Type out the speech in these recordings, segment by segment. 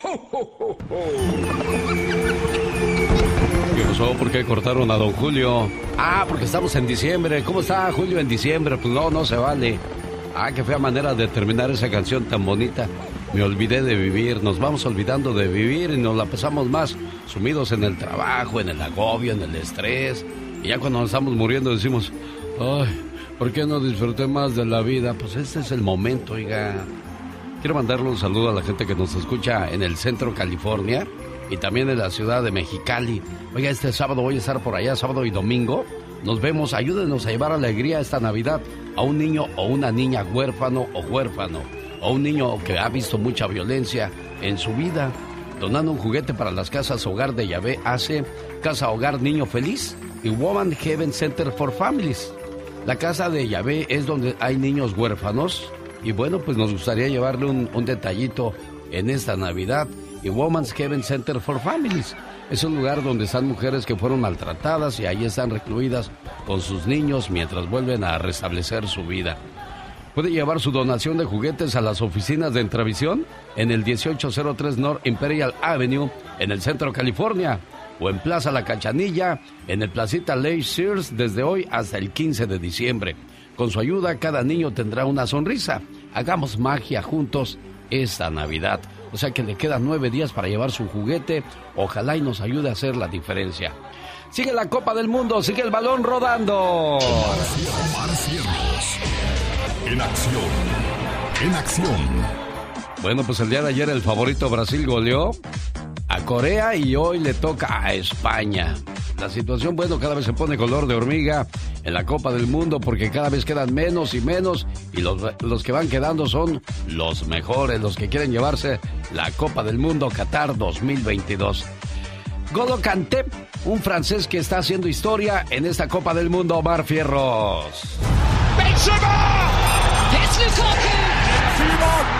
¿Qué pasó? ¿Por qué cortaron a don Julio? Ah, porque estamos en diciembre. ¿Cómo está Julio en diciembre? Pues no, no se vale. Ah, qué fea manera de terminar esa canción tan bonita. Me olvidé de vivir, nos vamos olvidando de vivir y nos la pasamos más sumidos en el trabajo, en el agobio, en el estrés. Y ya cuando nos estamos muriendo decimos, ay, ¿por qué no disfruté más de la vida? Pues este es el momento, oiga. Quiero mandarle un saludo a la gente que nos escucha en el centro California y también en la ciudad de Mexicali. Oiga, este sábado voy a estar por allá, sábado y domingo. Nos vemos, ayúdenos a llevar alegría esta Navidad a un niño o una niña huérfano o huérfano o un niño que ha visto mucha violencia en su vida. Donando un juguete para las casas hogar de Yahvé hace Casa Hogar Niño Feliz y Woman Heaven Center for Families. La casa de Yahvé es donde hay niños huérfanos y bueno, pues nos gustaría llevarle un, detallito en esta Navidad. Y Woman's Heaven Center for Families es un lugar donde están mujeres que fueron maltratadas y ahí están recluidas con sus niños mientras vuelven a restablecer su vida. Puede llevar su donación de juguetes a las oficinas de Entravisión en el 1803 North Imperial Avenue en el centro California o en Plaza La Cachanilla en el Placita Lake Sears desde hoy hasta el 15 de diciembre. Con su ayuda cada niño tendrá una sonrisa. Hagamos magia juntos esta Navidad. O sea que le quedan nueve días para llevar su juguete. Ojalá y nos ayude a hacer la diferencia. Sigue la Copa del Mundo, sigue el balón rodando. En acción. En acción. Bueno, pues el día de ayer el favorito Brasil goleó a Corea y hoy le toca a España. La situación, bueno, cada vez se pone color de hormiga en la Copa del Mundo porque cada vez quedan menos y menos y los, los que van quedando son los mejores, los que quieren llevarse la Copa del Mundo Qatar 2022. Golo Kanté, un francés que está haciendo historia en esta Copa del Mundo, Omar Fierros. Benzema! It's Lukaku!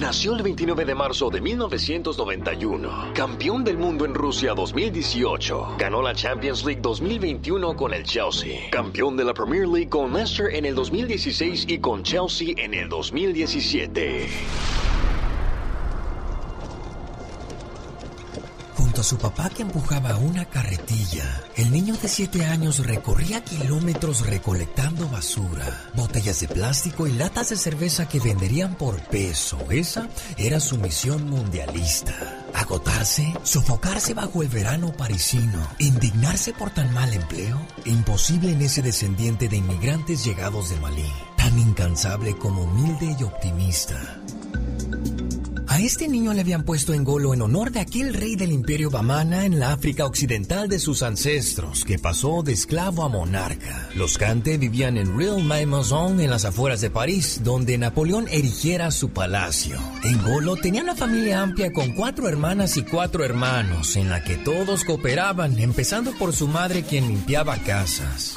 Nació el 29 de marzo de 1991. Campeón del mundo en Rusia 2018. Ganó la Champions League 2021 con el Chelsea. Campeón de la Premier League con Leicester en el 2016 y con Chelsea en el 2017. Junto a su papá que empujaba una carretilla, el niño de 7 años recorría kilómetros recolectando basura, botellas de plástico y latas de cerveza que venderían por peso. Esa era su misión mundialista. Agotarse, sofocarse bajo el verano parisino, indignarse por tan mal empleo, imposible en ese descendiente de inmigrantes llegados de Malí, tan incansable como humilde y optimista. A este niño le habían puesto en Golo en honor de aquel rey del imperio Bamana en la África occidental de sus ancestros, que pasó de esclavo a monarca. Los Cante vivían en Real Maison en las afueras de París, donde Napoleón erigiera su palacio. En Golo tenía una familia amplia con cuatro hermanas y cuatro hermanos, en la que todos cooperaban, empezando por su madre quien limpiaba casas.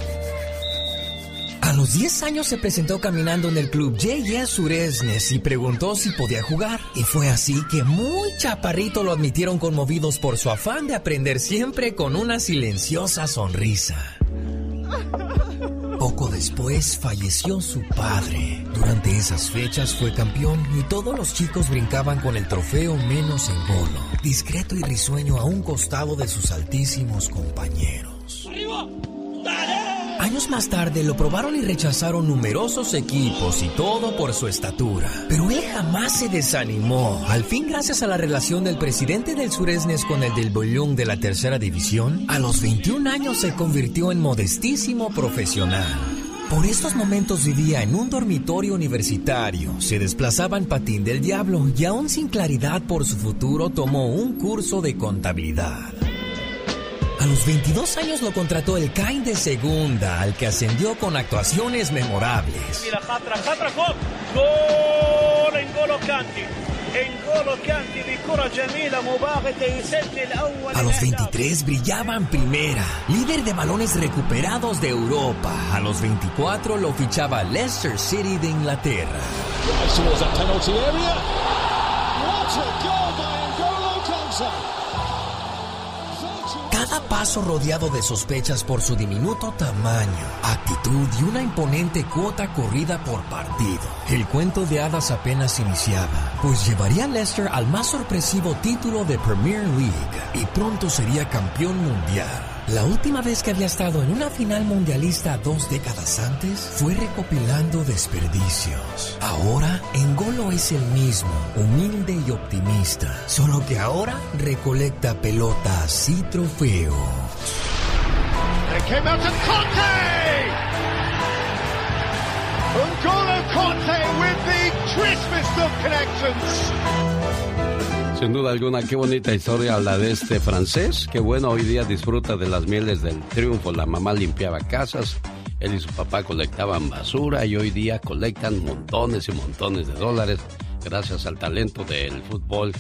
Los 10 años se presentó caminando en el club J.S. Suresnes y preguntó si podía jugar. Y fue así que muy chaparrito lo admitieron conmovidos por su afán de aprender siempre con una silenciosa sonrisa. Poco después falleció su padre. Durante esas fechas fue campeón y todos los chicos brincaban con el trofeo menos en Golo, discreto y risueño a un costado de sus altísimos compañeros. Años más tarde lo probaron y rechazaron numerosos equipos y todo por su estatura. Pero él jamás se desanimó. Al fin, gracias a la relación del presidente del Suresnes con el del Bollón de la tercera división, a los 21 años se convirtió en modestísimo profesional. Por estos momentos vivía en un dormitorio universitario, se desplazaba en patín del diablo y aún sin claridad por su futuro tomó un curso de contabilidad. A los 22 años lo contrató el Cain de segunda, al que ascendió con actuaciones memorables. Mira, gol. Gol en Golo A los 23 brillaba en primera, líder de balones recuperados de Europa. A los 24 lo fichaba Leicester City de Inglaterra. Penalty area. Cada paso rodeado de sospechas por su diminuto tamaño, actitud y una imponente cuota corrida por partido. El cuento de hadas apenas iniciaba, pues llevaría a Leicester al más sorpresivo título de Premier League y pronto sería campeón mundial. La última vez que había estado en una final mundialista dos décadas antes fue recopilando desperdicios. Ahora, Engolo es el mismo, humilde y optimista, solo que ahora recolecta pelotas y trofeos. Conte! Conte with the crispest of connections. Sin duda alguna, qué bonita historia la de este francés, que bueno, hoy día disfruta de las mieles del triunfo. La mamá limpiaba casas, él y su papá colectaban basura y hoy día colectan montones y montones de dólares gracias al talento del fútbol,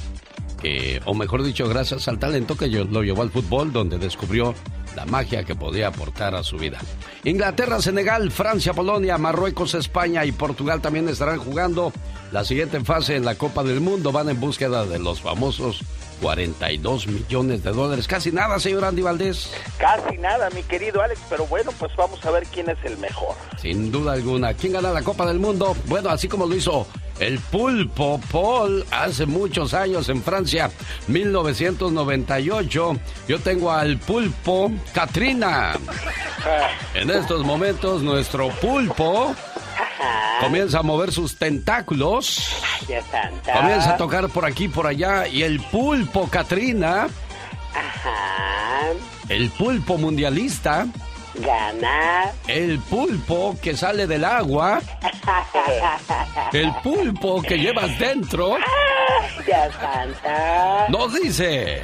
que, o mejor dicho, gracias al talento que lo llevó al fútbol, donde descubrió la magia que podía aportar a su vida. Inglaterra, Senegal, Francia, Polonia, Marruecos, España y Portugal también estarán jugando la siguiente fase en la Copa del Mundo. Van en búsqueda de los famosos 42 millones de dólares. Casi nada, señor Andy Valdés. Casi nada, mi querido Alex, pero bueno, pues vamos a ver quién es el mejor. Sin duda alguna. ¿Quién gana la Copa del Mundo? Bueno, así como lo hizo el Pulpo Paul hace muchos años en Francia, 1998. Yo tengo al Pulpo Katrina. En estos momentos, nuestro Pulpo comienza a mover sus tentáculos. Santa. Comienza a tocar por aquí y por allá. Y el Pulpo Katrina, Ajá. el Pulpo mundialista, Gana. el Pulpo que sale del agua. El pulpo que llevas dentro ya santa. nos dice,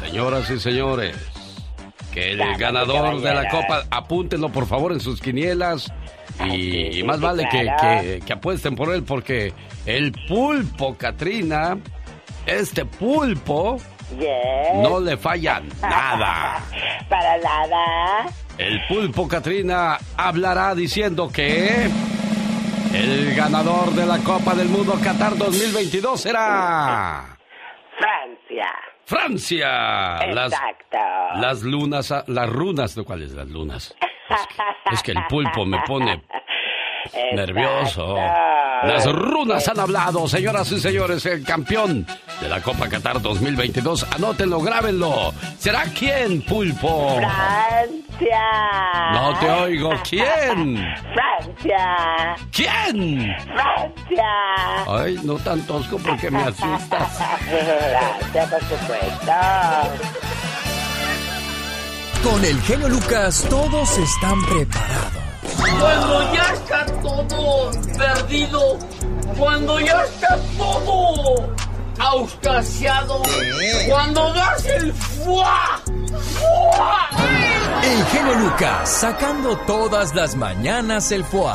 señoras y señores, que el ganador de la copa, apúntenlo por favor en sus quinielas y, sí, más vale que, claro. que- que apuesten por él porque el pulpo, Katrina, este pulpo Yes. no le falla nada. Para nada. El pulpo Katrina hablará diciendo que el ganador de la Copa del Mundo Qatar 2022 será Francia. Francia. Las, Exacto. las lunas, las runas, ¿de cuáles las lunas? Es que, es que el pulpo me pone nervioso. Las runas han hablado, señoras y señores, el campeón de la Copa Qatar 2022. Anótenlo, grábenlo. ¿Será quién, pulpo? Francia. No te oigo. ¿Quién? Francia. ¿Quién? Francia. Ay, no tan tosco porque me asustas. Francia, por supuesto. Con el genio Lucas todos están preparados. Cuando ya está todo perdido, cuando ya está todo auscasiado, cuando das el fuá, fuá, El genio Lucas sacando todas las mañanas el foie.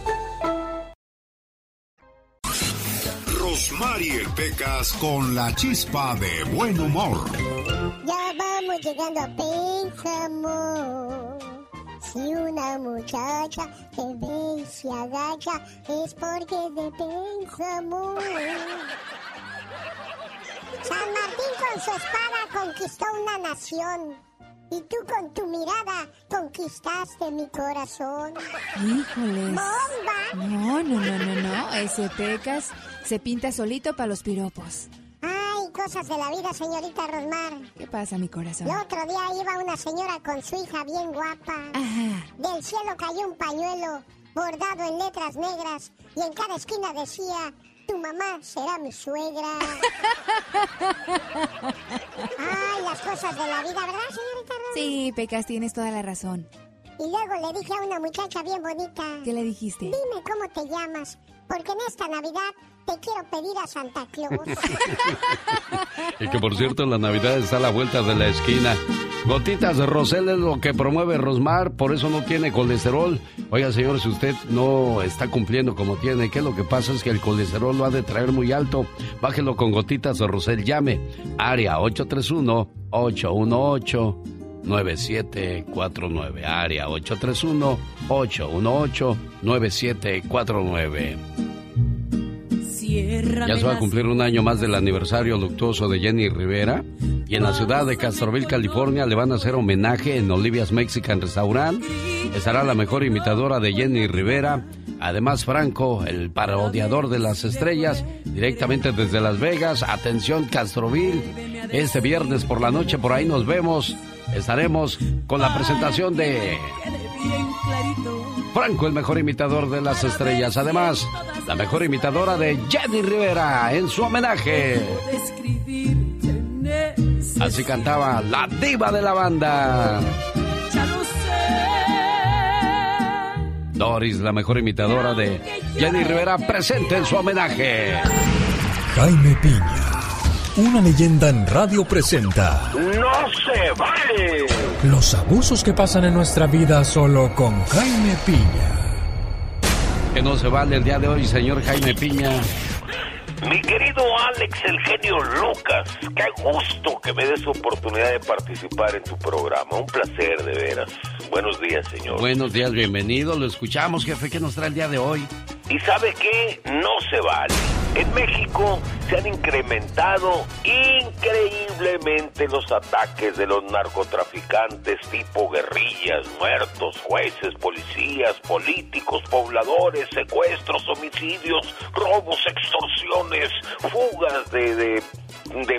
Mariel Pecas con la chispa de buen humor. Ya vamos llegando a Pénjamo. Si una muchacha te ve y se agacha, es porque de Pénjamo. San Martín con su espada conquistó una nación. Y tú con tu mirada conquistaste mi corazón. Híjoles. ¡Bomba! No, no, no, no, no. Ese Pecas se pinta solito para los piropos. Ay, cosas de la vida, señorita Rosmar. ¿Qué pasa, mi corazón? El otro día iba una señora con su hija bien guapa. Ajá. Del cielo cayó un pañuelo bordado en letras negras y en cada esquina decía tu mamá será mi suegra. Ay, las cosas de la vida, ¿verdad, señorita Rosmar? Sí, Pecas, tienes toda la razón. Y luego le dije a una muchacha bien bonita. ¿Qué le dijiste? Dime cómo te llamas, porque en esta Navidad te quiero pedir a Santa Claus. Y que por cierto, la Navidad está a la vuelta de la esquina. Gotitas de Rosel es lo que promueve Rosmar, por eso no tiene colesterol. Oiga, señor, si usted no está cumpliendo como tiene, que lo que pasa es que el colesterol lo ha de traer muy alto. Bájelo con gotitas de Rosel. Llame. Área 831-818-9749. Área 831-818-9749. Ya se va a cumplir un año más del aniversario luctuoso de Jenny Rivera. Y en la ciudad de Castroville, California, le van a hacer homenaje en Olivia's Mexican Restaurant. Estará la mejor imitadora de Jenny Rivera. Además, Franco, el parodiador de las estrellas, directamente desde Las Vegas. Atención, Castroville. Este viernes por la noche, por ahí nos vemos. Estaremos con la presentación de Franco, el mejor imitador de las estrellas. Además, la mejor imitadora de Jenny Rivera en su homenaje. Así cantaba la diva de la banda. Doris, la mejor imitadora de Jenny Rivera, presente en su homenaje. Jaime Piña, una leyenda en radio presenta. ¡No se vale! Los abusos que pasan en nuestra vida solo con Jaime Piña. Que no se vale el día de hoy, señor Jaime Piña. Mi querido Alex, el genio Lucas, qué gusto que me des oportunidad de participar en tu programa. Un placer, de veras. Buenos días, señor. Buenos días, bienvenido. Lo escuchamos, jefe. ¿Qué nos trae el día de hoy? ¿Y sabe qué? No se vale. En México se han incrementado increíblemente los ataques de los narcotraficantes tipo guerrillas, muertos, jueces, policías, políticos, pobladores, secuestros, homicidios, robos, extorsiones, fugas de, de,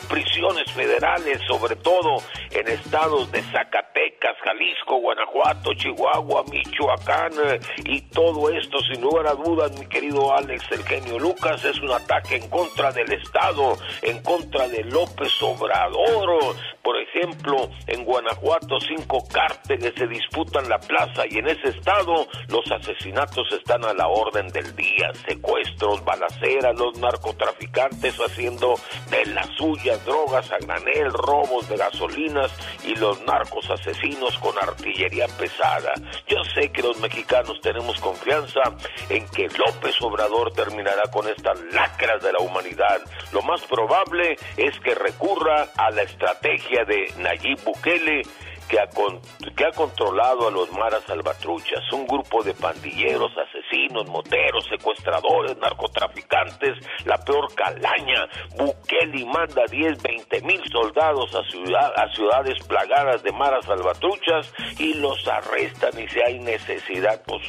prisiones federales, sobre todo en estados de Zacatecas, Jalisco, Guanajuato, Chihuahua, Michoacán eh, y todo esto sin lugar a dudas, mi querido Alex, el genio Lucas, es un ataque en contra del Estado, en contra de López Obrador. Por ejemplo, en Guanajuato cinco cárteles se disputan la plaza y en ese estado los asesinatos están a la orden del día. Secuestros, balaceras, los narcotraficantes haciendo de las suyas, drogas a granel, robos de gasolinas y los narcos asesinos con artillería pesada. Yo sé que los mexicanos tenemos confianza en que López Obrador terminará con estas de la humanidad. Lo más probable es que recurra a la estrategia de Nayib Bukele que ha, que ha controlado a los maras salvatruchas, un grupo de pandilleros, asesinos, moteros, secuestradores, narcotraficantes, la peor calaña. Bukele manda 10, 20 mil soldados a, ciudad, a ciudades plagadas de maras salvatruchas y los arrestan y si hay necesidad, pues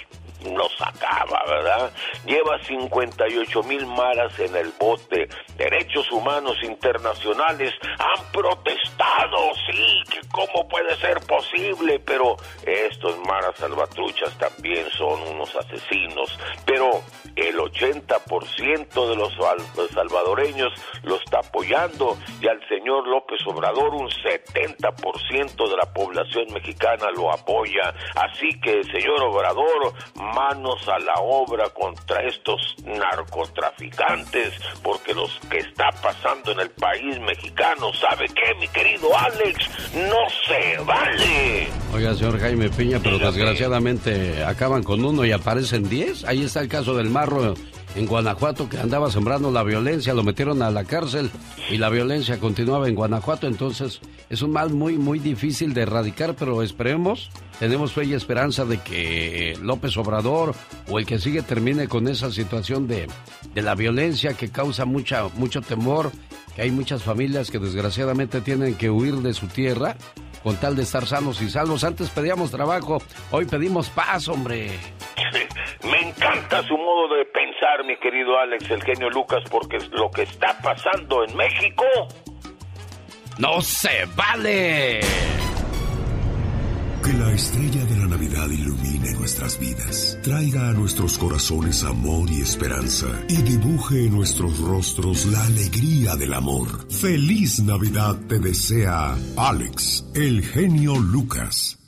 nos acaba, ¿verdad? Lleva 58 mil maras en el bote. Derechos humanos internacionales han protestado, sí, que cómo puede ser posible, pero estos maras salvatruchas también son unos asesinos. Pero el 80% de los salvadoreños lo está apoyando y al señor López Obrador un 70% de la población mexicana lo apoya. Así que, señor Obrador, manos a la obra contra estos narcotraficantes, porque los que está pasando en el país mexicano, ¿sabe qué, mi querido Alex? No se vale. Oiga, señor Jaime Piña, pero desgraciadamente acaban con uno y aparecen diez. Ahí está el caso del en Guanajuato que andaba sembrando la violencia, lo metieron a la cárcel y la violencia continuaba en Guanajuato, entonces es un mal muy muy difícil de erradicar, pero esperemos, tenemos fe y esperanza de que López Obrador o el que sigue termine con esa situación de, de la violencia que causa mucha, mucho temor, que hay muchas familias que desgraciadamente tienen que huir de su tierra con tal de estar sanos y salvos. Antes pedíamos trabajo, hoy pedimos paz, hombre. Me encanta su modo de pensar, mi querido Alex, el genio Lucas, porque lo que está pasando en México... No se vale. Que la estrella de nuestras vidas, traiga a nuestros corazones amor y esperanza y dibuje en nuestros rostros la alegría del amor. Feliz Navidad te desea Alex, el genio Lucas.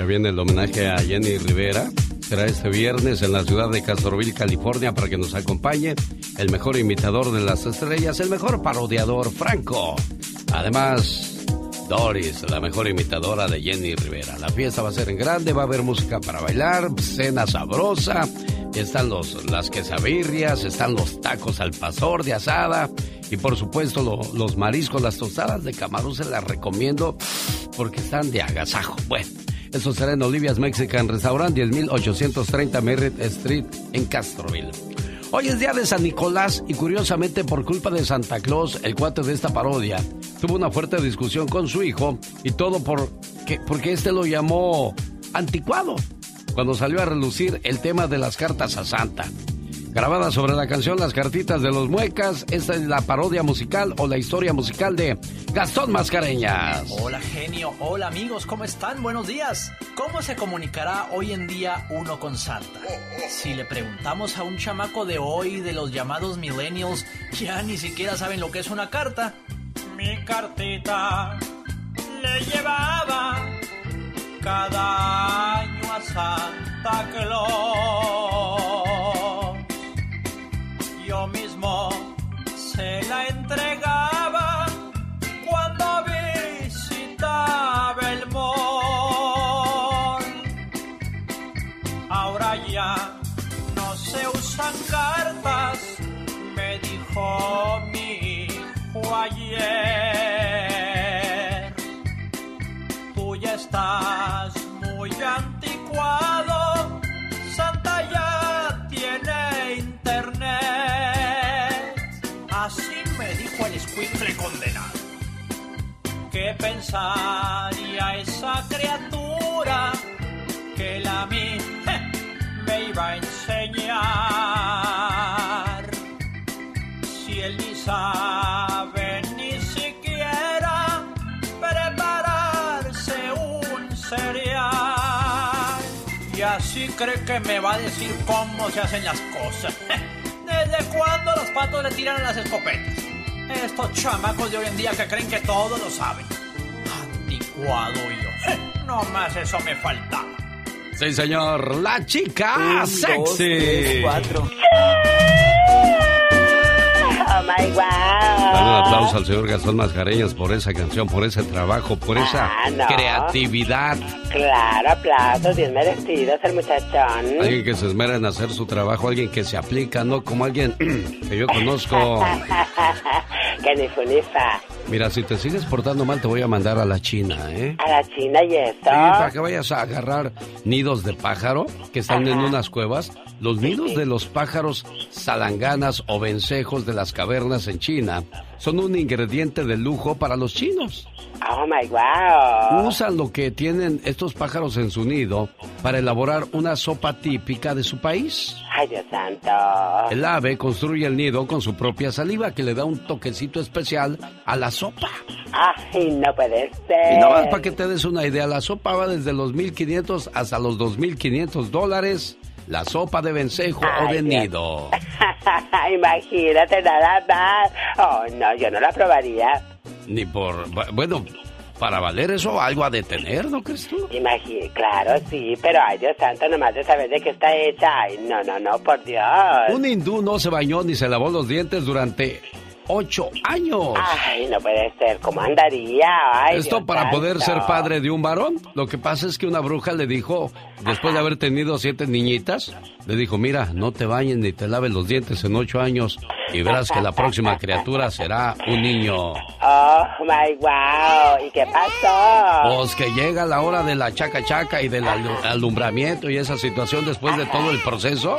Ya viene el homenaje a Jenny Rivera. Será este viernes en la ciudad de Castroville, California, para que nos acompañe el mejor imitador de las estrellas, el mejor parodiador, Franco. Además, Doris, la mejor imitadora de Jenny Rivera. La fiesta va a ser en grande, va a haber música para bailar, cena sabrosa, están los, las quesabirrias, están los tacos al pastor de asada y por supuesto los mariscos, las tostadas de camarón se las recomiendo porque están de agasajo. Bueno. Eso será en Olivia's Mexican Restaurant, 10830 Merritt Street en Castroville. Hoy es día de San Nicolás y curiosamente por culpa de Santa Claus, el cuate de esta parodia, tuvo una fuerte discusión con su hijo y todo por porque este lo llamó anticuado cuando salió a relucir el tema de las cartas a Santa grabada sobre la canción Las Cartitas de los Muecas. Esta es la parodia musical o la historia musical de Gastón Mascareñas. Hola genio, hola amigos, ¿cómo están? Buenos días. ¿Cómo se comunicará hoy en día uno con Santa? Si le preguntamos a un chamaco de hoy, de los llamados millennials, ya ni siquiera saben lo que es una carta. Mi cartita le llevaba cada ¿Qué pensaría esa criatura que la mí me iba a enseñar? Si él ni sabe ni siquiera prepararse un cereal. Y así cree que me va a decir cómo se hacen las cosas. ¿Desde cuándo los patos le tiran las escopetas? Estos chamacos de hoy en día que creen que todo lo saben. Anticuado yo. No más eso me falta. Sí, señor. La chica sexy. Dos, tres, cuatro. my wow. Dale un aplauso al señor Gastón Mascareñas por esa canción, por ese trabajo, por esa Ah, no. creatividad. Claro, aplausos, bien merecidos el muchachón. Alguien que se esmera en hacer su trabajo, alguien que se aplica, no como alguien que yo conozco. fa. Mira, si te sigues portando mal, te voy a mandar a la China, ¿eh? A la China y eso. Sí, para que vayas a agarrar nidos de pájaro que están en unas cuevas. Los nidos de los pájaros salanganas o vencejos de las cavernas en China son un ingrediente de lujo para los chinos. Oh my wow. Usan lo que tienen estos pájaros en su nido para elaborar una sopa típica de su país. Ay, Dios santo. El ave construye el nido con su propia saliva que le da un toquecito especial a la sopa. Ay, no puede ser. Y nada más para que te des una idea, la sopa va desde los 1.500 hasta los 2.500 dólares. La sopa de vencejo o de nido. Imagínate nada más. Oh, no, yo no la probaría. Ni por... Bueno, para valer eso algo a detener, ¿no crees tú? Imagínate, claro, sí, pero ay, Dios santo, nomás de saber de qué está hecha. Ay, no, no, no, por Dios. Un hindú no se bañó ni se lavó los dientes durante ocho años. Ay, no puede ser. ¿Cómo andaría? Ay, Esto Dios para poder ser padre de un varón. Lo que pasa es que una bruja le dijo, después de haber tenido siete niñitas, le dijo, mira, no te bañes ni te laves los dientes en ocho años y verás que la próxima criatura será un niño. Oh, my wow. ¿Y qué pasó? Pues que llega la hora de la chaca chaca y del alu- alumbramiento y esa situación después de todo el proceso.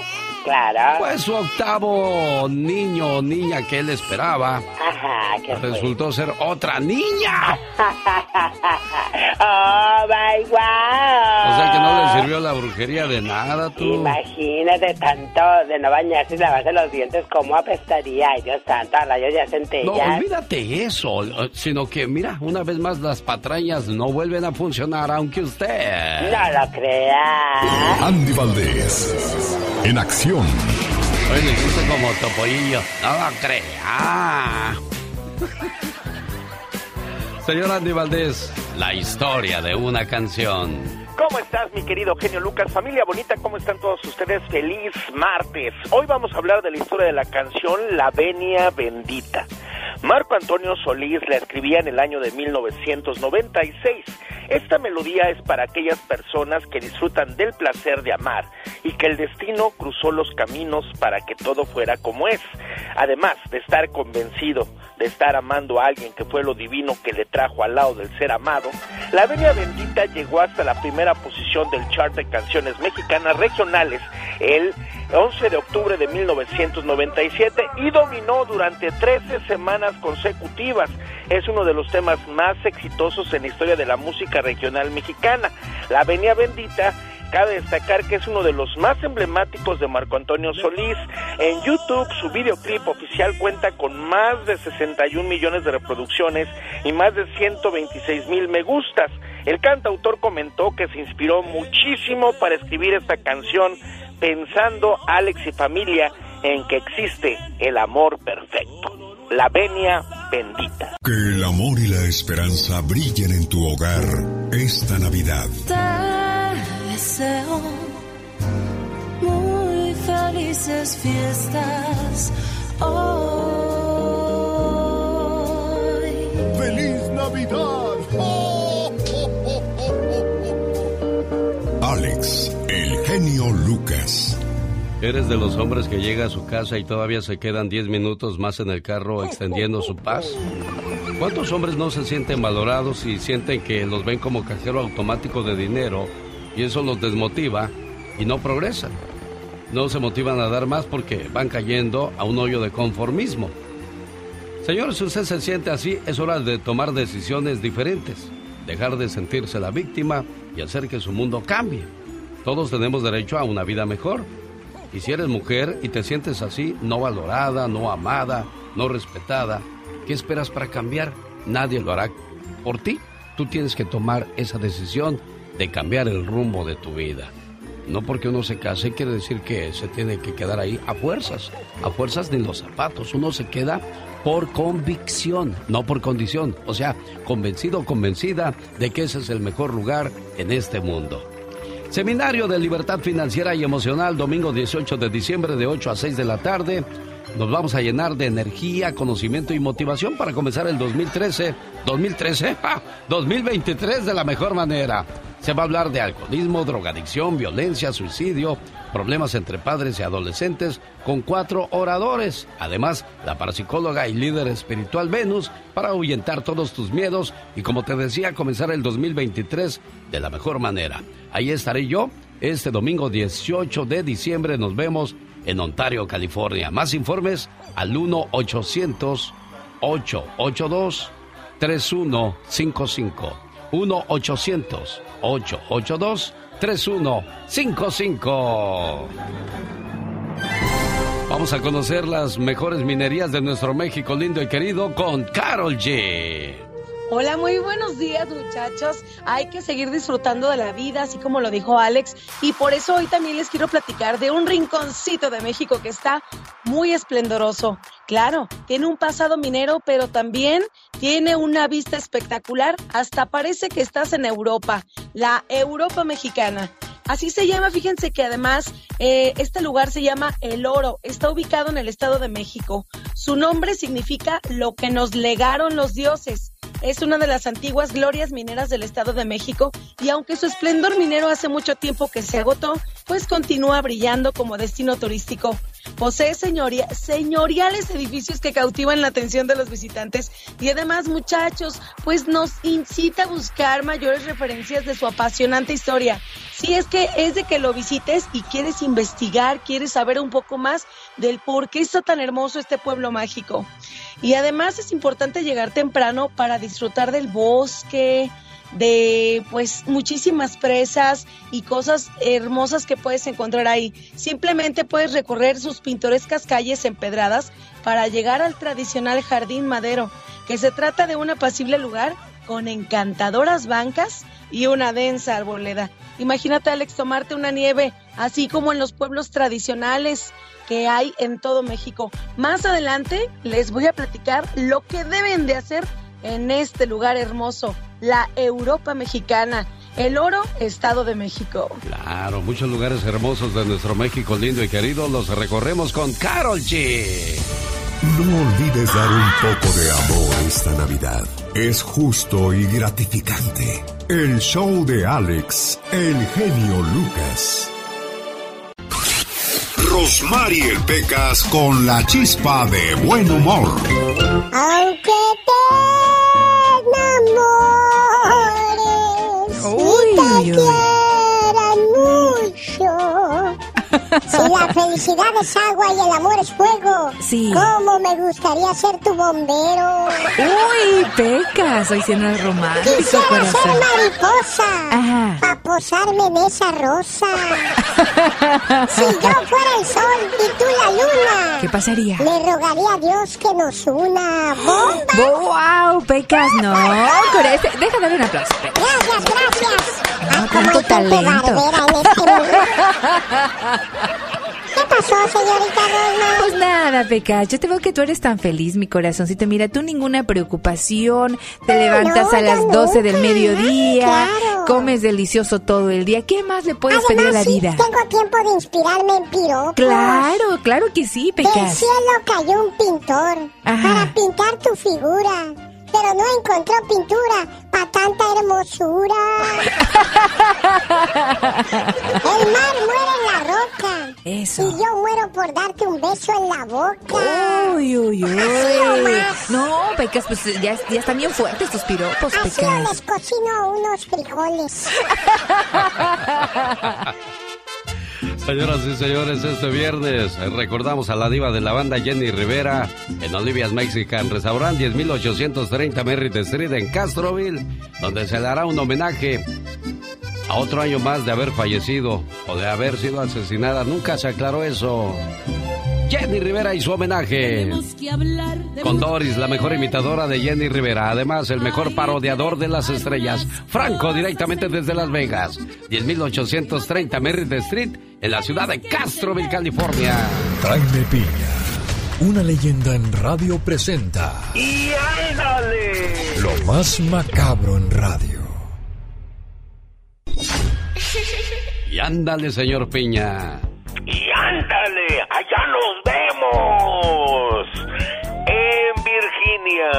Claro. Pues su octavo niño o niña que él esperaba Ajá, ¿qué fue? resultó ser otra niña. Oh, my wow. O sea que no le sirvió la brujería de nada, tú. Imagínate tanto de no bañarse y lavarse los dientes, ¿cómo apestaría? Ay, Dios santo, a rayos ya No, centellas. olvídate eso, eh, sino que mira, una vez más las patrañas no vuelven a funcionar, aunque usted... No lo crea. Andy Valdés, en acción. Oye, le gusta como topollillo, no lo crea. Señor Andy Valdés, la historia de una canción. ¿Cómo estás, mi querido genio Lucas? Familia bonita, ¿cómo están todos ustedes? Feliz martes. Hoy vamos a hablar de la historia de la canción La Venia Bendita. Marco Antonio Solís la escribía en el año de 1996. Esta melodía es para aquellas personas que disfrutan del placer de amar y que el destino cruzó los caminos para que todo fuera como es. Además de estar convencido de estar amando a alguien que fue lo divino que le trajo al lado del ser amado, la Venia Bendita llegó hasta la primera posición del chart de canciones mexicanas regionales el 11 de octubre de 1997 y dominó durante 13 semanas consecutivas. Es uno de los temas más exitosos en la historia de la música regional mexicana. La Venia Bendita Cabe destacar que es uno de los más emblemáticos de Marco Antonio Solís. En YouTube su videoclip oficial cuenta con más de 61 millones de reproducciones y más de 126 mil me gustas. El cantautor comentó que se inspiró muchísimo para escribir esta canción pensando Alex y familia en que existe el amor perfecto. La venia bendita. Que el amor y la esperanza brillen en tu hogar esta Navidad. Deseo muy felices fiestas hoy. ¡Feliz Navidad! Alex, el genio Lucas. ¿Eres de los hombres que llega a su casa y todavía se quedan 10 minutos más en el carro extendiendo su paz? ¿Cuántos hombres no se sienten valorados y sienten que los ven como cajero automático de dinero y eso los desmotiva y no progresan? No se motivan a dar más porque van cayendo a un hoyo de conformismo. Señor, si usted se siente así, es hora de tomar decisiones diferentes, dejar de sentirse la víctima y hacer que su mundo cambie. Todos tenemos derecho a una vida mejor. Y si eres mujer y te sientes así, no valorada, no amada, no respetada, ¿qué esperas para cambiar? Nadie lo hará por ti. Tú tienes que tomar esa decisión de cambiar el rumbo de tu vida. No porque uno se case quiere decir que se tiene que quedar ahí a fuerzas. A fuerzas ni los zapatos. Uno se queda por convicción, no por condición. O sea, convencido o convencida de que ese es el mejor lugar en este mundo. Seminario de Libertad Financiera y Emocional, domingo 18 de diciembre de 8 a 6 de la tarde. Nos vamos a llenar de energía, conocimiento y motivación para comenzar el 2013, 2013, ¡ja! 2023 de la mejor manera. Se va a hablar de alcoholismo, drogadicción, violencia, suicidio, problemas entre padres y adolescentes con cuatro oradores. Además, la parapsicóloga y líder espiritual Venus para ahuyentar todos tus miedos y como te decía, comenzar el 2023 de la mejor manera. Ahí estaré yo este domingo 18 de diciembre. Nos vemos en Ontario, California. Más informes al 1-800-882-3155. 1-800-882-3155. Vamos a conocer las mejores minerías de nuestro México lindo y querido con Carol G. Hola, muy buenos días muchachos. Hay que seguir disfrutando de la vida, así como lo dijo Alex. Y por eso hoy también les quiero platicar de un rinconcito de México que está muy esplendoroso. Claro, tiene un pasado minero, pero también tiene una vista espectacular. Hasta parece que estás en Europa, la Europa mexicana. Así se llama, fíjense que además eh, este lugar se llama El Oro, está ubicado en el Estado de México. Su nombre significa lo que nos legaron los dioses. Es una de las antiguas glorias mineras del Estado de México y aunque su esplendor minero hace mucho tiempo que se agotó, pues continúa brillando como destino turístico. Posee señoria, señoriales edificios que cautivan la atención de los visitantes y además muchachos, pues nos incita a buscar mayores referencias de su apasionante historia. Si es que es de que lo visites y quieres investigar, quieres saber un poco más del por qué está tan hermoso este pueblo mágico. Y además es importante llegar temprano para disfrutar del bosque, de pues muchísimas presas y cosas hermosas que puedes encontrar ahí. Simplemente puedes recorrer sus pintorescas calles empedradas para llegar al tradicional jardín madero, que se trata de un apacible lugar con encantadoras bancas y una densa arboleda. Imagínate, Alex, tomarte una nieve, así como en los pueblos tradicionales que hay en todo México. Más adelante les voy a platicar lo que deben de hacer en este lugar hermoso, la Europa mexicana. El Oro, Estado de México. Claro, muchos lugares hermosos de nuestro México lindo y querido los recorremos con Carol G. No olvides dar un poco de amor esta Navidad. Es justo y gratificante. El show de Alex, el genio Lucas. Rosmarie Pecas con la chispa de buen humor. Aunque te te quieran mucho. Si la felicidad es agua y el amor es fuego, Sí. ¿cómo me gustaría ser tu bombero? Uy, pecas, hoy siendo romántico, Quisiera ser mariposa para posarme en esa rosa. si yo fuera el sol y tú la luna, ¿Qué pasaría? le rogaría a Dios que nos una bomba. ¡Wow, pecas! No, este- deja darle un aplauso. Gracias, gracias. No, Ay, tanto como hay gente talento. barbera en este mundo. ¿Qué pasó, señorita Rosma? Pues nada, Pecas, yo te veo que tú eres tan feliz, mi corazoncito. Mira, tú ninguna preocupación, te levantas no, a las yo 12 del mediodía, Claro. comes delicioso todo el día. ¿Qué más le puedes pedir a la sí, vida? tengo tiempo de inspirarme en piropos. Claro, claro que sí, Del Pecas. cielo cayó un pintor Ajá. para pintar tu figura, pero no encontró pintura para tanta hermosura. El mar muere en la roca. Eso. Y yo muero por darte un beso en la boca. Uy, uy, uy. Así nomás. No, Pecas, pues ya, ya están bien fuertes tus piropos, Así Pecas. les cocino unos frijoles. Señoras y señores, este viernes eh, recordamos a la diva de la banda Jenny Rivera en Olivia's Mexican Restaurant 10830 Merritt Street en Castroville, donde se le hará un homenaje a otro año más de haber fallecido o de haber sido asesinada. Nunca se aclaró eso. Jenny Rivera y su homenaje. Con Doris, la mejor imitadora de Jenny Rivera. Además, el mejor parodiador de las estrellas. Franco, directamente desde Las Vegas. 10830 Merritt Street, en la ciudad de Castroville, California. Jaime Piña, una leyenda en radio presenta ¡Y ándale! lo más macabro en radio. Y ándale, señor Piña. Y ándale, allá nos vemos. En Virginia.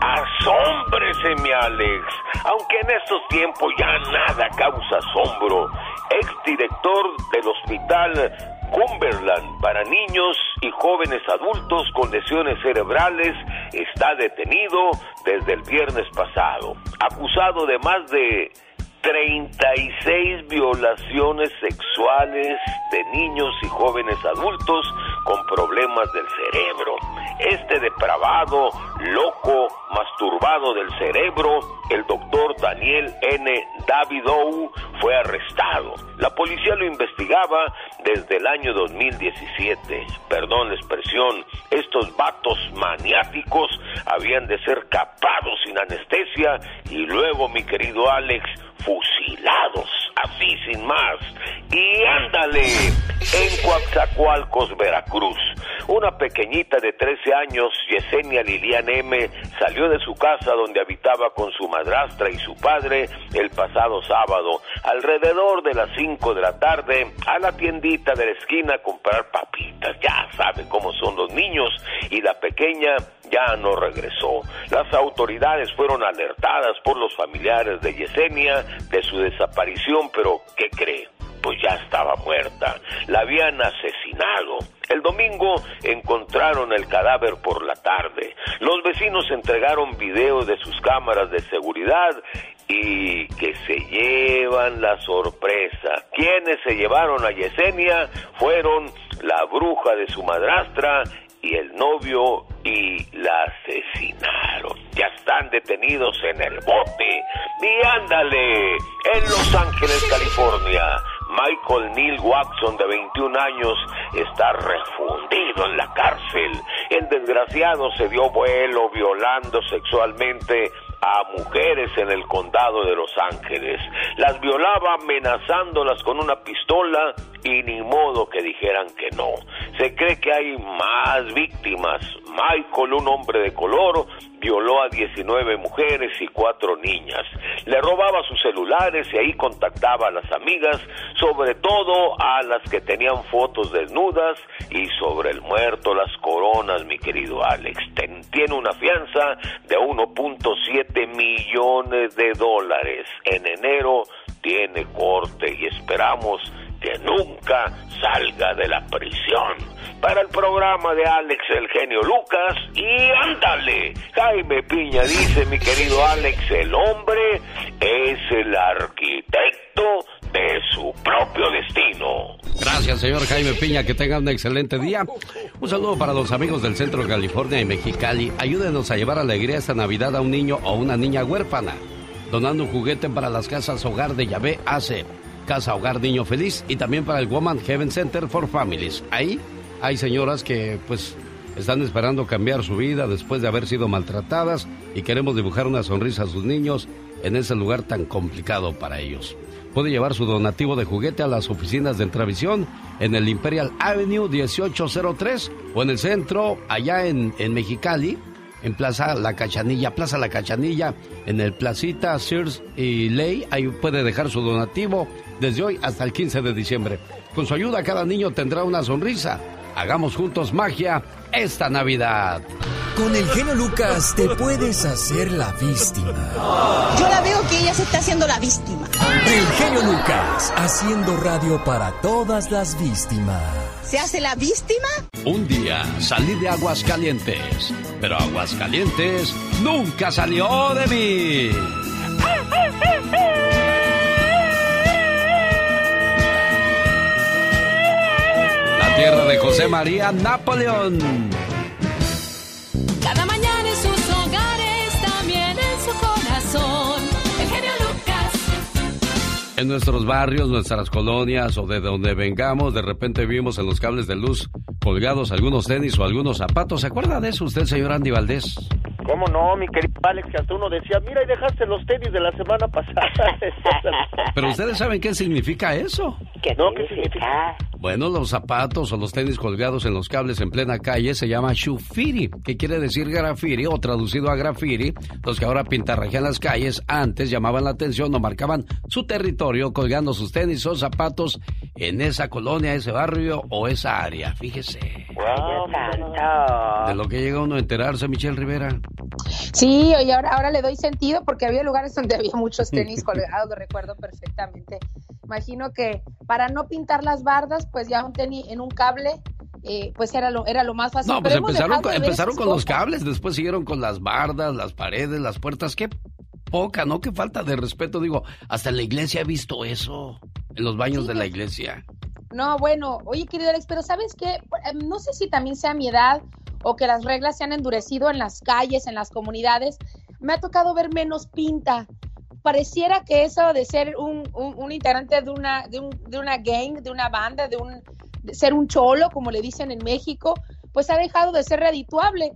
Asómbrese, mi Alex. Aunque en estos tiempos ya nada causa asombro. Exdirector del hospital Cumberland para niños y jóvenes adultos con lesiones cerebrales está detenido desde el viernes pasado, acusado de más de 36 violaciones sexuales de niños y jóvenes adultos con problemas del cerebro. Este depravado, loco, masturbado del cerebro, el doctor Daniel N. Davidow, fue arrestado. La policía lo investigaba desde el año 2017. Perdón la expresión, estos vatos maniáticos habían de ser capados sin anestesia y luego, mi querido Alex, fusilados, así sin más. Y ándale, en Coatzacoalcos, Veracruz. Una pequeñita de 13 años, Yesenia Lilian M., salió de su casa donde habitaba con su madrastra y su padre el pasado sábado, alrededor de las 5 de la tarde, a la tiendita de la esquina a comprar papitas. Ya sabe cómo son los niños. Y la pequeña ya no regresó. Las autoridades fueron alertadas por los familiares de Yesenia de su desaparición, pero ¿qué cree? Pues ya estaba muerta. La habían asesinado. El domingo encontraron el cadáver por la tarde. Los vecinos entregaron videos de sus cámaras de seguridad y que se llevan la sorpresa. Quienes se llevaron a Yesenia fueron la bruja de su madrastra y el novio y la asesinaron. Ya están detenidos en el bote. Y ándale, en Los Ángeles, California. Michael Neil Watson, de 21 años, está refundido en la cárcel. El desgraciado se dio vuelo violando sexualmente a mujeres en el condado de Los Ángeles. Las violaba amenazándolas con una pistola y ni modo que dijeran que no. Se cree que hay más víctimas. Michael, un hombre de color, violó a 19 mujeres y cuatro niñas. Le robaba sus celulares y ahí contactaba a las amigas, sobre todo a las que tenían fotos desnudas y sobre el muerto las coronas, mi querido Alex. tiene una fianza de 1.7 millones de dólares. En enero tiene corte y esperamos que nunca salga de la prisión. Para el programa de Alex el genio Lucas y ándale, Jaime Piña dice mi querido Alex, el hombre es el arquitecto de su propio destino. Gracias, señor Jaime Piña. Que tenga un excelente día. Un saludo para los amigos del Centro de California y Mexicali. Ayúdenos a llevar alegría esta Navidad a un niño o una niña huérfana. Donando un juguete para las casas Hogar de Yahvé hace Casa Hogar Niño Feliz y también para el Woman Heaven Center for Families. Ahí hay señoras que pues están esperando cambiar su vida después de haber sido maltratadas y queremos dibujar una sonrisa a sus niños en ese lugar tan complicado para ellos. Puede llevar su donativo de juguete a las oficinas de Entravisión en el Imperial Avenue 1803 o en el centro, allá en, en Mexicali, en Plaza La Cachanilla, Plaza La Cachanilla, en el Placita Sears y Ley. Ahí puede dejar su donativo desde hoy hasta el 15 de diciembre. Con su ayuda, cada niño tendrá una sonrisa. Hagamos juntos magia esta Navidad. Con el genio Lucas te puedes hacer la víctima. Yo la veo que ella se está haciendo la víctima. El genio Lucas, haciendo radio para todas las víctimas. ¿Se hace la víctima? Un día salí de Aguascalientes, pero Aguascalientes nunca salió de mí. La tierra de José María Napoleón. En nuestros barrios, nuestras colonias o de donde vengamos, de repente vimos en los cables de luz colgados algunos tenis o algunos zapatos. ¿Se acuerda de eso usted, señor Andy Valdés? ¿Cómo no, mi querido Alex? Que hasta uno decía, mira, y dejaste los tenis de la semana pasada. Pero ustedes saben qué significa eso. ¿Qué no, ¿qué significa? Bueno, los zapatos o los tenis colgados en los cables en plena calle se llama shufiri, que quiere decir graffiti o traducido a graffiti. Los que ahora pintarrajean las calles antes llamaban la atención o marcaban su territorio colgando sus tenis o zapatos en esa colonia, ese barrio o esa área. Fíjese. De lo que llega uno a enterarse, Michelle Rivera. Sí, y ahora, ahora le doy sentido porque había lugares donde había muchos tenis colgados, lo recuerdo perfectamente. Imagino que para no pintar las bardas, pues ya un tenis en un cable, eh, pues era lo, era lo más fácil. No, pues Pero empezaron, con, empezaron con los cables, después siguieron con las bardas, las paredes, las puertas. Qué poca, ¿no? Qué falta de respeto. Digo, hasta en la iglesia he visto eso, en los baños de la iglesia. No, bueno, oye, querido Alex, pero ¿sabes qué? Eh, No sé si también sea mi edad o que las reglas se han endurecido en las calles, en las comunidades. Me ha tocado ver menos pinta. Pareciera que eso de ser un, un- integrante de una, de, un- de una gang, de una banda, de, un, ser un cholo, como le dicen en México, pues ha dejado de ser redituable.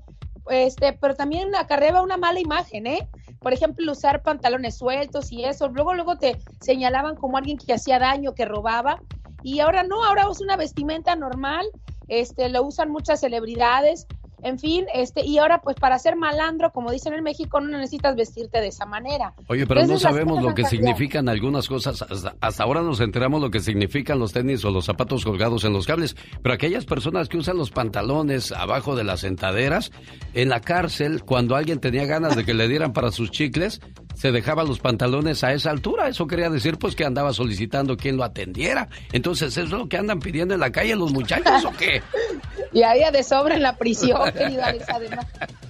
Este, pero también acarrea una mala imagen, ¿eh? Por ejemplo, usar pantalones sueltos y eso. Luego, luego te señalaban como alguien que hacía daño, que robaba. Y ahora no, ahora es una vestimenta normal, este, lo usan muchas celebridades, en fin, este, y ahora pues para ser malandro, como dicen en México, no necesitas vestirte de esa manera. Oye, pero no Entonces, sabemos lo que significan algunas cosas. Hasta, hasta ahora nos enteramos lo que significan los tenis o los zapatos colgados en los cables. Pero aquellas personas que usan los pantalones abajo de las sentaderas, en la cárcel, cuando alguien tenía ganas de que le dieran para sus chicles, se dejaba los pantalones a esa altura. Eso quería decir pues que andaba solicitando quien lo atendiera. Entonces, ¿eso es lo que andan pidiendo en la calle los muchachos o qué? Y había de sobra en la prisión, querido Alex, además.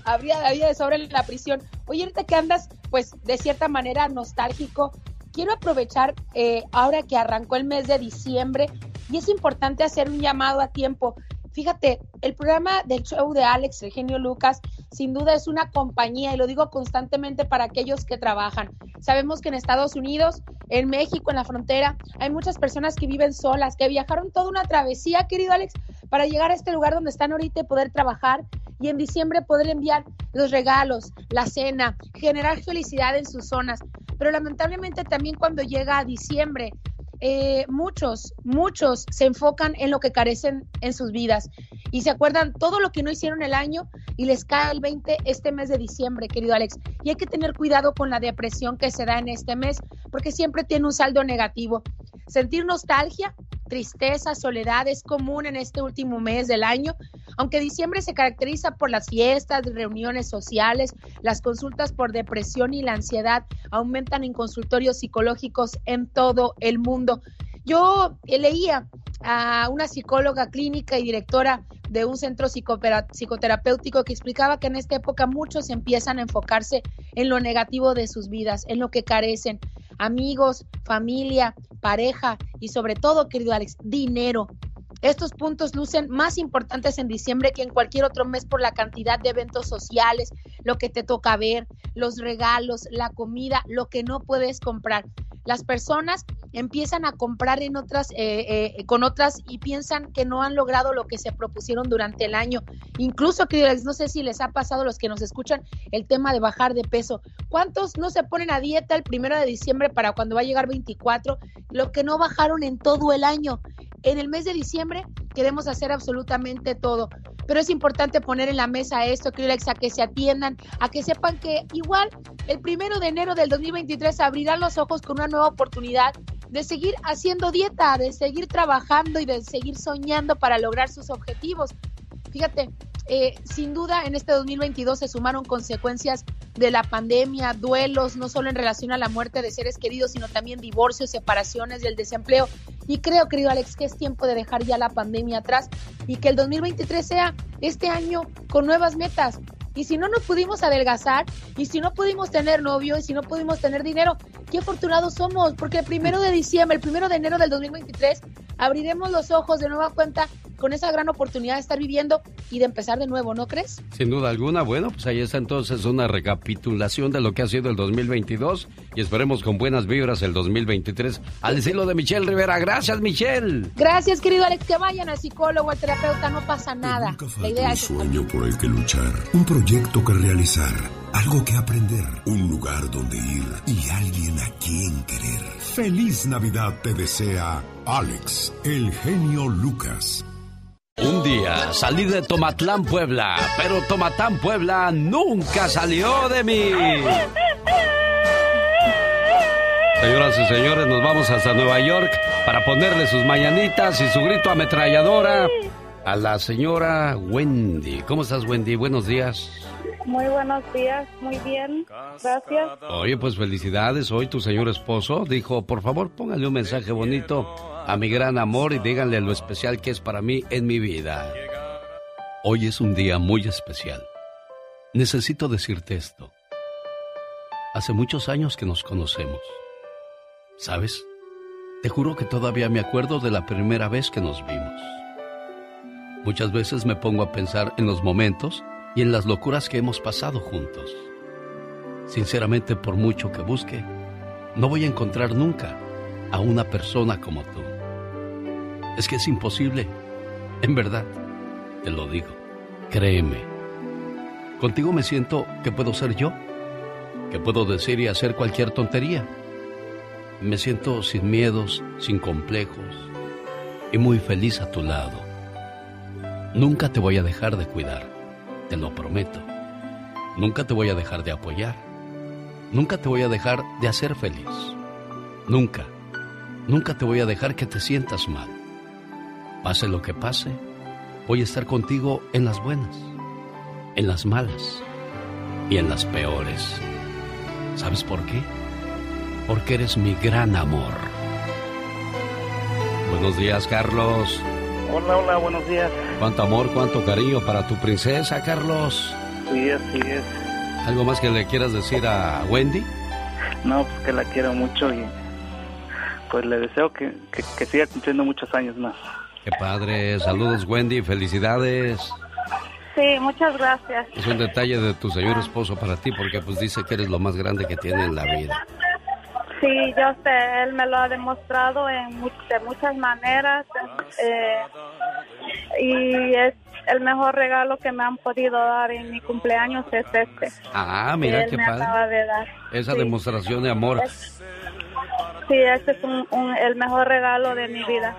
Habría, había de sobra en la prisión. Oye, ahorita que andas, pues, de cierta manera nostálgico, quiero aprovechar eh, ahora que arrancó el mes de diciembre y es importante hacer un llamado a tiempo. Fíjate, el programa del show de Alex, el genio Lucas, sin duda es una compañía y lo digo constantemente para aquellos que trabajan. Sabemos que en Estados Unidos, en México, en la frontera, hay muchas personas que viven solas, que viajaron toda una travesía, querido Alex, para llegar a este lugar donde están ahorita y poder trabajar y en diciembre poder enviar los regalos, la cena, generar felicidad en sus zonas. Pero lamentablemente también cuando llega a diciembre, eh, muchos, muchos se enfocan en lo que carecen en sus vidas y se acuerdan todo lo que no hicieron el año y les cae el 20 este mes de diciembre, querido Alex. Y hay que tener cuidado con la depresión que se da en este mes porque siempre tiene un saldo negativo. Sentir nostalgia, tristeza, soledad es común en este último mes del año, aunque diciembre se caracteriza por las fiestas, reuniones sociales, las consultas por depresión y la ansiedad aumentan en consultorios psicológicos en todo el mundo. Yo eh, leía a una psicóloga clínica y directora de un centro psicoterapéutico que explicaba que en esta época muchos empiezan a enfocarse en lo negativo de sus vidas, en lo que carecen, amigos, familia, pareja y sobre todo, querido Alex, dinero. Estos puntos lucen más importantes en diciembre que en cualquier otro mes por la cantidad de eventos sociales, lo que te toca ver, los regalos, la comida, lo que no puedes comprar. Las personas empiezan a comprar en otras, eh, eh, con otras y piensan que no han logrado lo que se propusieron durante el año. Incluso, Alex, no sé si les ha pasado a los que nos escuchan el tema de bajar de peso. ¿Cuántos no se ponen a dieta el primero de diciembre para cuando va a llegar 24? Lo que no bajaron en todo el año. En el mes de diciembre queremos hacer absolutamente todo, pero es importante poner en la mesa esto, Alex, a que se atiendan, a que sepan que igual el primero de enero del 2023 abrirán los ojos con una nueva oportunidad de seguir haciendo dieta, de seguir trabajando y de seguir soñando para lograr sus objetivos. Fíjate, eh, sin duda en este 2022 se sumaron consecuencias de la pandemia, duelos, no solo en relación a la muerte de seres queridos, sino también divorcios, separaciones y el desempleo. Y creo, querido Alex, que es tiempo de dejar ya la pandemia atrás y que el 2023 sea este año con nuevas metas. Y si no nos pudimos adelgazar, y si no pudimos tener novio, y si no pudimos tener dinero, qué afortunados somos, porque el primero de diciembre, el primero de enero del 2023, abriremos los ojos de nueva cuenta con esa gran oportunidad de estar viviendo y de empezar de nuevo, ¿no crees? Sin duda alguna, bueno, pues ahí está entonces una recapitulación de lo que ha sido el 2022 y esperemos con buenas vibras el 2023 al estilo de Michelle Rivera. Gracias, Michelle. Gracias, querido Alex, que vayan al psicólogo, al terapeuta, no pasa nada. La idea Un es sueño por el que luchar, un proyecto que realizar, algo que aprender, un lugar donde ir y alguien a quien querer. Feliz Navidad te desea Alex, el genio Lucas. Un día salí de Tomatlán, Puebla, pero Tomatlán, Puebla nunca salió de mí. Señoras y señores, nos vamos hasta Nueva York para ponerle sus mañanitas y su grito ametralladora a la señora Wendy. ¿Cómo estás, Wendy? Buenos días. Muy buenos días, muy bien, gracias. Oye, pues felicidades. Hoy tu señor esposo dijo, por favor, póngale un mensaje bonito a mi gran amor y díganle lo especial que es para mí en mi vida. Hoy es un día muy especial. Necesito decirte esto. Hace muchos años que nos conocemos. ¿Sabes? Te juro que todavía me acuerdo de la primera vez que nos vimos. Muchas veces me pongo a pensar en los momentos y en las locuras que hemos pasado juntos. Sinceramente, por mucho que busque, no voy a encontrar nunca a una persona como tú. Es que es imposible. En verdad, te lo digo. Créeme. Contigo me siento que puedo ser yo, que puedo decir y hacer cualquier tontería. Me siento sin miedos, sin complejos y muy feliz a tu lado. Nunca te voy a dejar de cuidar te lo prometo. Nunca te voy a dejar de apoyar. Nunca te voy a dejar de hacer feliz. Nunca, nunca te voy a dejar que te sientas mal. Pase lo que pase, voy a estar contigo en las buenas, en las malas y en las peores. ¿Sabes por qué? Porque eres mi gran amor. Buenos días, Carlos. Hola, hola, buenos días. Cuánto amor, cuánto cariño para tu princesa, Carlos. Sí, así es. ¿Algo más que le quieras decir a Wendy? No, pues que la quiero mucho y pues le deseo que, que, siga cumpliendo muchos años más. Qué padre. Saludos, Wendy. Felicidades. Sí, muchas gracias. Es un detalle de tu señor esposo para ti porque pues dice que eres lo más grande que tiene en la vida. Sí, yo sé, él me lo ha demostrado en de muchas maneras eh, y es el mejor regalo que me han podido dar en mi cumpleaños es este. Ah, mira qué padre. Esa demostración de amor. sí, este es el mejor regalo de mi vida.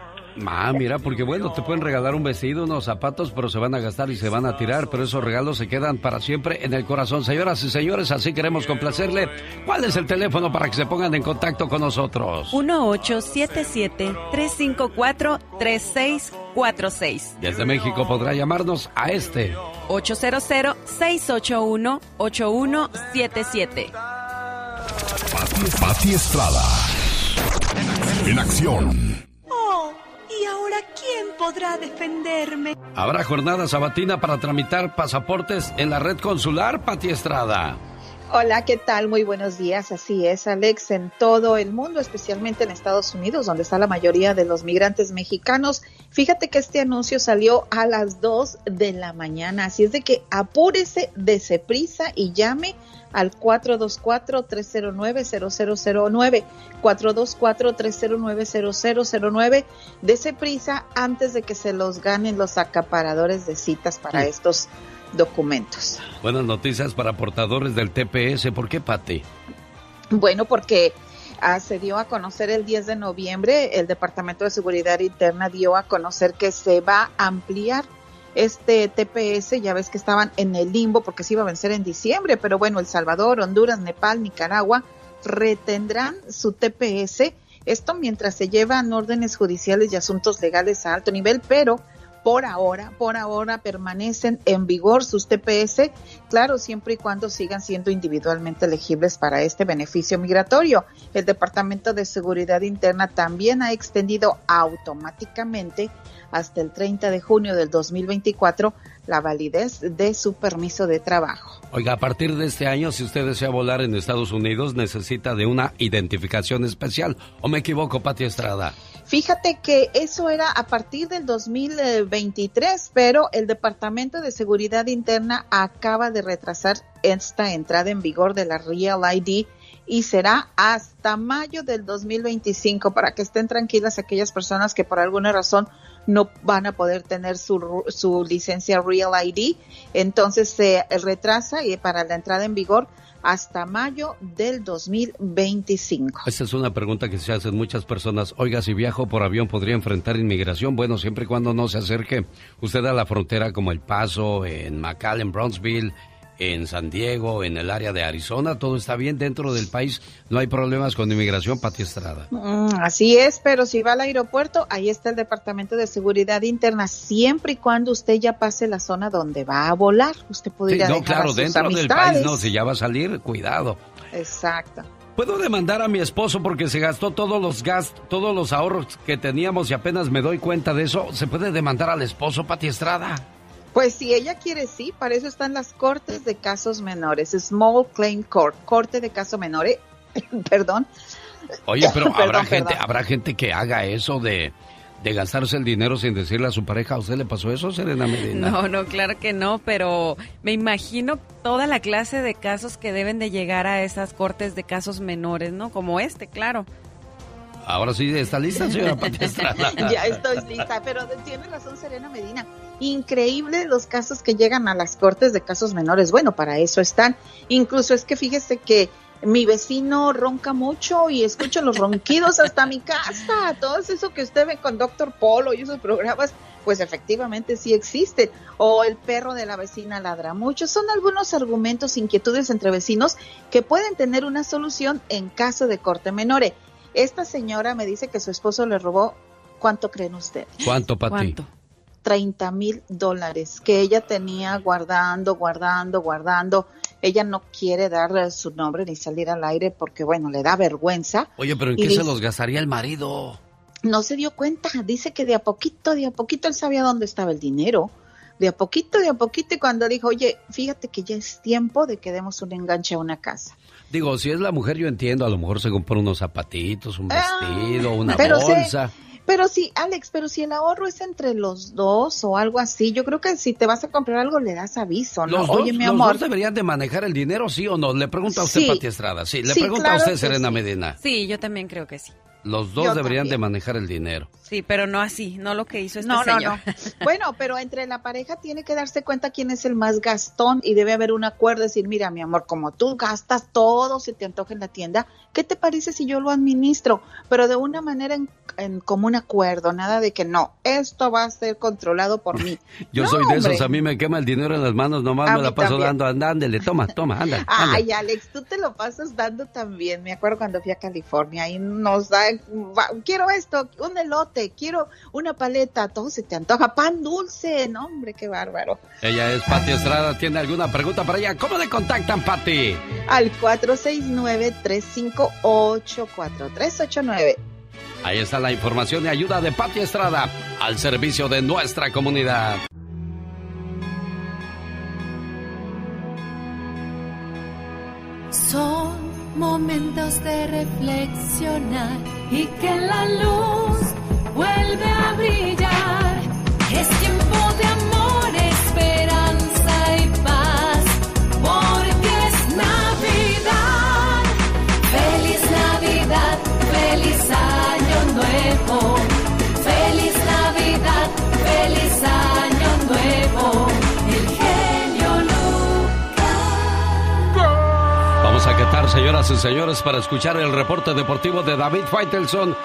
Ah, mira, porque bueno, te pueden regalar un vestido, unos zapatos, pero se van a gastar y se van a tirar, pero esos regalos se quedan para siempre en el corazón. Señoras y señores, así queremos complacerle. ¿Cuál es el teléfono para que se pongan en contacto con nosotros? 1877-354-3646. Desde México podrá llamarnos a este. 800-681-8177. Pati Estrada. En acción. ¿Y ahora quién podrá defenderme? Habrá jornada sabatina para tramitar pasaportes en la red consular, Pati Estrada. Hola, ¿qué tal? Muy buenos días. Así es, Alex, en todo el mundo, especialmente en Estados Unidos, donde está la mayoría de los migrantes mexicanos. Fíjate que este anuncio salió a las 2 de la mañana, así es de que apúrese, dese prisa y llame al 424-309-0009, 424-309-0009. Dese prisa antes de que se los ganen los acaparadores de citas para estos documentos. Buenas noticias para portadores del TPS. ¿Por qué, Pati? Bueno, porque ah, se dio a conocer el 10 de noviembre, el Departamento de Seguridad Interna dio a conocer que se va a ampliar este TPS, ya ves que estaban en el limbo porque se iba a vencer en diciembre, pero bueno, El Salvador, Honduras, Nepal, Nicaragua retendrán su TPS, esto mientras se llevan órdenes judiciales y asuntos legales a alto nivel, pero por ahora, por ahora permanecen en vigor sus TPS, claro, siempre y cuando sigan siendo individualmente elegibles para este beneficio migratorio. El Departamento de Seguridad Interna también ha extendido automáticamente hasta el 30 de junio del 2024 la validez de su permiso de trabajo. Oiga, a partir de este año, si usted desea volar en Estados Unidos, necesita de una identificación especial. ¿O me equivoco, Pati Estrada? Fíjate que eso era a partir del 2023, pero el Departamento de Seguridad Interna acaba de retrasar esta entrada en vigor de la Real ID y será hasta mayo del 2025 para que estén tranquilas aquellas personas que por alguna razón no van a poder tener su, su licencia Real ID. Entonces se retrasa y para la entrada en vigor hasta mayo del 2025. Esta es una pregunta que se hacen muchas personas. Oiga, si viajo por avión, ¿podría enfrentar inmigración? Bueno, siempre y cuando no se acerque usted a la frontera como El Paso, en McAllen, Brownsville, en San Diego, en el área de Arizona, todo está bien dentro del país, no hay problemas con inmigración, Pati Estrada. Mm, así es, pero si va al aeropuerto, ahí está el Departamento de Seguridad Interna, siempre y cuando usted ya pase la zona donde va a volar, usted Sí, podría no, dejar a claro, sus dentro del amistades. país no, si ya va a salir, cuidado. Exacto. ¿Puedo demandar a mi esposo porque se gastó todos los gastos, todos los ahorros que teníamos y apenas me doy cuenta de eso? ¿Se puede demandar al esposo, Pati Estrada? Pues si ella quiere, sí, para eso están las cortes de casos menores, Small Claim Court, corte de caso menores, perdón. Oye, pero Perdón, habrá gente, habrá gente que haga eso de, de gastarse el dinero sin decirle a su pareja. ¿A usted le pasó eso, Serena Medina? No, no, claro que no, pero me imagino toda la clase de casos que deben de llegar a esas cortes de casos menores, ¿no? Como este, claro. Ahora sí está lista, señora ya estoy lista, pero tiene razón Serena Medina. Increíble los casos que llegan a las cortes de casos menores. Bueno, para eso están. Incluso es que fíjese que mi vecino ronca mucho y escucho los ronquidos hasta mi casa. Todo eso que usted ve con Doctor Polo y esos programas, pues efectivamente sí existen. O el perro de la vecina ladra mucho. Son algunos argumentos, inquietudes entre vecinos que pueden tener una solución en caso de corte menore. Esta señora me dice que su esposo le robó, ¿cuánto creen ustedes? ¿Cuánto, Pati? 30 mil dólares que ella tenía guardando, guardando, guardando. Ella no quiere dar su nombre ni salir al aire porque, bueno, le da vergüenza. Oye, pero ¿en Y qué dice- se los gastaría el marido? No se dio cuenta. Dice que de a poquito, de a poquito él sabía dónde estaba el dinero. De a poquito, de a poquito. Y cuando dijo, oye, fíjate que ya es tiempo de que demos un enganche a una casa. Digo, si es la mujer, yo entiendo, a lo mejor se compra unos zapatitos, un vestido, una Ah, pero sí. bolsa. Pero sí, Alex, pero si el ahorro es entre los dos o algo así, yo creo que si te vas a comprar algo le das aviso, ¿no? Los, dos, Oye, mi los amor. dos deberían de manejar el dinero, ¿sí o no? Le pregunta a usted, Sí. Pati Estrada. Sí, le Sí, pregunta claro a usted, Serena sí. Medina. Sí, yo también creo que sí. Los dos Yo deberían también. de manejar el dinero. Sí, pero no así, no lo que hizo este No, no, señor. no. Bueno, pero entre la pareja tiene que darse cuenta quién es el más gastón y debe haber un acuerdo, decir, mira, mi amor, como tú gastas todo, se te antoja en la tienda, ¿qué te parece si yo lo administro? Pero de una manera en, en común acuerdo, nada de que no, esto va a ser controlado por mí. Yo No, soy de esos, hombre. a mí me quema el dinero en las manos, nomás A me la paso también. dando, anda, ándele, toma, toma, anda. anda. Ay, Alex, tú te lo pasas dando también. Me acuerdo cuando fui a California y nos da, quiero esto, un elote, quiero una paleta, todo se te antoja, pan dulce, no hombre, qué bárbaro. Ella es Pati Estrada, ¿tiene alguna pregunta para ella? ¿Cómo le contactan, Pati? Al 469-358-4389. Ahí está la información y ayuda de Pati Estrada al servicio de nuestra comunidad. Son momentos de reflexionar y que la luz vuelve a brillar. Es tiempo de amor, esperanza señoras y señores, para escuchar el reporte deportivo de David Faitelson,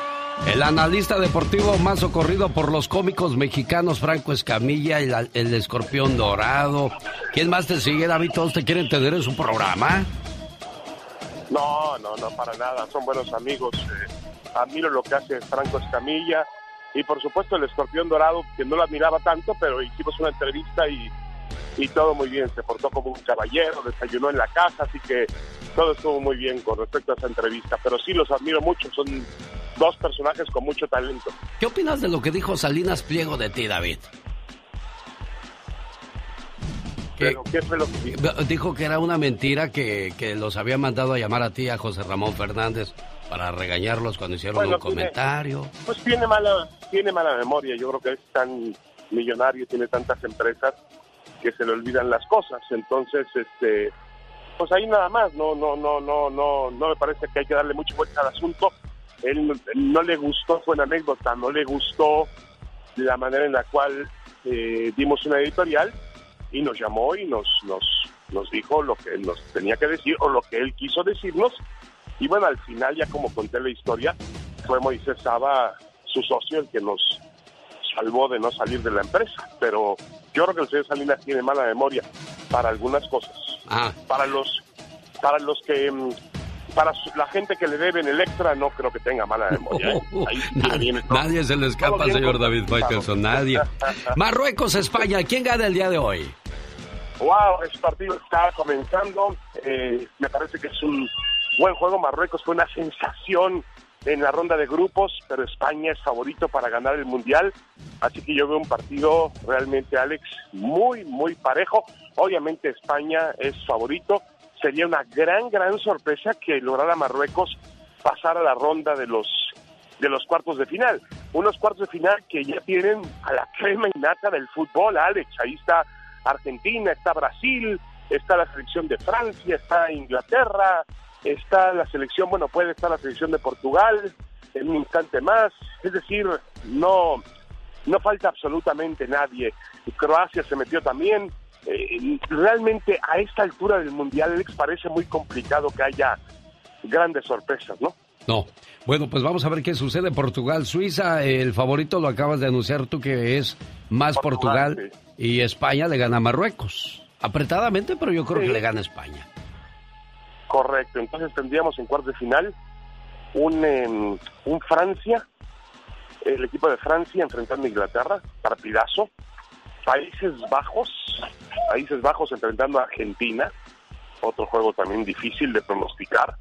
el analista deportivo más socorrido por los cómicos mexicanos Franco Escamilla, el, el escorpión dorado. ¿Quién más te sigue, David? ¿Todos te quieren tener en su programa? No, no, no, para nada. Son buenos amigos. Eh, admiro lo que hace Franco Escamilla y por supuesto el Escorpión Dorado, que no lo admiraba tanto, pero hicimos una entrevista y, y todo muy bien. Se portó como un caballero, desayunó en la casa, así que todo estuvo muy bien con respecto a esa entrevista. Pero sí los admiro mucho, son dos personajes con mucho talento. ¿Qué opinas de lo que dijo Salinas Pliego de ti, David? Pero, ¿qué fue lo que dijo? Dijo que era una mentira que, que los había mandado a llamar a ti, a José Ramón Fernández, para regañarlos cuando hicieron Bueno, un tiene- comentario. Pues tiene mala, tiene mala memoria. Yo creo que es tan millonario, tiene tantas empresas que se le olvidan las cosas. Entonces, este, pues ahí nada más. No, no, no, no, no, no me parece que hay que darle mucha vuelta al asunto. Él no, le gustó, fue una anécdota, no le gustó la manera en la cual eh, dimos una editorial y nos llamó y nos, nos, nos dijo lo que él nos tenía que decir o lo que él quiso decirnos. Y bueno, al final, ya como conté la historia, fue Moisés Saba, su socio, el que nos salvó de no salir de la empresa. Pero yo creo que el señor Salinas tiene mala memoria para algunas cosas. Ah. Para los, para los que, mm, para la gente que le deben el extra, no creo que tenga mala memoria. ¿eh? Ahí todo. Nadie se le escapa, señor David. Faitelson, nadie. Marruecos, España, ¿quién gana el día de hoy? Wow, ese partido está comenzando. Eh, me parece que es un buen juego. Marruecos fue una sensación en la ronda de grupos, pero España es favorito para ganar el Mundial. Así que yo veo un partido realmente, Alex, muy, muy parejo. Obviamente España es favorito. Sería una gran, gran sorpresa que lograra Marruecos pasar a la ronda de los de los cuartos de final. Unos cuartos de final que ya tienen a la crema innata del fútbol, Alex. Ahí está Argentina, está Brasil, está la selección de Francia, está Inglaterra, está la selección, bueno, puede estar la selección de Portugal en un instante más. Es decir, no, no falta absolutamente nadie. Croacia se metió también. Eh, realmente a esta altura del Mundial, Alex, parece muy complicado que haya grandes sorpresas, ¿no? No. Bueno, pues vamos a ver qué sucede. Portugal, Suiza, el favorito lo acabas de anunciar tú que es más Portugal, Portugal, y España le gana a Marruecos. Apretadamente, pero yo creo Sí. que le gana España. Correcto, entonces tendríamos en cuartos de final un, em, un Francia, el equipo de Francia enfrentando a Inglaterra, partidazo. Países Bajos, Países Bajos enfrentando a Argentina, otro juego también difícil de pronosticar.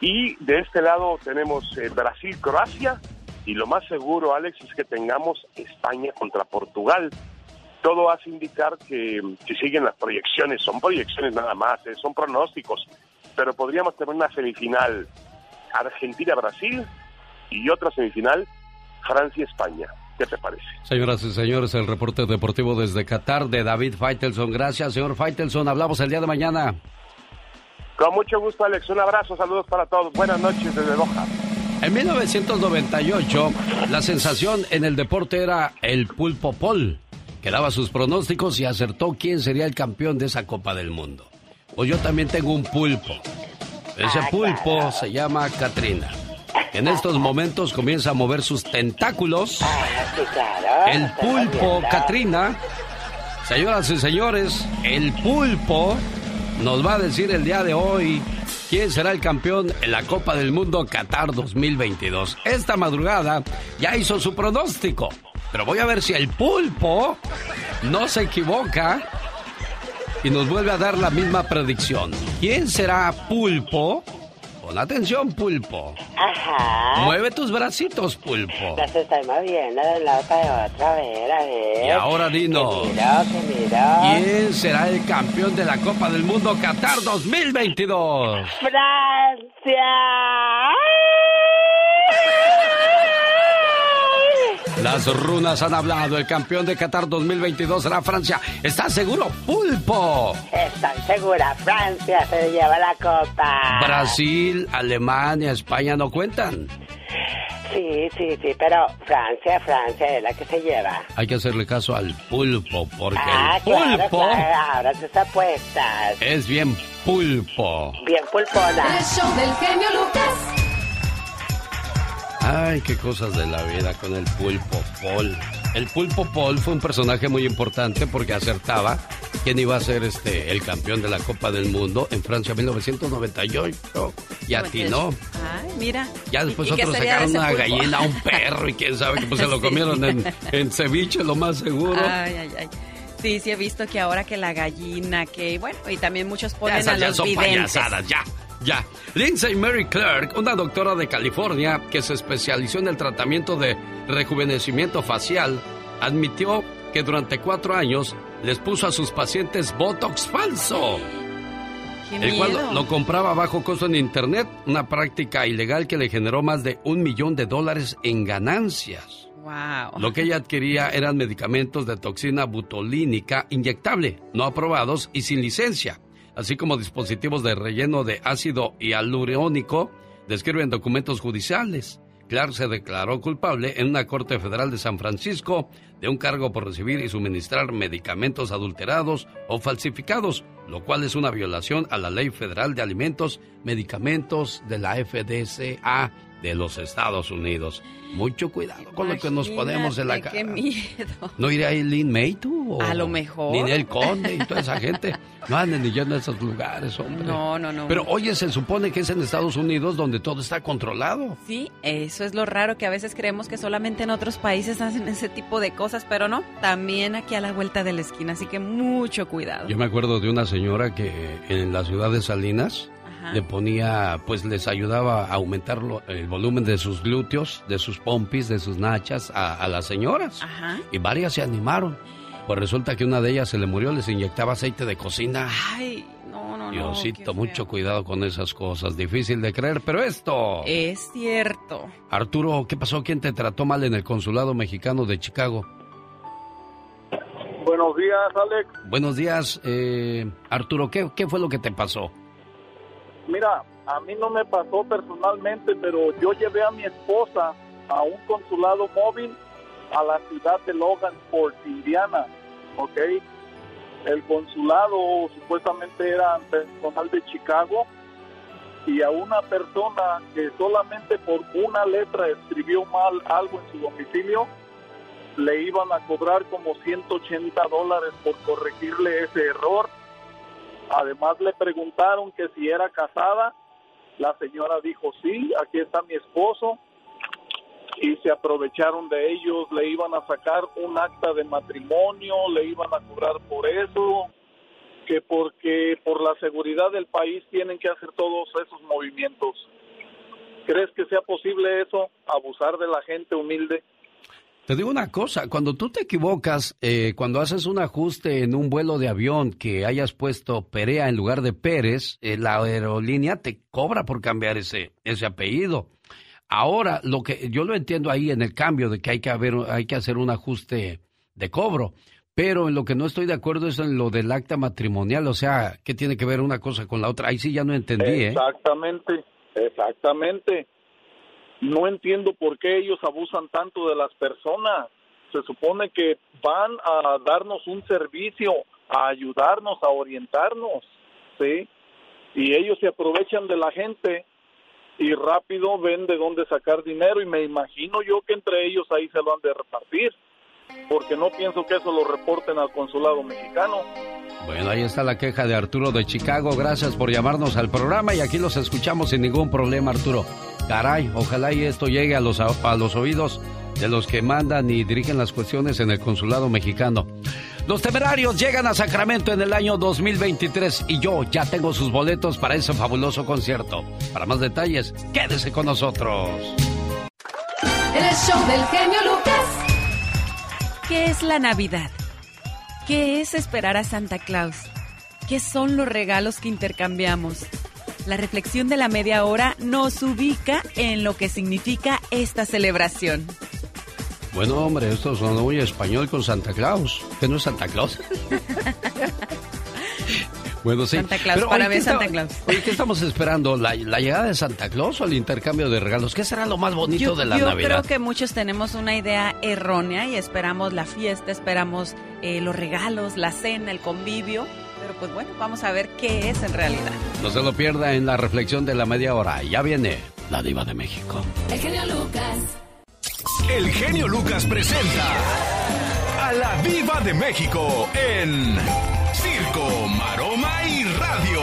Y de este lado tenemos eh, Brasil-Croacia y lo más seguro, Alex, es que tengamos España contra Portugal. Todo hace indicar que si siguen las proyecciones, son proyecciones nada más, eh, son pronósticos, pero podríamos tener una semifinal Argentina-Brasil y otra semifinal Francia-España. ¿Qué te parece? Señoras y señores, el reporte deportivo desde Qatar de David Faitelson. Gracias, señor Faitelson. Hablamos el día de mañana. Con mucho gusto, Alex. Un abrazo, saludos para todos. Buenas noches desde Doha. En 1998, la sensación en el deporte era el Pulpo Pol, que daba sus pronósticos y acertó quién sería el campeón de esa Copa del Mundo. Pues yo también tengo un pulpo. Ese pulpo se llama Katrina. En estos momentos comienza a mover sus tentáculos. El pulpo Katrina. Señoras y señores, el pulpo nos va a decir el día de hoy quién será el campeón en la Copa del Mundo Qatar 2022. Esta madrugada ya hizo su pronóstico, pero voy a ver si el pulpo no se equivoca y nos vuelve a dar la misma predicción. ¿Quién será pulpo? Pon atención, pulpo. Ajá. Mueve tus bracitos, pulpo. Las estoy moviendo de un lado para otro, a ver, a ver. Y ahora dinos. ¿Quién será el campeón de la Copa del Mundo Qatar 2022? Francia. Las runas han hablado. El campeón de Qatar 2022 será Francia. ¿Estás seguro, pulpo? Estoy segura, Francia se lleva la copa. Brasil, Alemania, España no cuentan. Sí, sí, sí, pero Francia, Francia es la que se lleva. Hay que hacerle caso al pulpo, porque Ah, el claro, pulpo claro, ahora tus apuestas. es bien pulpo. Bien pulpona. El show del genio Lucas. Ay, qué cosas de la vida con el pulpo Paul. El pulpo Paul fue un personaje muy importante porque acertaba quién iba a ser este el campeón de la Copa del Mundo en Francia 1998 y atinó. Ay, mira. Ya después ¿Y qué otros de sacaron una pulpo? gallina, un perro y quién sabe que pues se lo comieron en, en ceviche, lo más seguro. Ay, ay, ay. Sí, sí he visto que ahora que la gallina, que bueno, y también muchos Ya, ponen esas a ya los son videntes. payasadas, ya, ya. Lindsay Mary Clark, una doctora de California que se especializó en el tratamiento de rejuvenecimiento facial, admitió que durante cuatro años les puso a sus pacientes Botox falso. Qué El cual miedo. lo compraba a bajo costo en Internet, una práctica ilegal que le generó más de un millón de dólares en ganancias. Lo que ella adquiría eran medicamentos de toxina butolínica inyectable, no aprobados y sin licencia, así como dispositivos de relleno de ácido hialurónico, describen documentos judiciales. Clark se declaró culpable en una corte federal de San Francisco de un cargo por recibir y suministrar medicamentos adulterados o falsificados, lo cual es una violación a la Ley Federal de Alimentos, Medicamentos de la FDCA de los Estados Unidos. Mucho cuidado con lo que nos ponemos en la cara. Qué miedo. ¿No irá ahí Lin May tú? o A lo mejor. Ninel Conde y toda esa gente. No anden ni yendo a esos lugares, hombre. No, no, no. Pero oye, se supone que es en Estados Unidos donde todo está controlado. Sí, eso es lo raro que a veces creemos que solamente en otros países hacen ese tipo de cosas, pero no, también aquí a la vuelta de la esquina, así que mucho cuidado. Yo me acuerdo de una señora que en la ciudad de Salinas Ajá. le ponía, pues les ayudaba a aumentar lo- el volumen de sus glúteos, de sus pompis, de sus nachas a, a las señoras. Ajá. Y varias se animaron. Pues resulta que una de ellas se le murió, les inyectaba aceite de cocina. Ay, no, no, no. Diosito, mucho cuidado con esas cosas. Difícil de creer, pero esto. Es cierto. Arturo, ¿qué pasó? ¿Quién te trató mal en el consulado mexicano de Chicago? Buenos días, Alex. Buenos días, eh, Arturo. ¿qué, ¿Qué fue lo que te pasó? Mira, a mí no me pasó personalmente, pero yo llevé a mi esposa a un consulado móvil a la ciudad de Logansport, Indiana, ¿ok? El consulado supuestamente era personal de Chicago y a una persona que solamente por una letra escribió mal algo en su domicilio, le iban a cobrar como 180 dólares por corregirle ese error. Además le preguntaron que si era casada. La señora dijo, sí, aquí está mi esposo. Y se aprovecharon de ellos, le iban a sacar un acta de matrimonio, le iban a cobrar por eso, que porque por la seguridad del país tienen que hacer todos esos movimientos. ¿Crees que sea posible eso? Abusar de la gente humilde. Te digo una cosa, cuando tú te equivocas, eh, cuando haces un ajuste en un vuelo de avión que hayas puesto Perea en lugar de Pérez, eh, la aerolínea te cobra por cambiar ese, ese apellido. Ahora, lo que yo lo entiendo ahí en el cambio de que hay que haber, hay que hacer un ajuste de cobro, pero en lo que no estoy de acuerdo es en lo del acta matrimonial, o sea, ¿qué tiene que ver una cosa con la otra? Ahí sí ya no entendí, ¿eh? Exactamente, exactamente. No entiendo por qué ellos abusan tanto de las personas. Se supone que van a darnos un servicio, a ayudarnos, a orientarnos, ¿sí? Y ellos se aprovechan de la gente y rápido ven de dónde sacar dinero y me imagino yo que entre ellos ahí se lo han de repartir, porque no pienso que eso lo reporten al consulado mexicano. Bueno, ahí está la queja de Arturo de Chicago. Gracias por llamarnos al programa y aquí los escuchamos sin ningún problema, Arturo. Caray, ojalá y esto llegue a los, a los oídos de los que mandan y dirigen las cuestiones en el consulado mexicano. Los temerarios llegan a Sacramento en el año 2023 y yo ya tengo sus boletos para ese fabuloso concierto. Para más detalles, quédese con nosotros. El show del genio Lucas. ¿Qué es la Navidad? ¿Qué es esperar a Santa Claus? ¿Qué son los regalos que intercambiamos? La reflexión de la media hora nos ubica en lo que significa esta celebración. Bueno, hombre, esto sonó muy español con Santa Claus. ¿Que no es Santa Claus? bueno, sí. Santa Claus, Pero, para ¿qué Santa está- Claus. Oye, ¿qué estamos esperando? ¿La, la llegada de Santa Claus o el intercambio de regalos? ¿Qué será lo más bonito Yo, de la yo Navidad? creo que muchos tenemos una idea errónea y esperamos la fiesta, esperamos eh, los regalos, la cena, el convivio. Pero pues bueno, vamos a ver qué es en realidad. No se lo pierda en la reflexión de la media hora. Ya viene la diva de México. El genio Lucas. El genio Lucas presenta a la Viva de México en Circo, Maroma y Radio.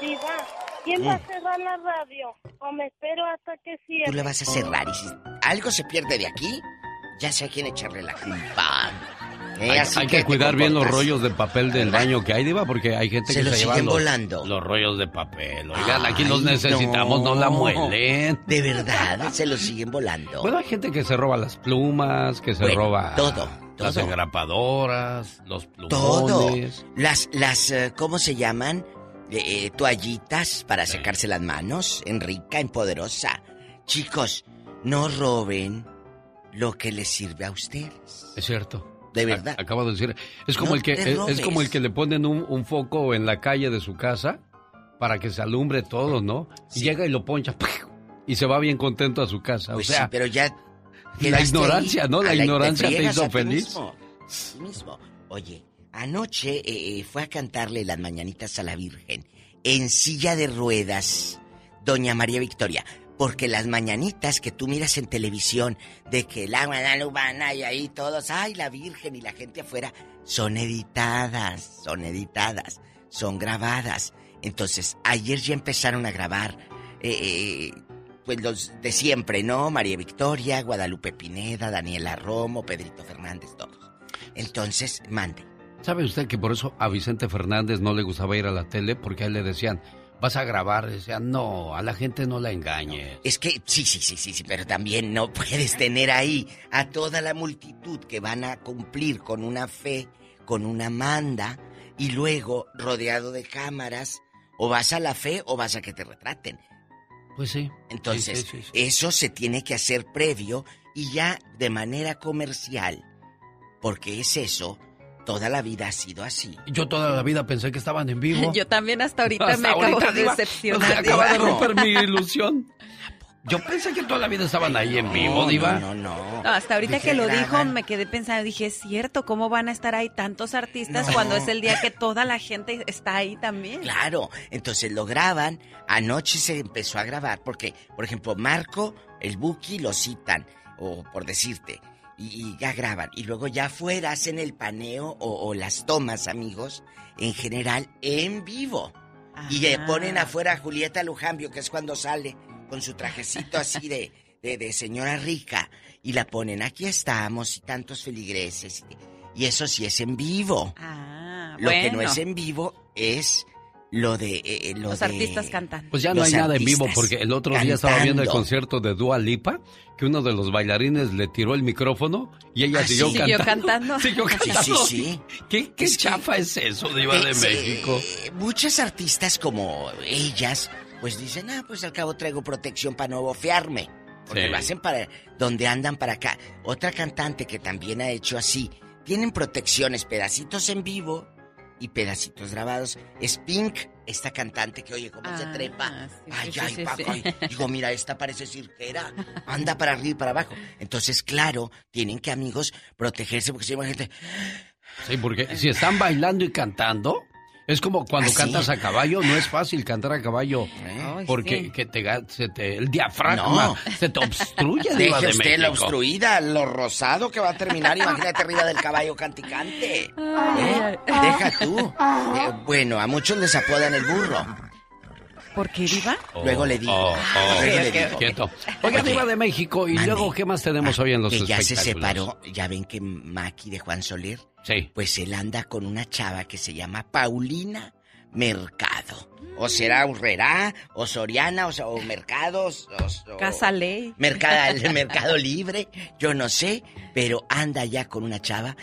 Diva, ¿quién va a cerrar la radio? ¿O me espero hasta que cierre? Tú le vas a cerrar y si algo se pierde de aquí, ya sé a quién echarle la culpa. Eh, hay que cuidar bien los rollos de papel del baño que hay, diva, porque hay gente Se que los se lleva siguen los, volando. los rollos de papel. Oigan, aquí los necesitamos, no. la muelen. De verdad, se los siguen volando. Bueno, hay gente que se roba las plumas, que se Bueno, roba todo, las todo. engrapadoras, los Todo. plumones. Las, las, eh, ¿cómo se llaman? Eh, eh, toallitas para secarse las manos. En rica, en poderosa. Chicos, no roben lo que les sirve a ustedes. Es cierto. De A- verdad. acabo de decir. Es como No el que te es, como el que le ponen un, un foco en la calle de su casa para que se alumbre todo, ¿no? Y llega y lo poncha y se va bien contento a su casa. Pues o sea, sí, pero ya. la ignorancia, ahí, ¿no? La ignorancia te hizo feliz. mismo. Oye, anoche eh, eh, fue a cantarle las mañanitas a la Virgen en silla de ruedas, doña María Victoria. Porque las mañanitas que tú miras en televisión, de que la Guadalupana y ahí todos, ay, la Virgen y la gente afuera, son editadas, son editadas, son grabadas. Entonces, ayer ya empezaron a grabar, eh, eh, pues los de siempre, ¿no? María Victoria, Guadalupe Pineda, Daniela Romo, Pedrito Fernández, todos. Entonces, mande. ¿Sabe usted que por eso a Vicente Fernández no le gustaba ir a la tele? Porque a él le decían, vas a grabar. Decían, no, a la gente no la engañes. Es que sí, sí, sí, sí, sí, pero también no puedes tener ahí a toda la multitud que van a cumplir con una fe, con una manda, y luego rodeado de cámaras, o vas a la fe o vas a que te retraten. Pues sí. Entonces, Sí, sí, sí, sí. eso se tiene que hacer previo y ya de manera comercial, porque es eso, toda la vida ha sido así. Yo toda la vida pensé que estaban en vivo. Yo también hasta ahorita Hasta me acabo ahorita, de decepcionar. Se acaba de romper mi ilusión. Yo pensé que toda la vida estaban ahí en vivo, Diva. No, no, No, hasta ahorita Dije, que lo dijo graban. me quedé pensando, dije, es cierto, ¿cómo van a estar ahí tantos artistas No. cuando es el día que toda la gente está ahí también? Claro, entonces lo graban, anoche se empezó a grabar, porque, por ejemplo, Marco, el Buki lo citan, o por decirte, y, ya graban, y luego ya afuera hacen el paneo o, o las tomas, amigos, en general, en vivo. Y le ponen afuera a Julieta Lujambio, que es cuando sale con su trajecito así de, de, de señora rica, y la ponen, aquí estamos, y tantos feligreses, y, eso sí es en vivo. Ah, Lo que no es en vivo es lo de... eh, eh, lo Los de- artistas cantan. Pues ya no Los hay nada en vivo porque el otro día estaba viendo el cantando. concierto de Dua Lipa, que uno de los bailarines le tiró el micrófono y ella Ah, siguió sí. Siguió cantando. cantando. Siguió Sí, cantando. sí, sí. ¿Qué, qué Es que- chafa es eso, Diva de Eh, sí, México? muchas artistas como ellas, pues dicen, ah, pues al cabo traigo protección para no bofearme. Porque Sí. lo hacen para donde andan para acá. Otra cantante que también ha hecho así, tienen protecciones, pedacitos en vivo y pedacitos grabados. Es Pink, esta cantante que oye cómo se Ah, trepa. sí, ay, sí, ay, sí, Paco, sí. ay. Digo, mira, esta parece cirquera. Anda para arriba y para abajo. Entonces, claro, tienen que, amigos, protegerse porque si hay gente. Sí, porque si están bailando y cantando, es como cuando ¿Ah, sí? cantas a caballo, no es fácil cantar a caballo. Ay, Porque sí. que te, ga- se te- el diafragma No. se te obstruye, Deje de usted la obstruida, lo rosado que va a terminar, imagínate arriba del caballo canticante. ¿Eh? Deja tú. Eh, bueno, a muchos les apodan el burro. ¿Por qué, Diva? Oh, Luego le digo. oh, oh. Luego le digo. Quieto. Oiga, Oye, Diva de México, ¿y mande. luego qué más tenemos hoy en los que ya se separó, ya ven que Maki de Juan Soler, Sí. pues él anda con una chava que se llama Paulina Mercado. O será Urrera, o Soriana, o, o Mercados, o, o- Casa Ley. Mercado, el Mercado Libre, yo no sé, pero anda ya con una chava.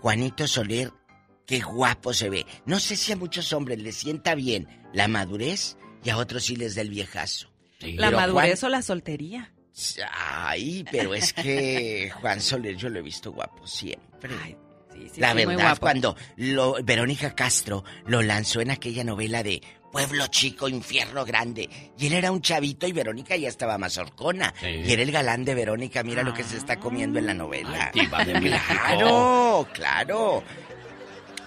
Juanito Soler, qué guapo se ve. No sé si a muchos hombres les sienta bien la madurez y a otros sí les da el viejazo. Sí. La Pero madurez Juan- o la soltería. Ay, pero es que Juan Soler yo lo he visto guapo siempre. Ay, sí, sí, la sí, muy verdad, guapo. cuando lo, Verónica Castro lo lanzó en aquella novela de Pueblo Chico, Infierno Grande, y él era un chavito y Verónica ya estaba más horcona. Sí. Y era el galán de Verónica, mira lo que se está comiendo en la novela. Ay, claro, claro.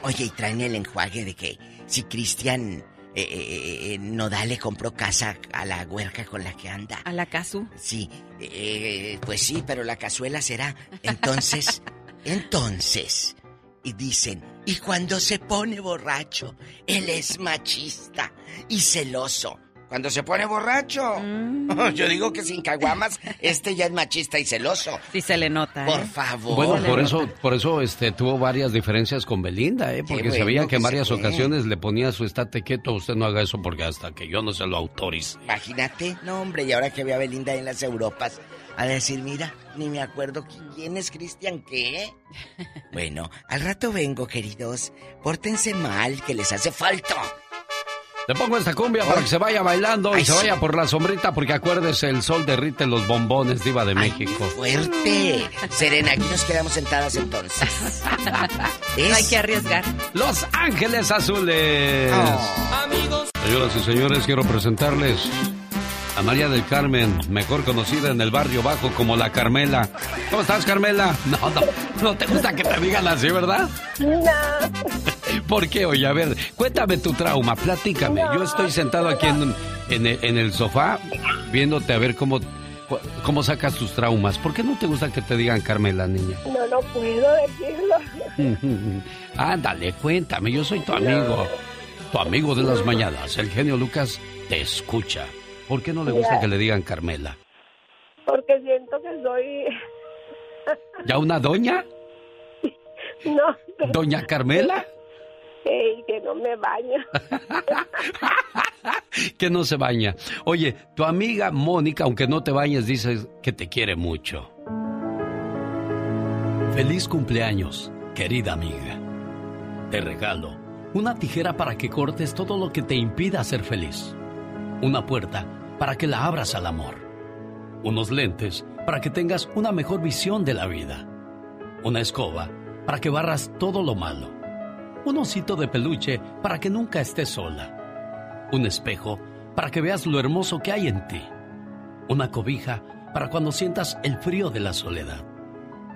Oye, y traen el enjuague de que si Cristian eh, eh, eh, Nodal le compró casa a la huerca con la que anda. A la Casu. Sí, eh, pues sí, pero la cazuela será. Entonces, entonces, y dicen, y cuando se pone borracho, él es machista y celoso. Cuando se pone borracho, Mm. yo digo que sin caguamas, este ya es machista y celoso. Sí se le nota, Por ¿eh? favor. Bueno, por eso, por eso este, tuvo varias diferencias con Belinda, ¿eh? Porque bueno sabía que que en varias ocasiones le ponía su estate quieto, usted no haga eso porque hasta que yo no se lo autorice. Imagínate, no hombre, y ahora que ve a Belinda en las Europas, a decir, mira, ni me acuerdo qui- quién es Cristian qué. Bueno, al rato vengo, queridos. Pórtense mal, que les hace falta. Le pongo esta cumbia para que se vaya bailando y se sí. vaya por la sombrita porque acuérdese, el sol derrite los bombones, diva de Ay, México. Fuerte. Serena, aquí nos quedamos sentadas entonces. Es- Hay que arriesgar. Los Ángeles Azules. Oh. Señoras y señores, quiero presentarles a María del Carmen, mejor conocida en el barrio bajo como la Carmela. ¿Cómo estás, Carmela? No, no, no te gusta que te digan así, ¿verdad? No. ¿Por qué? Oye, a ver, cuéntame tu trauma, platícame. Yo estoy sentado aquí en, en el, en el sofá viéndote a ver cómo, cómo sacas tus traumas. ¿Por qué no te gusta que te digan Carmela, niña? No, no puedo decirlo. Ándale, cuéntame, yo soy tu amigo. Tu amigo de las mañanas, el genio Lucas, te escucha. ¿Por qué no le gusta Ya. que le digan Carmela? Porque siento que soy... ¿Ya una doña? No, ¿Doña Carmela? que, que no me baño. Que no se baña. Oye, tu amiga Mónica, aunque no te bañes, dice que te quiere mucho. Feliz cumpleaños, querida amiga. Te regalo una tijera para que cortes todo lo que te impida ser feliz. Una puerta para que la abras al amor. Unos lentes para que tengas una mejor visión de la vida. Una escoba para que barras todo lo malo. Un osito de peluche para que nunca estés sola. Un espejo para que veas lo hermoso que hay en ti. Una cobija para cuando sientas el frío de la soledad.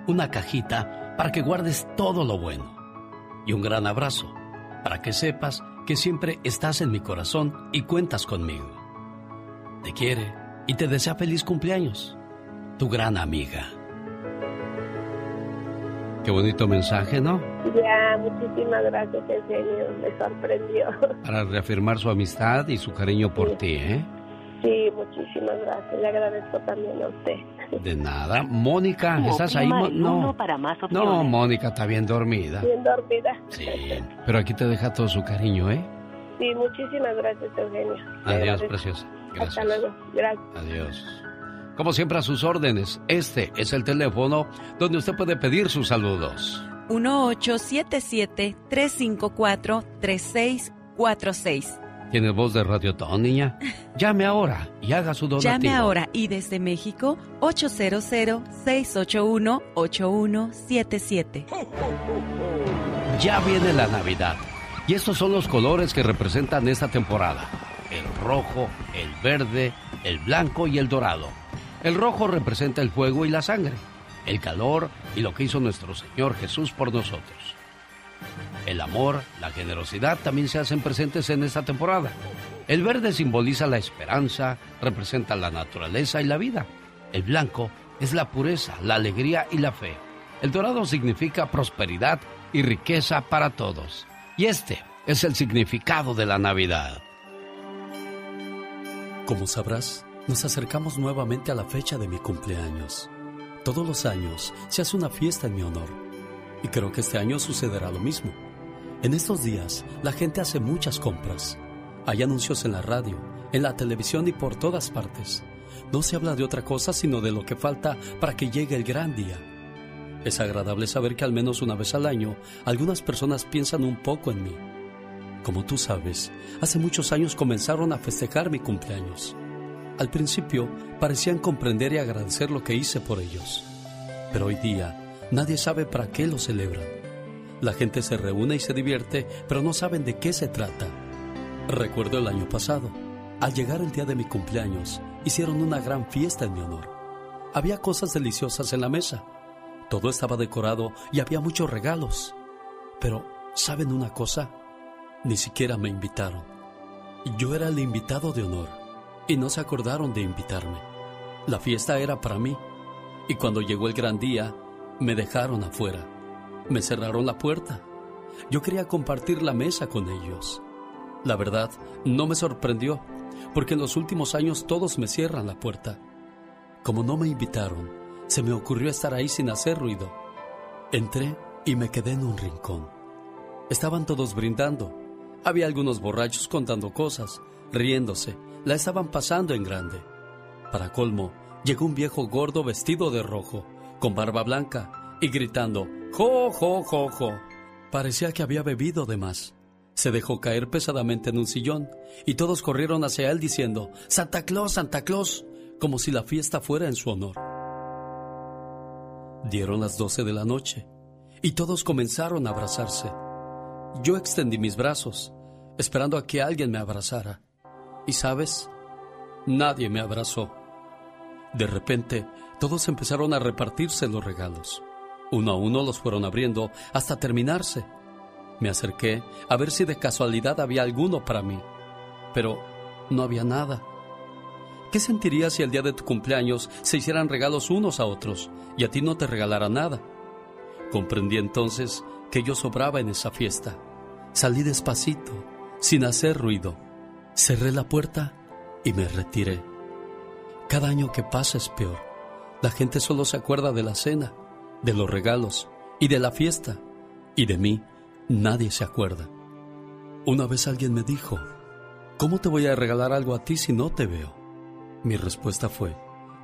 Una cajita para que guardes todo lo bueno. Y un gran abrazo para que sepas que siempre estás en mi corazón y cuentas conmigo. Te quiere y te desea feliz cumpleaños. Tu gran amiga. Qué bonito mensaje, ¿no? Ya, muchísimas gracias, en serio, me sorprendió. Para reafirmar su amistad y su cariño por ti, ¿eh? Sí, muchísimas gracias. Le agradezco también a usted. De nada. Mónica, ¿estás ahí? No. para más No. Mónica está bien dormida. Bien dormida. Sí. Pero aquí te deja todo su cariño, ¿eh? Sí, muchísimas gracias, Eugenio. Adiós, preciosa. Gracias. Hasta luego. Gracias. Adiós. Como siempre a sus órdenes, este es el teléfono donde usted puede pedir sus saludos. 1877-354-3646. ¿Tiene voz de radiotón, niña? Llame ahora y haga su donativo. Llame ahora y desde México 800-681-8177. Ya viene la Navidad. Y estos son los colores que representan esta temporada. El rojo, el verde, el blanco y el dorado. El rojo representa el fuego y la sangre, el calor y lo que hizo nuestro Señor Jesús por nosotros. El amor, la generosidad también se hacen presentes en esta temporada. El verde simboliza la esperanza, representa la naturaleza y la vida. El blanco es la pureza, la alegría y la fe. El dorado significa prosperidad y riqueza para todos. Y este es el significado de la Navidad. Como sabrás, nos acercamos nuevamente a la fecha de mi cumpleaños. Todos los años se hace una fiesta en mi honor. Y creo que este año sucederá lo mismo. En estos días, la gente hace muchas compras. Hay anuncios en la radio, en la televisión y por todas partes. No se habla de otra cosa sino de lo que falta para que llegue el gran día. Es agradable saber que al menos una vez al año algunas personas piensan un poco en mí. Como tú sabes, hace muchos años comenzaron a festejar mi cumpleaños. Al principio parecían comprender y agradecer lo que hice por ellos. Pero hoy día nadie sabe para qué lo celebran. La gente se reúne y se divierte, pero no saben de qué se trata. Recuerdo el año pasado. Al llegar el día de mi cumpleaños, hicieron una gran fiesta en mi honor. Había cosas deliciosas en la mesa. Todo estaba decorado y había muchos regalos. Pero, ¿saben una cosa? Ni siquiera me invitaron. Yo era el invitado de honor y no se acordaron de invitarme. La fiesta era para mí y cuando llegó el gran día me dejaron afuera. Me cerraron la puerta. Yo quería compartir la mesa con ellos. La verdad, no me sorprendió, porque en los últimos años todos me cierran la puerta. Como no me invitaron, se me ocurrió estar ahí sin hacer ruido. Entré y me quedé en un rincón. Estaban todos brindando. Había algunos borrachos contando cosas, riéndose. La estaban pasando en grande. Para colmo, llegó un viejo gordo vestido de rojo, con barba blanca, y gritando, ¡Jo, jo, jo, jo! Parecía que había bebido de más. Se dejó caer pesadamente en un sillón, y todos corrieron hacia él diciendo, ¡Santa Claus, Santa Claus! como si la fiesta fuera en su honor. Dieron las doce de la noche, y todos comenzaron a abrazarse. Yo extendí mis brazos, esperando a que alguien me abrazara. Y sabes, nadie me abrazó. De repente, todos empezaron a repartirse los regalos. Uno a uno los fueron abriendo hasta terminarse. Me acerqué a ver si de casualidad había alguno para mí, pero no había nada. ¿Qué sentirías si el día de tu cumpleaños se hicieran regalos unos a otros y a ti no te regalara nada? Comprendí entonces que yo sobraba en esa fiesta. Salí despacito, sin hacer ruido. Cerré la puerta y me retiré. Cada año que pasa es peor. La gente solo se acuerda de la cena, de los regalos y de la fiesta. Y de mí nadie se acuerda. Una vez alguien me dijo, ¿cómo te voy a regalar algo a ti si no te veo? Mi respuesta fue,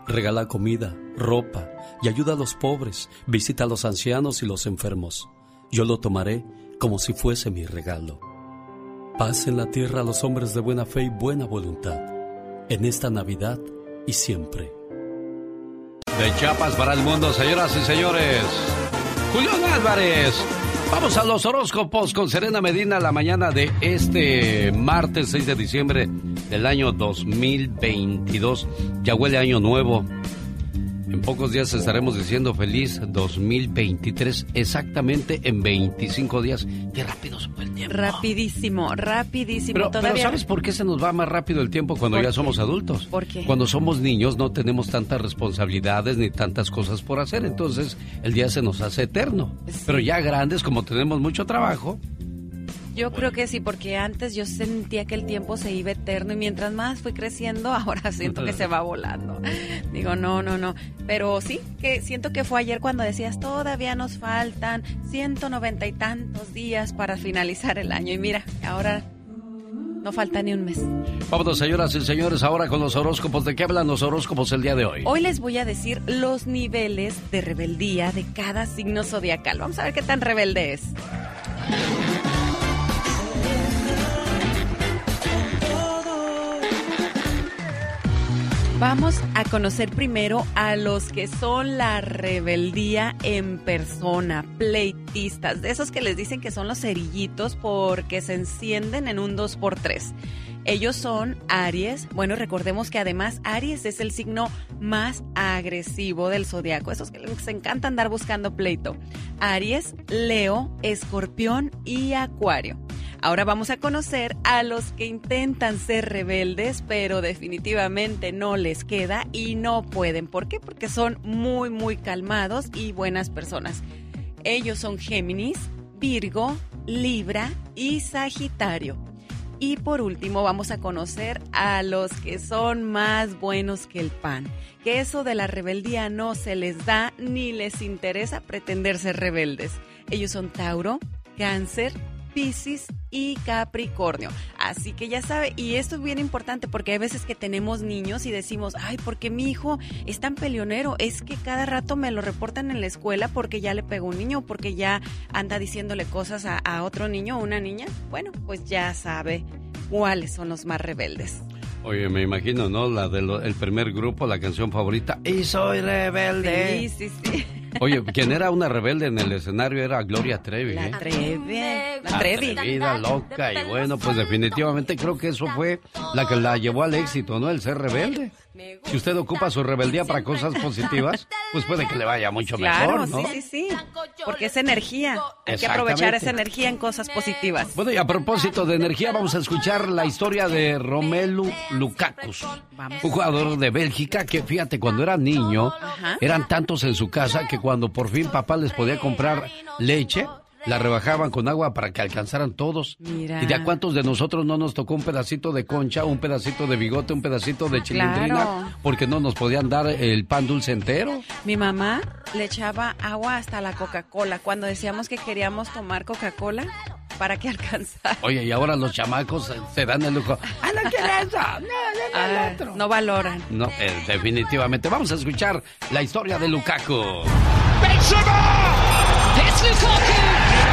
regala comida, ropa y ayuda a los pobres, visita a los ancianos y los enfermos. Yo lo tomaré como si fuese mi regalo. Paz en la tierra a los hombres de buena fe y buena voluntad, en esta Navidad y siempre. De Chiapas para el mundo, señoras y señores. Julián Álvarez. Vamos a los horóscopos con Serena Medina la mañana de este martes 6 de diciembre del año 2022. Ya huele año nuevo. En pocos días estaremos diciendo feliz 2023, exactamente en 25 días. Qué rápido se fue el tiempo. Rapidísimo, rapidísimo. Pero, Todavía... pero ¿sabes por qué se nos va más rápido el tiempo cuando ¿Por ya qué? somos adultos? ¿Por qué? Cuando somos niños no tenemos tantas responsabilidades ni tantas cosas por hacer, entonces el día se nos hace eterno. Pero ya grandes, como tenemos mucho trabajo, Yo creo que sí, porque antes yo sentía que el tiempo se iba eterno y mientras más fui creciendo, ahora siento que se va volando. Digo, no, no, no. Pero sí, que siento que fue ayer cuando decías, todavía nos faltan 190 y tantos días para finalizar el año. Y mira, ahora no falta ni un mes. vámonos señoras y señores ahora con los horóscopos. ¿De qué hablan los horóscopos el día de hoy? Hoy les voy a decir los niveles de rebeldía de cada signo zodiacal. Vamos a ver qué tan rebelde es. Vamos a conocer primero a los que son la rebeldía en persona, pleitistas, de esos que les dicen que son los cerillitos porque se encienden en un 2x3. Ellos son Aries. Bueno, recordemos que además Aries es el signo más agresivo del zodiaco, esos que les encanta andar buscando pleito. Aries, Leo, Escorpión y Acuario. Ahora vamos a conocer a los que intentan ser rebeldes, pero definitivamente no les queda y no pueden. ¿Por qué? Porque son muy, muy calmados y buenas personas. Ellos son Géminis, Virgo, Libra y Sagitario. Y por último vamos a conocer a los que son más buenos que el pan. Que eso de la rebeldía no se les da ni les interesa pretender ser rebeldes. Ellos son Tauro, Cáncer, Piscis y Capricornio. Así que ya sabe, y esto es bien importante porque hay veces que tenemos niños y decimos, ay, porque mi hijo es tan peleonero, es que cada rato me lo reportan en la escuela porque ya le pegó un niño, porque ya anda diciéndole cosas a, a otro niño o una niña. Bueno, pues ya sabe cuáles son los más rebeldes. Oye, me imagino, ¿no? La del primer grupo, la canción favorita. Y soy rebelde. Sí, sí, sí. Oye, quien era una rebelde en el escenario era Gloria Trevi, ¿eh? La Trevi. La Trevi. Atrevida, loca y bueno, pues definitivamente creo que eso fue la que la llevó al éxito, ¿no? El ser rebelde. Si usted ocupa su rebeldía para cosas positivas, pues puede que le vaya mucho Claro, mejor, ¿no? sí, sí, sí. Porque es energía. Hay que aprovechar esa energía en cosas positivas. Bueno, y a propósito de energía, vamos a escuchar la historia de Romelu Lukaku, un jugador de Bélgica que, fíjate, cuando era niño, eran tantos en su casa que cuando por fin papá les podía comprar leche, la rebajaban con agua para que alcanzaran todos. Mira. ¿Y de a cuántos de nosotros no nos tocó un pedacito de concha, un pedacito de bigote, un pedacito de chilindrina? Claro. Porque no nos podían dar el pan dulce entero. Mi mamá le echaba agua hasta la Coca-Cola. Cuando decíamos que queríamos tomar Coca-Cola, ¿para qué alcanzar? Oye, y ahora los chamacos se dan el lujo. ¡Ah, no quiero eso! ¡No, no, no, Ah, otro! no valoran. No, eh, definitivamente. Vamos a escuchar la historia de Lukaku. It's Lukaku.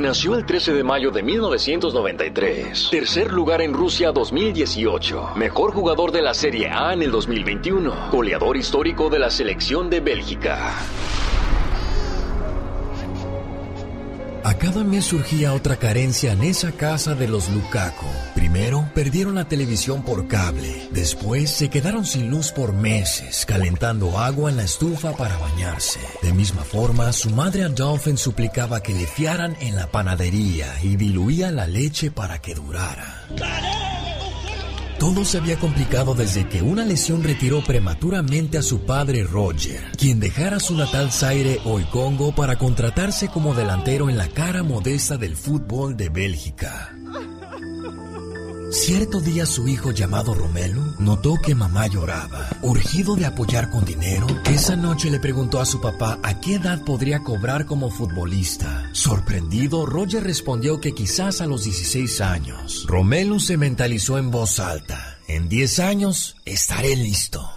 Nació el 13 de mayo de 1993. Tercer lugar en Rusia 2018. Mejor jugador de la Serie A en el 2021. Goleador histórico de la selección de Bélgica. A cada mes surgía otra carencia en esa casa de los Lukaku. Primero, perdieron la televisión por cable. Después, se quedaron sin luz por meses, calentando agua en la estufa para bañarse. De misma forma, su madre Adolphin suplicaba que le fiaran en la panadería y diluía la leche para que durara. Todo se había complicado desde que una lesión retiró prematuramente a su padre Roger, quien dejara su natal Zaire hoy Congo para contratarse como delantero en la cara modesta del fútbol de Bélgica. Cierto día su hijo llamado Romelu notó que mamá lloraba. Urgido de apoyar con dinero, esa noche le preguntó a su papá a qué edad podría cobrar como futbolista. Sorprendido, Roger respondió que quizás a los 16 años. Romelu se mentalizó en voz alta. En 10 años estaré listo.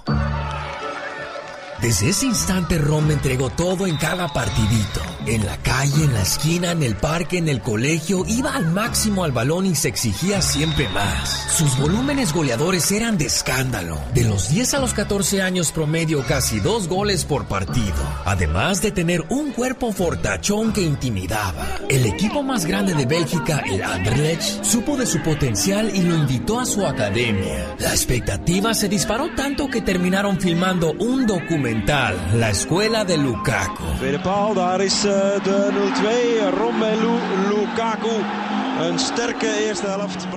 Desde ese instante Rom me entregó todo en cada partidito. En la calle, en la esquina, en el parque, en el colegio, iba al máximo al balón y se exigía siempre más. Sus volúmenes goleadores eran de escándalo. De los 10 a los 14 años promedio casi dos goles por partido. Además de tener un cuerpo fortachón que intimidaba. El equipo más grande de Bélgica, el Anderlecht, supo de su potencial y lo invitó a su academia. La expectativa se disparó tanto que terminaron filmando un documental, La Escuela de Lukaku. Tweede paal, daar is eh, de 0-2. Romelu Lukaku.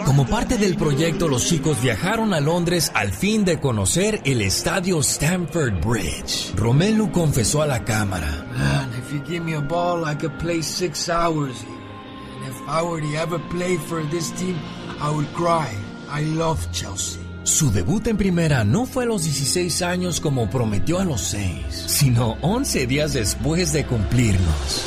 Como parte del proyecto, los chicos viajaron a Londres al fin de conocer el estadio Stamford Bridge. Romelu confesó a la cámara. Man, if you give me a ball, I could play six hours. And if I were to ever play for this team, I would cry. I love Chelsea. Su debut en primera no fue a los 16 años como prometió a los 6, sino 11 días después de cumplirlos.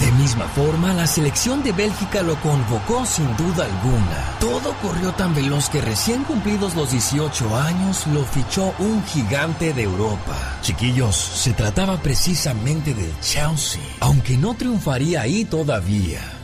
De misma forma, la selección de Bélgica lo convocó sin duda alguna. Todo corrió tan veloz que recién cumplidos los 18 años lo fichó un gigante de Europa. Chiquillos, se trataba precisamente del Chelsea, aunque no triunfaría ahí todavía.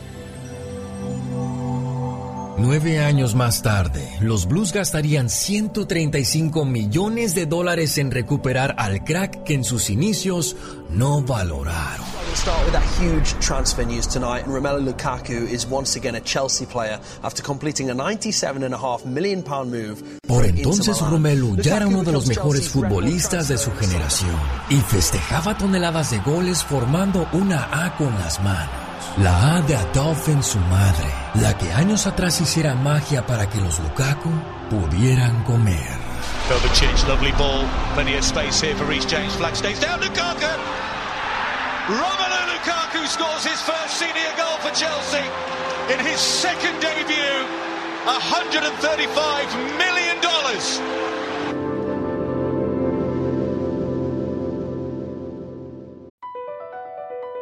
Nueve años más tarde, los Blues gastarían 135 millones de dólares en recuperar al crack que en sus inicios no valoraron. We'll start with that huge transfer news tonight. Romelu Lukaku is once again a Chelsea player after completing a 97.5 million pound move. Por entonces Romelu ya era uno de los mejores futbolistas de su generación y festejaba toneladas de goles formando una A con las manos. La A de Adolphin su madre, la que años atrás hiciera magia para que los Lukaku pudieran comer. Kovacic, lovely ball. Plenty of space here for Reece James. Flag stays down. Lukaku. Romelu Lukaku scores his first senior goal for Chelsea in his second debut. 135 million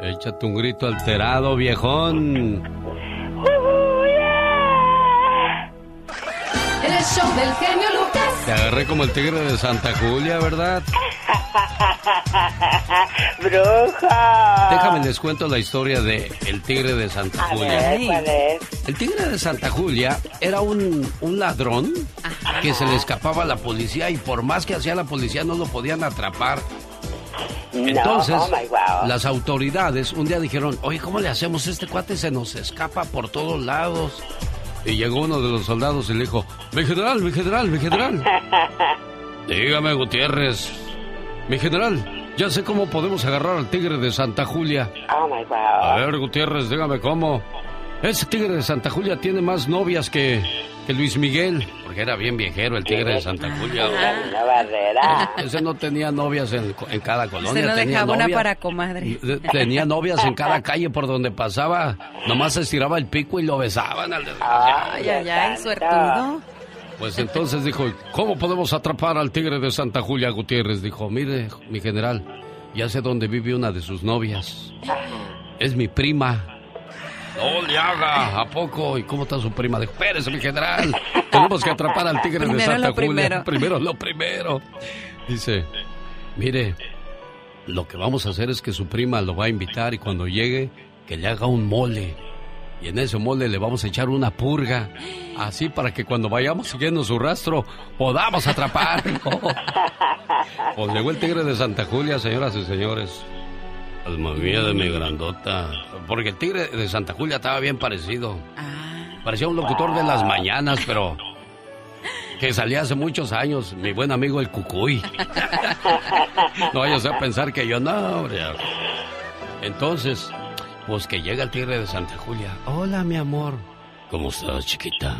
Échate un grito alterado, viejón. El show del genio Lucas. Te agarré como el tigre de Santa Julia, ¿verdad? ¡Bruja! Déjame les cuento la historia de el tigre de Santa A Julia. ver, ¿cuál es? El tigre de Santa Julia era un, un ladrón que se le escapaba a la policía y por más que hacía la policía no lo podían atrapar. Entonces, oh my wow. las autoridades un día dijeron, oye, ¿cómo le hacemos? Este cuate se nos escapa por todos lados. Y llegó uno de los soldados y le dijo, mi general, mi general, mi general. Dígame, Gutiérrez. Mi general, ya sé cómo podemos agarrar al tigre de Santa Julia. Oh my wow. A ver, Gutiérrez, dígame cómo. Ese tigre de Santa Julia tiene más novias que, que Luis Miguel. Porque era bien viejero el tigre de Santa Julia. Una barrera. Ese no tenía novias en, en cada colonia. Se lo tenía dejaba una para comadre. Tenía novias en cada calle por donde pasaba. Nomás estiraba el pico y lo besaban al desgraciado. Ay, ay, ay, suertudo. Pues entonces dijo, ¿cómo podemos atrapar al tigre de Santa Julia Gutiérrez? Dijo, mire, mi general, ya sé dónde vive una de sus novias. Es mi prima. No le haga, ¿a poco? ¿Y cómo está su prima? Dijo, espérese, mi general. Tenemos que atrapar al tigre de Primero Santa lo Julia. primero. Primero lo primero. Dice, mire, lo que vamos a hacer es que su prima lo va a invitar y cuando llegue, que le haga un mole. Y en ese mole le vamos a echar una purga. Así para que cuando vayamos siguiendo su rastro, podamos atraparlo. Pues llegó el tigre de Santa Julia, señoras y señores. Pues me vi de mi grandota. Porque el tigre de Santa Julia estaba bien parecido. Parecía un locutor de las mañanas, pero que salía hace muchos años, mi buen amigo el Cucuy. No vayas a pensar que yo no. Entonces, pues que llega el tigre de Santa Julia. Hola, mi amor. ¿Cómo estás, chiquita?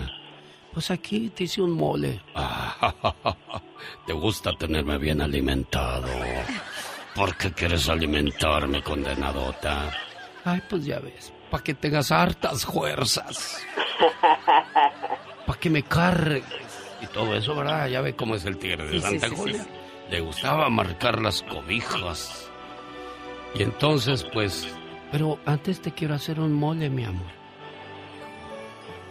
Pues aquí te hice un mole. Ah, te gusta tenerme bien alimentado. ¿Por qué quieres alimentarme, condenadota? Ay, pues ya ves, para que tengas hartas fuerzas. Para que me cargues. Y todo eso, ¿verdad? Ya ve cómo es el tigre de Sí, Santa sí, Julia. sí. Le gustaba marcar las cobijas. Y entonces, pues, pero antes te quiero hacer un mole, mi amor.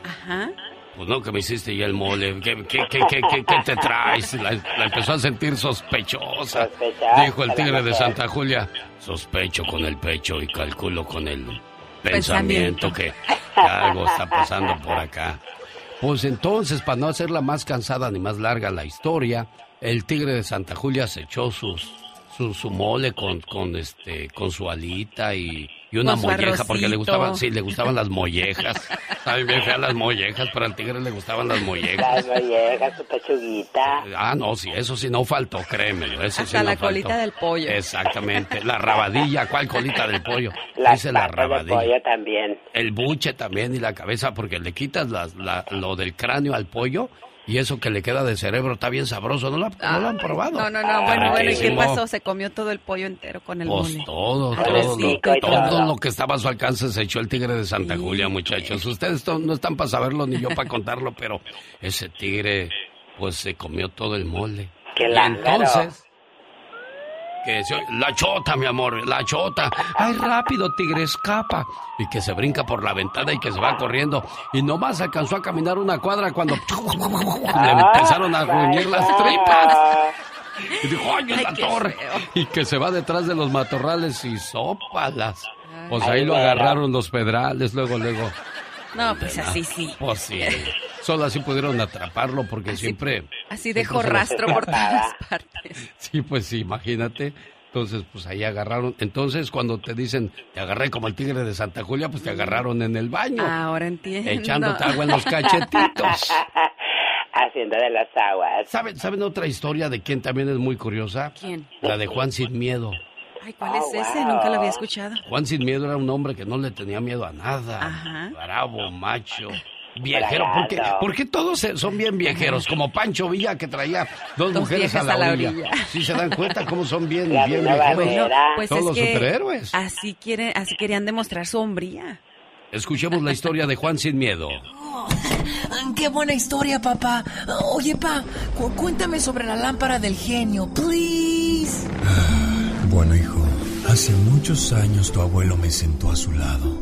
Ajá. Pues no, que me hiciste ya el mole. ¿Qué, qué, qué, qué, te traes? La, la empezó a sentir sospechosa. Sospechosa, Dijo el tigre de. Santa Julia. Sospecho con el pecho y calculo con el Pensamiento. pensamiento, que, que algo está pasando por acá. Pues entonces, para no hacerla más cansada ni más larga la historia, el tigre de Santa Julia se echó sus, su, su mole con, con, este, con su alita y, y una molleja, porque le gustaban, sí, le gustaban las mollejas. Saben bien feas las mollejas, pero al tigre le gustaban las Las mollejas. mollejas, su pechuguita. Ah, no, sí, eso sí no faltó, créemelo. Eso sí Hasta no la colita del pollo. Exactamente. La rabadilla, ¿cuál colita del pollo? Las Dice la rabadilla. pollo también. El buche también y la cabeza, porque le quitas las- la- lo del cráneo al pollo y eso que le queda de cerebro está bien sabroso. ¿No lo, no lo han probado? No, no, no. Bueno, bueno, ¿y qué pasó? Se comió todo el pollo entero con el Pues mole. todo, todo, lo, todo lo que estaba a su alcance se echó el tigre de Santa Julia, muchachos. Ustedes no están para saberlo ni yo para contarlo, pero ese tigre, pues se comió todo el mole. Qué y entonces, que se la chota, mi amor, la chota. Ay, rápido, tigre, escapa. Y que se brinca por la ventana y que se va corriendo. Y nomás alcanzó a caminar una cuadra cuando le empezaron a gruñir las tripas. Y dijo, ¡ay, la torre! Y que se va detrás de los matorrales y sópalas. Pues ahí lo agarraron los pedrales, luego, luego. No, pues así sí. Pues sí. Solo así pudieron atraparlo porque siempre... Así dejó siempre rastro por todas partes. Sí, pues sí, imagínate. Entonces, pues ahí agarraron. Entonces, cuando te dicen, te agarré como el tigre de Santa Julia, pues te agarraron en el baño. Ahora entiendo. Echándote agua en los cachetitos. Haciendo de las aguas. ¿Saben, ¿Saben otra historia de quien también es muy curiosa? ¿Quién? La de Juan Sin Miedo. Ay, ¿cuál es ese? Nunca lo había escuchado. Juan Sin Miedo era un hombre que no le tenía miedo a nada. Ajá. Bravo, macho. Viejero, ¿por qué, por qué todos son bien viejeros? Como Pancho Villa que traía dos, Dos mujeres a la, a la orilla. orilla. ¿Sí se dan cuenta cómo son bien, bien? Bueno, Pues todos es los que superhéroes. Así, quieren, así querían demostrar su hombría. Escuchemos la historia de Juan Sin Miedo. Qué buena historia, papá. Oye, pa, cu- cuéntame sobre la lámpara del genio, please. Bueno, hijo, hace muchos años tu abuelo me sentó a su lado.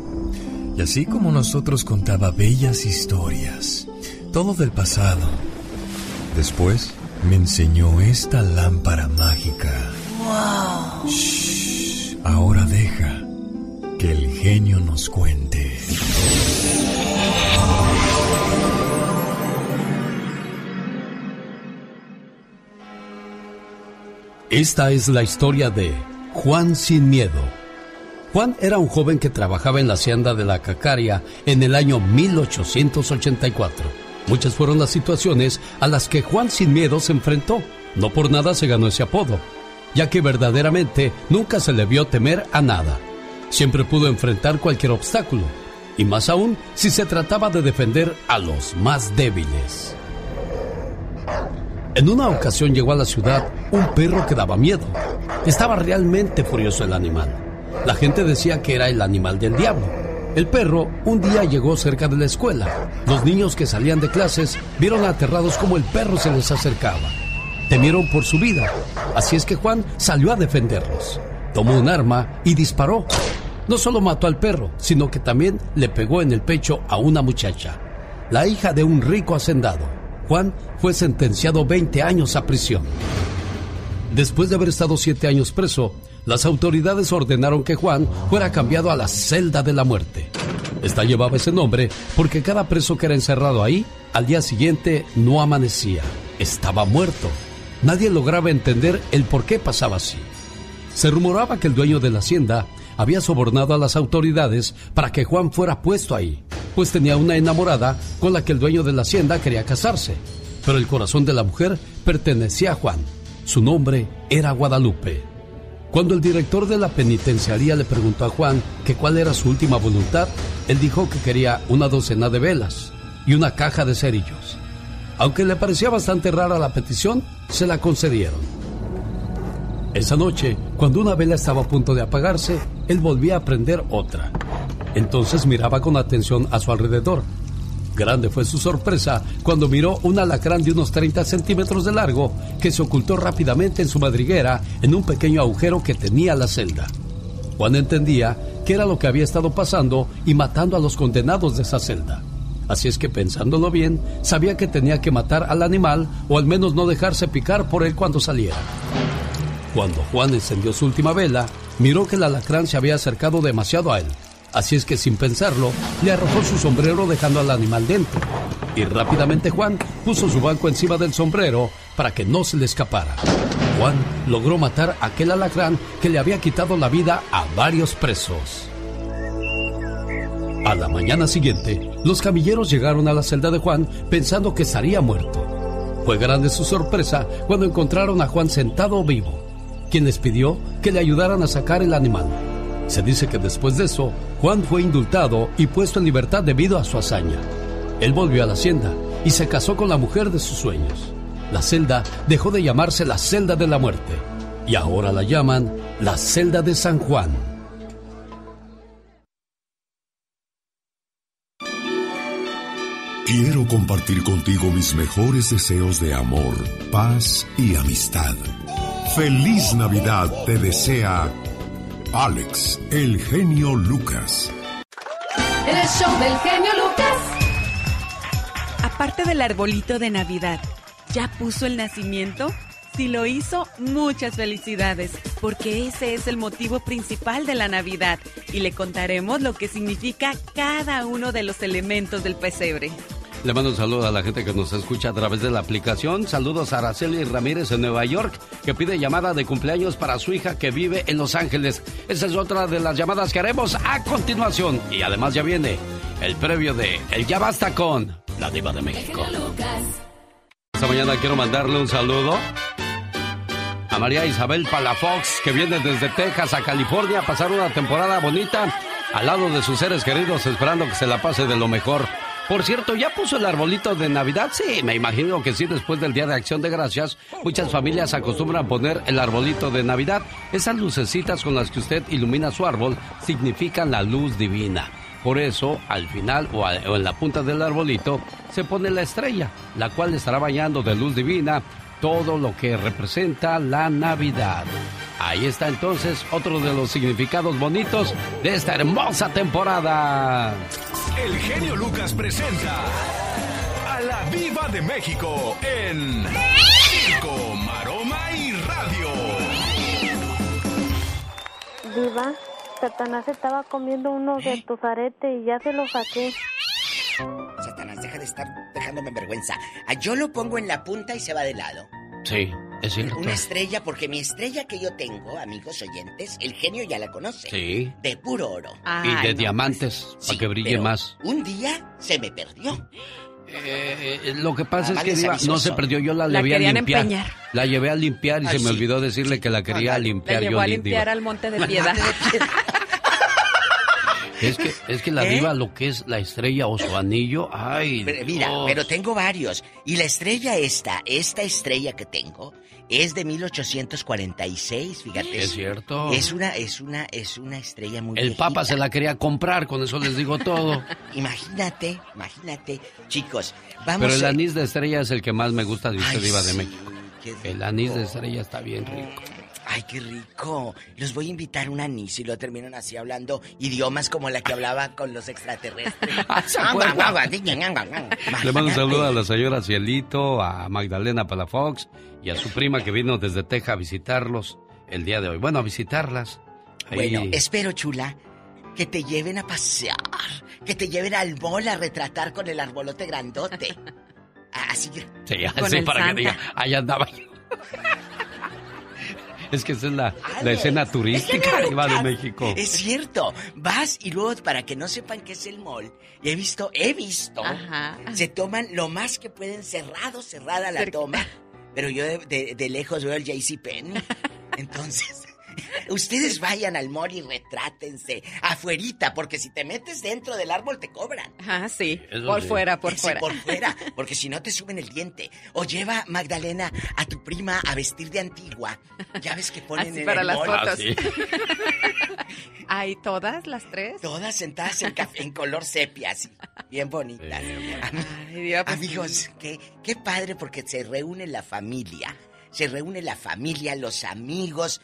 Y así como nosotros contaba bellas historias, todo del pasado. Después me enseñó esta lámpara mágica. Wow. Shh, ahora deja que el genio nos cuente. Esta es la historia de Juan sin miedo. Juan era un joven que trabajaba en la hacienda de la Cacaria en el año 1884. Muchas fueron las situaciones a las que Juan sin miedo se enfrentó. No por nada se ganó ese apodo, ya que verdaderamente nunca se le vio temer a nada. Siempre pudo enfrentar cualquier obstáculo, y más aún si se trataba de defender a los más débiles. En una ocasión llegó a la ciudad un perro que daba miedo. Estaba realmente furioso el animal. La gente decía que era el animal del diablo. El perro un día llegó cerca de la escuela. Los niños que salían de clases vieron aterrados como el perro se les acercaba. Temieron por su vida, así es que Juan salió a defenderlos. Tomó un arma y disparó. No solo mató al perro, sino que también le pegó en el pecho a una muchacha, la hija de un rico hacendado. Juan fue sentenciado 20 años a prisión. Después de haber estado 7 años preso, las autoridades ordenaron que Juan fuera cambiado a la celda de la muerte. Esta llevaba ese nombre porque cada preso que era encerrado ahí, al día siguiente no amanecía, estaba muerto. Nadie lograba entender el por qué pasaba así. Se rumoraba que el dueño de la hacienda había sobornado a las autoridades para que Juan fuera puesto ahí, pues tenía una enamorada con la que el dueño de la hacienda quería casarse. Pero el corazón de la mujer pertenecía a Juan. Su nombre era Guadalupe. Cuando el director de la penitenciaría le preguntó a Juan que cuál era su última voluntad, él dijo que quería una docena de velas y una caja de cerillos. Aunque le parecía bastante rara la petición, se la concedieron. Esa noche, cuando una vela estaba a punto de apagarse, él volvía a prender otra. Entonces miraba con atención a su alrededor. Grande fue su sorpresa cuando miró un alacrán de unos 30 centímetros de largo que se ocultó rápidamente en su madriguera en un pequeño agujero que tenía la celda. Juan entendía que era lo que había estado pasando y matando a los condenados de esa celda. Así es que pensándolo bien, sabía que tenía que matar al animal o al menos no dejarse picar por él cuando saliera. Cuando Juan encendió su última vela, miró que el alacrán se había acercado demasiado a él. Así es que sin pensarlo, le arrojó su sombrero dejando al animal dentro. Y rápidamente Juan puso su banco encima del sombrero para que no se le escapara. Juan logró matar a aquel alacrán que le había quitado la vida a varios presos. A la mañana siguiente, los camilleros llegaron a la celda de Juan pensando que estaría muerto. Fue grande su sorpresa cuando encontraron a Juan sentado vivo quien les pidió que le ayudaran a sacar el animal. Se dice que después de eso, Juan fue indultado y puesto en libertad debido a su hazaña. Él volvió a la hacienda y se casó con la mujer de sus sueños. La celda dejó de llamarse la celda de la muerte y ahora la llaman la celda de San Juan. Quiero compartir contigo mis mejores deseos de amor, paz y amistad. Feliz Navidad te desea Alex, el genio Lucas. El show del genio Lucas. Aparte del arbolito de Navidad, ¿ya puso el nacimiento? Si lo hizo, muchas felicidades, porque ese es el motivo principal de la Navidad y le contaremos lo que significa cada uno de los elementos del pesebre. Le mando un saludo a la gente que nos escucha a través de la aplicación. Saludos a Araceli Ramírez en Nueva York, que pide llamada de cumpleaños para su hija que vive en Los Ángeles. Esa es otra de las llamadas que haremos a continuación. Y además ya viene el previo de El Ya Basta con la Diva de México. Esta mañana quiero mandarle un saludo a María Isabel Palafox, que viene desde Texas a California a pasar una temporada bonita al lado de sus seres queridos, esperando que se la pase de lo mejor. Por cierto, ¿ya puso el arbolito de Navidad? Sí, me imagino que sí, después del Día de Acción de Gracias, muchas familias acostumbran poner el arbolito de Navidad. Esas lucecitas con las que usted ilumina su árbol significan la luz divina. Por eso, al final o, en la punta del arbolito se pone la estrella, la cual estará bañando de luz divina todo lo que representa la Navidad. Ahí está entonces otro de los significados bonitos de esta hermosa temporada. El genio Lucas presenta a la Viva de México en Circo, Maroma y Radio. Diva, Satanás estaba comiendo uno de tus aretes y ya se lo saqué. De estar dejándome en vergüenza. Ah, Yo lo pongo en la punta y se va de lado. Sí. Es cierto. Una estrella, porque mi estrella que yo tengo, amigos oyentes, el genio ya la conoce. Sí. De puro oro. y de diamantes, para que brille pero más. Un día se me perdió. Eh, lo que pasa Ah, es que Diva, no se perdió, yo la, La llevé a limpiar. empeñar. La llevé a limpiar y Ay, se me olvidó decirle que la quería La limpiar llevó yo, a limpiar Diva. al Monte de Piedad. Es que, es que la ¿Eh? diva lo que es la estrella o su anillo, ay. Pero mira, pero tengo varios. Y la estrella esta, esta estrella que tengo, es de 1846, fíjate. Es cierto. Es una, es una, es una estrella muy El viejita. Papa se la quería comprar, con eso les digo todo. Imagínate, imagínate. Chicos, vamos Pero el a... anís de estrella es el que más me gusta de usted, Ay, Diva de México. El anís de estrella está bien rico. Ay, qué rico. Los voy a invitar a un anís y lo terminan así hablando idiomas como la que hablaba con los extraterrestres. Ah. Le mando un saludo a la señora Cielito, a Magdalena Palafox y a su prima que vino desde Texas a visitarlos el día de hoy. Bueno, a visitarlas. Ahí- Bueno, espero, chula, que te lleven a pasear, que te lleven al mall a retratar con el arbolote grandote. Así que... Sí, Con así el para Santa. que diga, allá andaba yo. Es que esa es la, escena es que turística no, Diva de México. Es cierto. Vas y luego, para que no sepan qué es el mall, y he visto, he visto, Ajá. se toman lo más que pueden cerrado, cerrada la Cerca. toma. Pero yo de, de- de lejos veo el JCPenney. Entonces, ustedes vayan al mall y retrátense afuerita, porque si te metes dentro del árbol te cobran. Ah, sí. Eso por sí. fuera, por Sí, fuera. por fuera, porque si no te suben el diente. O lleva Magdalena a tu prima a vestir de antigua. Ya ves que ponen Así en para el las mall? fotos. Ah, sí. ¿Hay todas las tres? Todas sentadas en, café, en color sepia, así, bien bonitas. Ay, Diva, pues amigos, qué, qué padre porque se reúne la familia. Se reúne la familia, los amigos.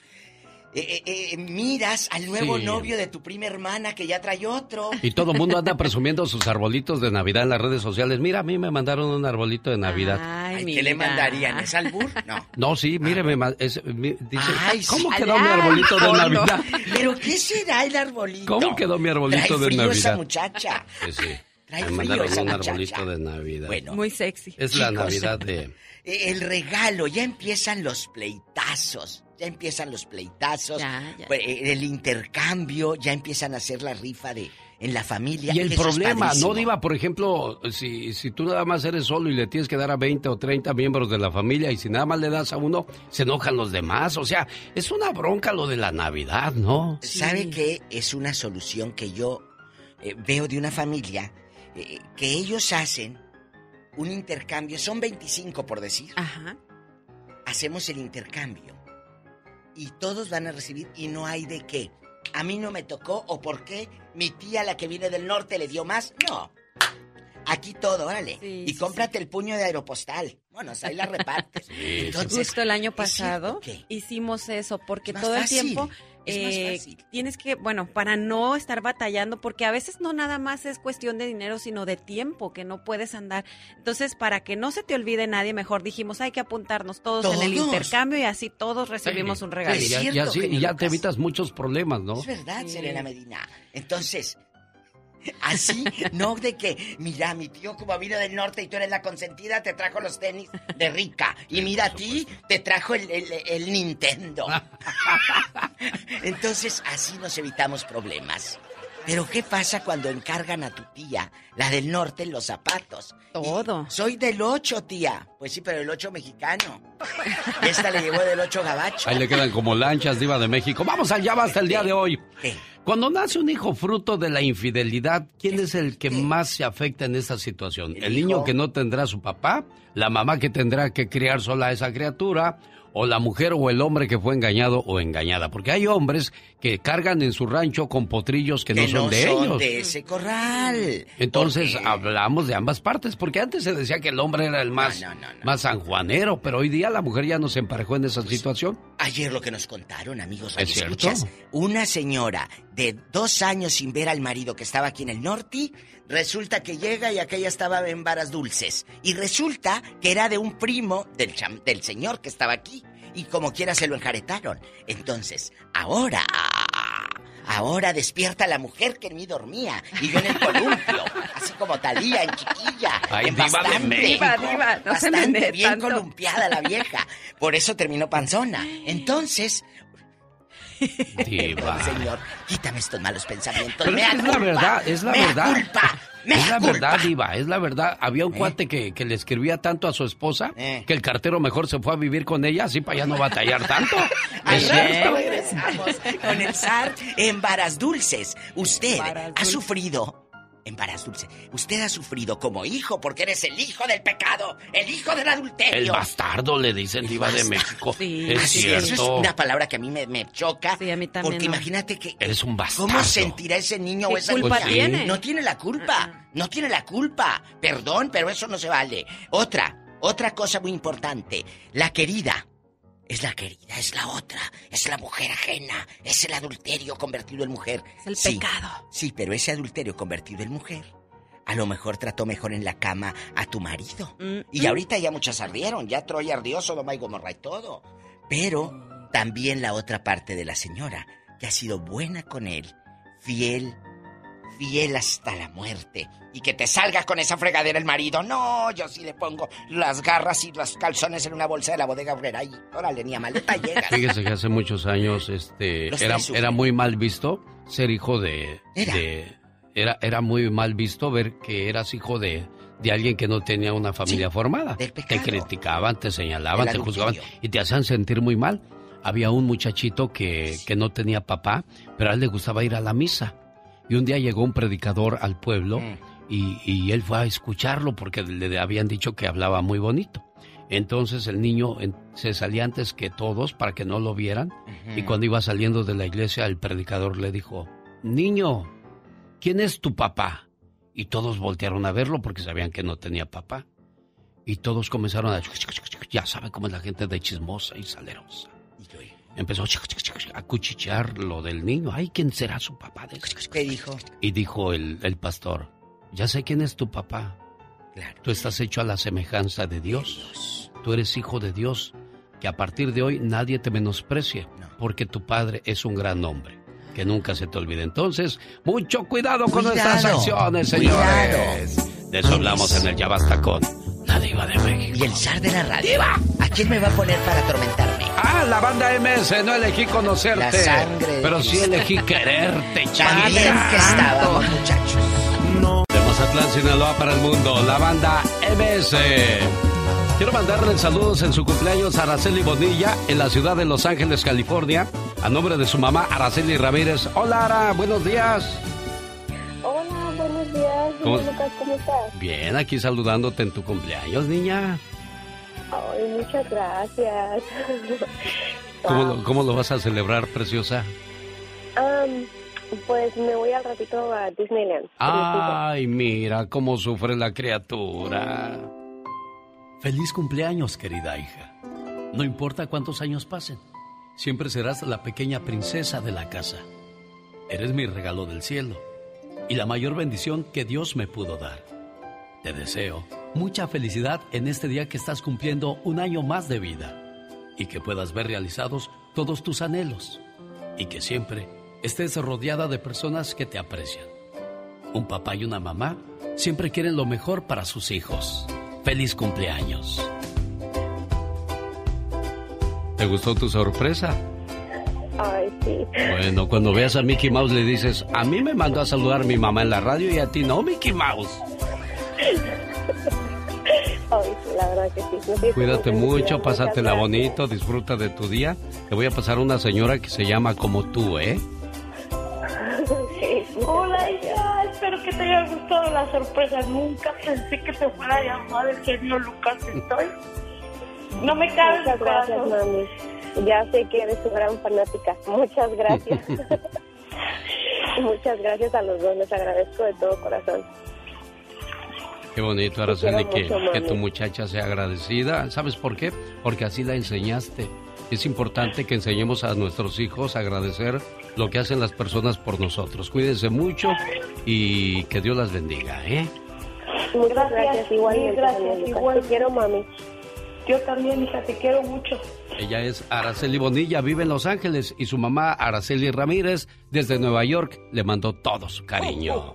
Eh, eh, eh, miras al nuevo Sí. novio de tu prima hermana que ya trae otro. Y todo el mundo anda presumiendo sus arbolitos de Navidad en las redes sociales. Mira, a mí me mandaron un arbolito de Navidad. Ay, ¿Qué le mandarían? ¿Es albur? No. No, sí, mire, me ma- es- mi- dice, Ay, ¿cómo sí. quedó mi arbolito de. Navidad? ¿Pero qué será el arbolito? ¿Cómo quedó mi arbolito Trae de frío esa Navidad? muchacha. Sí, sí. Trae Me frío mandaron esa un muchacha. arbolito de Navidad. Bueno, Muy sexy. es la. Navidad de... El regalo, ya empiezan los pleitazos. Ya empiezan los pleitazos. Ya, ya. Pues, El intercambio, ya empiezan a hacer la rifa de en la familia. Y el problema. ¿no, Diva? Por ejemplo, si, si tú nada más eres solo y le tienes que dar a 20 o 30 miembros de la familia y si nada más le das a uno, se enojan los demás. O sea, es una bronca lo de la Navidad, ¿no? ¿Sabe qué? Es una solución que yo eh, veo de una familia eh, que ellos hacen un intercambio. Son 25 por decir. Ajá. hacemos el intercambio y todos van a recibir y no hay de qué. A mí no me tocó o por qué mi tía la que viene del norte le dio más. No. Aquí todo, órale. Sí, y sí, cómprate el puño de aeropostal. Bueno, ahí la repartes. Entonces, Justo el año ¿es pasado hicimos eso porque todo el tiempo eh, fácil. tienes que, bueno, para no estar batallando, porque a veces no nada más es cuestión de dinero, sino de tiempo que no puedes andar. Entonces, para que no se te olvide nadie, mejor dijimos, hay que apuntarnos todos, en el intercambio y así todos recibimos un regalo. Y ya, y ya te evitas muchos problemas, ¿no? Es verdad, Sí. Serena Medina. Entonces, así, no de que, mira, mi tío como vino del norte y tú eres la consentida, te trajo los tenis de rica. Y mira a ti, te trajo el, el- el Nintendo. Entonces, así nos evitamos problemas. Pero ¿qué pasa cuando encargan a tu tía, la del norte, los zapatos? Todo. Y, Soy del 8, tía. Pues sí, pero el 8 mexicano. Y esta le llegó del 8 gabacho. Ahí le quedan como lanchas, Diva de México. Vamos allá hasta el día de hoy. ¿Qué? Cuando nace un hijo fruto de la infidelidad, ¿quién es el que más se afecta en esta situación? El ¿El niño que no tendrá a su papá? ¿La mamá que tendrá que criar sola a esa criatura? ¿O la mujer o el hombre que fue engañado o engañada? Porque hay hombres que cargan en su rancho con potrillos que, no son de ellos. de ese corral. Entonces Porque- hablamos de ambas partes, porque antes se decía que el hombre era el más, No, no, no, no. más sanjuanero, pero hoy día la mujer ya no se emparejó en esa situación. Ayer lo que nos contaron, amigos, ¿Es cierto? escuchas, una señora de dos años sin ver al marido que estaba aquí en el norte, resulta que llega y aquella estaba en varas dulces. Y resulta que era de un primo del, del señor que estaba aquí. Y como quiera se lo enjaretaron. Entonces, ahora, Ahora despierta la mujer que en mí dormía y yo en el columpio, así como Talía en chiquilla. Ay, en diva de bastante, México. Diva, diva, no me bastante bien tanto. columpiada la vieja. Por eso terminó panzona. Entonces, Diva. señor, quítame estos malos pensamientos. Pero que es la culpa, verdad, es la verdad. culpa, es la verdad, Diva, es la verdad. Había un cuate que, que le escribía tanto a su esposa Eh. que el cartero mejor se fue a vivir con ella, así para ya no batallar tanto. Es cierto. regresamos con el SAR en Varas Dulces. Usted ha sufrido. En Varas Dulces. Usted ha sufrido como hijo porque eres el hijo del pecado, el hijo del adulterio. El bastardo le dicen Diva de México. es Así es, Eso es una palabra que a mí me, me choca. Sí, a mí también. Porque no. imagínate que. Eres un bastardo. ¿Cómo sentirá ese niño ¿Qué o esa culpa niña? tiene? No tiene la culpa. No tiene la culpa. Perdón, pero eso no se vale. Otra, otra cosa muy importante. La querida. Es la querida, es la otra, es la mujer ajena, es el adulterio convertido en mujer. Es el Sí, pecado. Sí, pero ese adulterio convertido en mujer, a lo mejor trató mejor en la cama a tu marido. Mm, Y ahorita ya muchas ardieron, ya Troya ardió, Sodoma y Gomorra y todo. Pero también la otra parte de la señora, que ha sido buena con él, fiel, fiel hasta la muerte. Y que te salga con esa fregadera el marido. No, yo sí le pongo las garras y los calzones en una bolsa de la bodega obrera y órale, ni a maleta llega. Fíjese que hace muchos años este era, era muy mal visto ser hijo de Era. de- era era muy mal visto ver que eras hijo de de alguien que no tenía una familia formada. Te criticaban, te señalaban, te juzgaban y te hacían sentir muy mal. Había un muchachito que, que no tenía papá, pero a él le gustaba ir a la misa. Y un día llegó un predicador al pueblo Mm. y, y él fue a escucharlo porque le habían dicho que hablaba muy bonito. Entonces el niño se salía antes que todos para que no lo vieran y cuando iba saliendo de la iglesia el predicador le dijo, niño, ¿quién es tu papá? Y todos voltearon a verlo porque sabían que no tenía papá. Y todos comenzaron a... Ya sabe cómo es la gente de chismosa y salerosa. Empezó a cuchichear lo del niño. Ay, ¿quién será su papá? ¿Qué dijo? Y dijo el, el pastor, ya sé quién es tu papá. Tú estás hecho a la semejanza de Dios. Tú eres hijo de Dios. Que a partir de hoy nadie te menosprecie, porque tu padre es un gran hombre. Que nunca se te olvide. Entonces, mucho cuidado con Cuidado, nuestras acciones, señores. cuidado. De eso hablamos en el Ya Basta con la Diva de México. Y el zar de la radio. ¿A quién me va a poner para atormentarme? Ah, la banda MS, no elegí conocerte. La sangre pero sí elegí quererte, chiquita. que estábamos, muchachos. De Mazatlán, Sinaloa para el mundo, la banda MS. Quiero mandarle saludos en su cumpleaños a Araceli Bonilla en la ciudad de Los Ángeles, California, a nombre de su mamá Araceli Ramírez. Hola, Ara, buenos días. Hola, buenos días. ¿Cómo- señor Lucas, ¿Cómo estás? Bien, aquí saludándote en tu cumpleaños, niña. Ay, muchas gracias. ¿Cómo, lo, cómo lo vas a celebrar, preciosa? Pues me voy al ratito a Disneyland. Ay, mira cómo sufre la criatura. Feliz cumpleaños, querida hija. No importa cuántos años pasen, siempre serás la pequeña princesa de la casa. Eres mi regalo del cielo y la mayor bendición que Dios me pudo dar. Te deseo mucha felicidad en este día que estás cumpliendo un año más de vida y que puedas ver realizados todos tus anhelos y que siempre estés rodeada de personas que te aprecian. Un papá y una mamá siempre quieren lo mejor para sus hijos. Feliz cumpleaños. ¿Te gustó tu sorpresa? Ay, sí. Bueno, cuando veas a Mickey Mouse le dices, a mí me mandó a saludar mi mamá en la radio y a ti no, Mickey Mouse. Ay, sí, la verdad que sí. Cuídate mucho, pásatela bonito, disfruta de tu día. Te voy a pasar una señora que se llama como tú, ¿eh? Hola, hija. Espero que te haya gustado la sorpresa. Nunca pensé que te fuera a llamar el genio Lucas. Estoy. No me cabe Muchas gracias, mami. Ya sé que eres su gran fanática. Muchas gracias. Muchas gracias a los dos. Les agradezco de todo corazón. Qué bonito, Araceli, que, que tu muchacha sea agradecida. ¿Sabes por qué? Porque así la enseñaste. Es importante que enseñemos a nuestros hijos a agradecer lo que hacen las personas por nosotros. Cuídense mucho y que Dios las bendiga, ¿eh? Muchas gracias, mil gracias, igual. Te quiero, mami. Yo también, hija, te quiero mucho. Ella es Araceli Bonilla, vive en Los Ángeles y su mamá Araceli Ramírez desde Nueva York le mandó todo su cariño.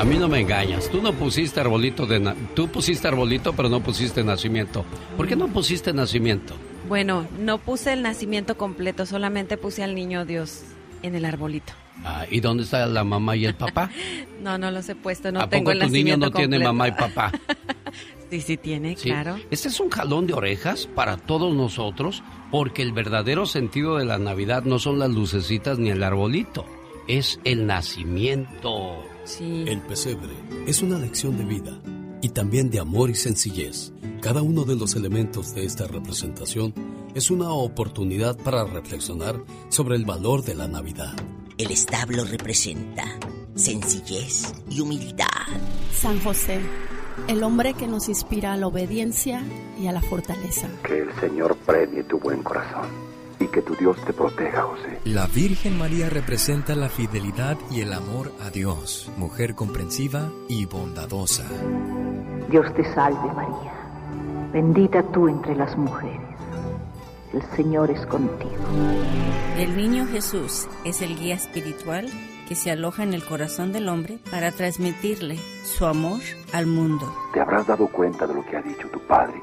A mí no me engañas. Tú no pusiste arbolito de na- tú pusiste arbolito, pero no pusiste nacimiento. ¿Por qué no pusiste nacimiento? Bueno, no puse el nacimiento completo, solamente puse al niño Dios en el arbolito. Ah, ¿Y dónde está la mamá y el papá? No, no los he puesto, no ¿A tengo poco el tu niño no tiene mamá y papá? Sí, sí tiene, Sí. claro. Este es un jalón de orejas para todos nosotros, porque el verdadero sentido de la Navidad no son las lucecitas ni el arbolito, es el nacimiento. El pesebre es una lección de vida y también de amor y sencillez. Cada uno de los elementos de esta representación es una oportunidad para reflexionar sobre el valor de la Navidad. El establo representa sencillez y humildad. San José, el hombre que nos inspira a la obediencia y a la fortaleza. Que el Señor premie tu buen corazón y que tu Dios te proteja, José. La Virgen María representa la fidelidad y el amor a Dios, mujer comprensiva y bondadosa. Dios te salve María, bendita tú entre las mujeres. El Señor es contigo. El niño Jesús es el guía espiritual que se aloja en el corazón del hombre para transmitirle su amor al mundo. Te habrás dado cuenta de lo que ha dicho tu Padre.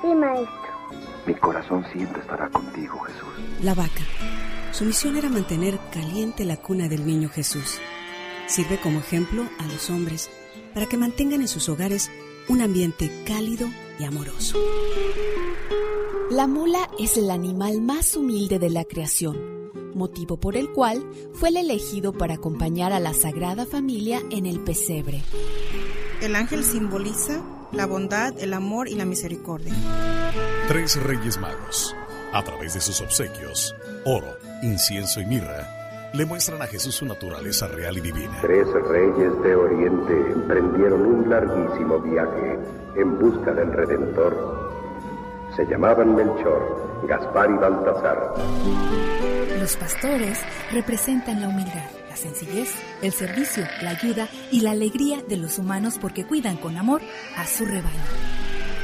Sí, maestro. Mi corazón siempre estará contigo, Jesús. La vaca. Su misión era mantener caliente la cuna del niño Jesús. Sirve como ejemplo a los hombres para que mantengan en sus hogares un ambiente cálido y amoroso. La mula es el animal más humilde de la creación, motivo por el cual fue el elegido para acompañar a la Sagrada Familia en el pesebre. El ángel simboliza la bondad, el amor y la misericordia. Tres Reyes Magos, a través de sus obsequios, oro, incienso y mirra, le muestran a Jesús su naturaleza real y divina. Tres reyes de Oriente emprendieron un larguísimo viaje en busca del Redentor. Se llamaban Melchor, Gaspar y Baltasar. Los pastores representan la humildad, la sencillez, el servicio, la ayuda y la alegría de los humanos porque cuidan con amor a su rebaño.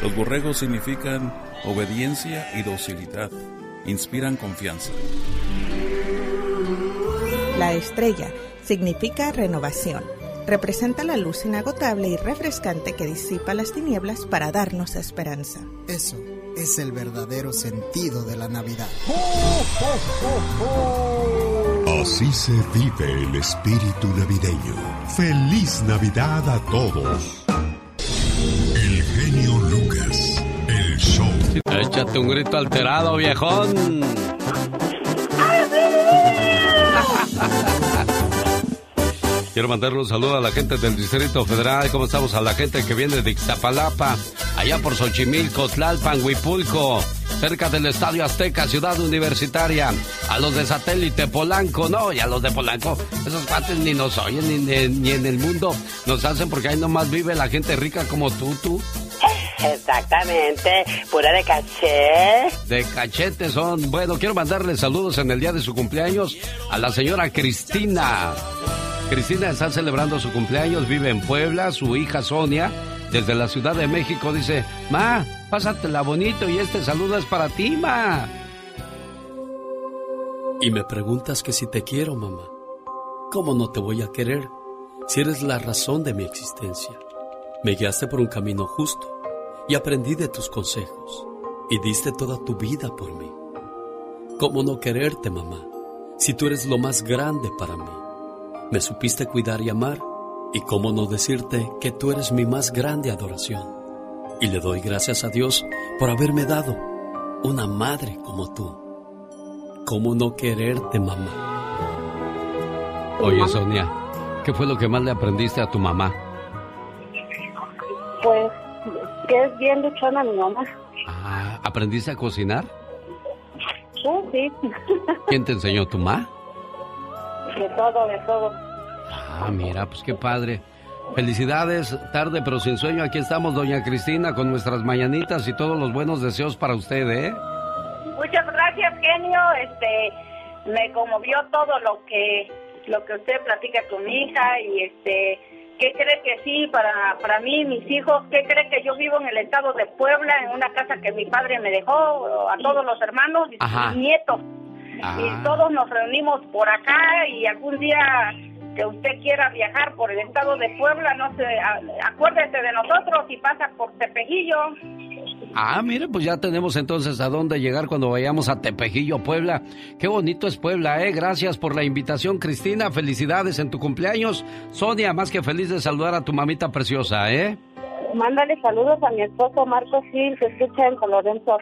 Los borregos significan obediencia y docilidad. Inspiran confianza. La estrella significa renovación. Representa la luz inagotable y refrescante que disipa las tinieblas para darnos esperanza. Eso es el verdadero sentido de la Navidad. Así se vive el espíritu navideño. Feliz Navidad a todos. El genio Lucas, el show. Échate un grito alterado, viejón. Quiero mandarle un saludo a la gente del Distrito Federal. ¿Cómo estamos? A la gente que viene de Ixtapalapa, allá por Xochimilco, Tlalpan, Huipulco, cerca del Estadio Azteca, Ciudad Universitaria. A los de Satélite, Polanco, no, y a los de Polanco. Esos cuates ni nos oyen ni, ni- ni en el mundo nos hacen porque ahí nomás vive la gente rica como tú, tú. Exactamente, pura de caché. De cachete son. Bueno, quiero mandarle saludos en el día de su cumpleaños a la señora Cristina. Cristina está celebrando su cumpleaños, vive en Puebla, su hija Sonia, desde la Ciudad de México, dice, Ma, pásatela bonito y este saludo es para ti, Ma. Y me preguntas que si te quiero, mamá. ¿Cómo no te voy a querer si eres la razón de mi existencia? Me guiaste por un camino justo y aprendí de tus consejos y diste toda tu vida por mí. ¿Cómo no quererte, mamá, si tú eres lo más grande para mí? Me supiste cuidar y amar y cómo no decirte que tú eres mi más grande adoración. Y le doy gracias a Dios por haberme dado una madre como tú. ¿Cómo no quererte, mamá? Oye, Sonia, ¿qué fue lo que más le aprendiste a tu mamá? Pues que es bien luchona mi mamá. Ah, ¿Aprendiste a cocinar? Sí, sí. ¿Quién te enseñó tu mamá? De todo, de todo. Ah, mira, pues qué padre. Felicidades, tarde pero sin sueño. Aquí estamos, doña Cristina, con nuestras mañanitas y todos los buenos deseos para usted, ¿eh? Muchas gracias, genio. Este, me conmovió todo lo que lo que usted platica con mi hija y este ¿Qué cree que sí para, para mí, mis hijos? ¿Qué cree que yo vivo en el estado de Puebla, en una casa que mi padre me dejó a todos los hermanos y Ajá. nietos? Ah. Y todos nos reunimos por acá y algún día que usted quiera viajar por el estado de Puebla, no sé, a- acuérdese de nosotros y pasa por Tepejillo. Ah, mire, pues ya tenemos entonces a dónde llegar cuando vayamos a Tepejillo, Puebla. Qué bonito es Puebla, ¿eh? Gracias por la invitación, Cristina. Felicidades en tu cumpleaños. Sonia, más que feliz de saludar a tu mamita preciosa, ¿eh? Mándale saludos a mi esposo Marcos Gil, que escucha en San Lorenzo.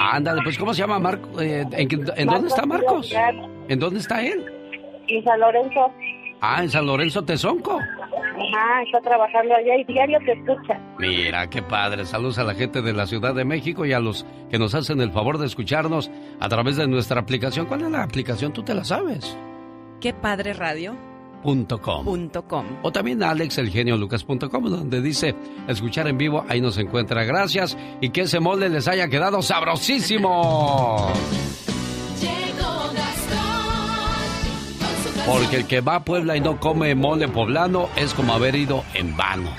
Ándale, pues ¿cómo se llama Marco? Eh, ¿en, dónde está Marcos? ¿En dónde está él? En San Lorenzo. Ah, en San Lorenzo Tezonco. Ajá, está trabajando allá y diario te escucha. Mira, qué padre. Saludos a la gente de la Ciudad de México y a los que nos hacen el favor de escucharnos a través de nuestra aplicación. ¿Cuál es la aplicación? ¿Tú te la sabes? Qué padre radio. Punto com. Punto com. O también alexelgeniolucas.com, donde dice escuchar en vivo, ahí nos encuentra. Gracias y que ese molde les haya quedado sabrosísimo. Porque el que va a Puebla y no come mole poblano es como haber ido en vano.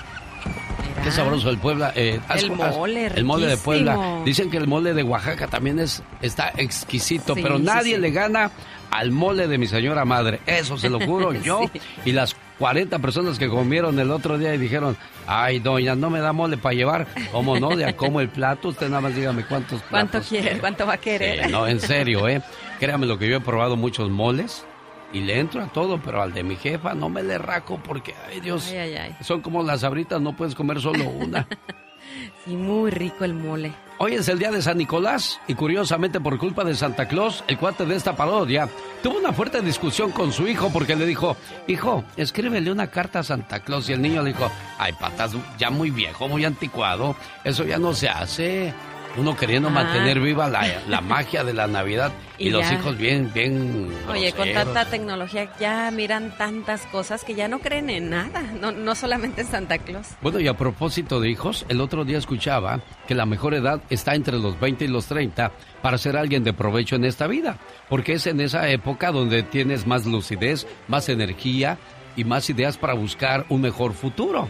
Qué sabroso el Puebla. eh, ¿has- El has- mole, el mole de Puebla. Dicen que el mole de Oaxaca también es está exquisito, Sí, pero sí, nadie sí. le gana al mole de mi señora madre. Eso se lo juro yo y las 40 personas que comieron el otro día y dijeron, ay doña, no me da mole para llevar. ¿Cómo no? De a como el plato. Usted nada más dígame cuántos ¿Cuánto platos quiere? ¿Cuánto va a querer? Sí, no, en serio, ¿eh? Créame lo que yo he probado muchos moles y le entro a todo, pero al de mi jefa no me le raco porque, ay Dios, Ay, ay, ay. son como las abritas, no puedes comer solo una. Sí, muy rico el mole. Hoy es el día de San Nicolás y curiosamente por culpa de Santa Claus, el cuate de esta parodia tuvo una fuerte discusión con su hijo porque le dijo, hijo, escríbele una carta a Santa Claus y el niño le dijo, ay patas, ya muy viejo, muy anticuado, eso ya no se hace. Uno queriendo Ah. mantener viva la, la magia de la Navidad y, Y los hijos bien, bien... Oye, con tanta tecnología ya miran tantas cosas que ya no creen en nada, no, no solamente en Santa Claus. Bueno, y a propósito de hijos, el otro día escuchaba que la mejor edad está entre los 20 y los 30 para ser alguien de provecho en esta vida, porque es en esa época donde tienes más lucidez, más energía y más ideas para buscar un mejor futuro.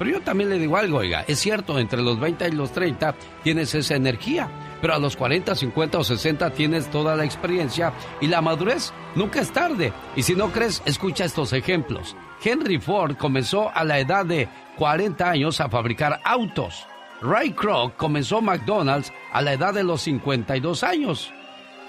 Pero yo también le digo algo, oiga, es cierto, entre los 20 y los 30 tienes esa energía, pero a los 40, 50 o 60 tienes toda la experiencia y la madurez. Nunca es tarde. Y si no crees, escucha estos ejemplos. Henry Ford comenzó a la edad de 40 años a fabricar autos. Ray Kroc comenzó McDonald's a la edad de los 52 años.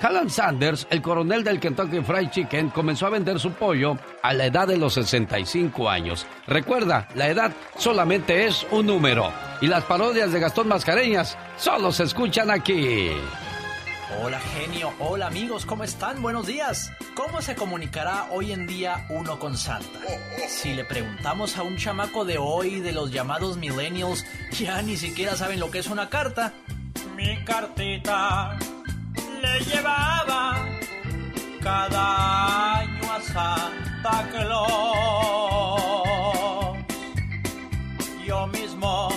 Alan Sanders, el coronel del Kentucky Fried Chicken, comenzó a vender su pollo a la edad de los 65 años. Recuerda, la edad solamente es un número. Y las parodias de Gastón Mascareñas solo se escuchan aquí. Hola genio, hola amigos, ¿cómo están? Buenos días. ¿Cómo se comunicará hoy en día uno con Santa? Si le preguntamos a un chamaco de hoy, de los llamados millennials, ya ni siquiera saben lo que es una carta. Mi cartita le llevaba cada año a Santa Claus. Yo mismo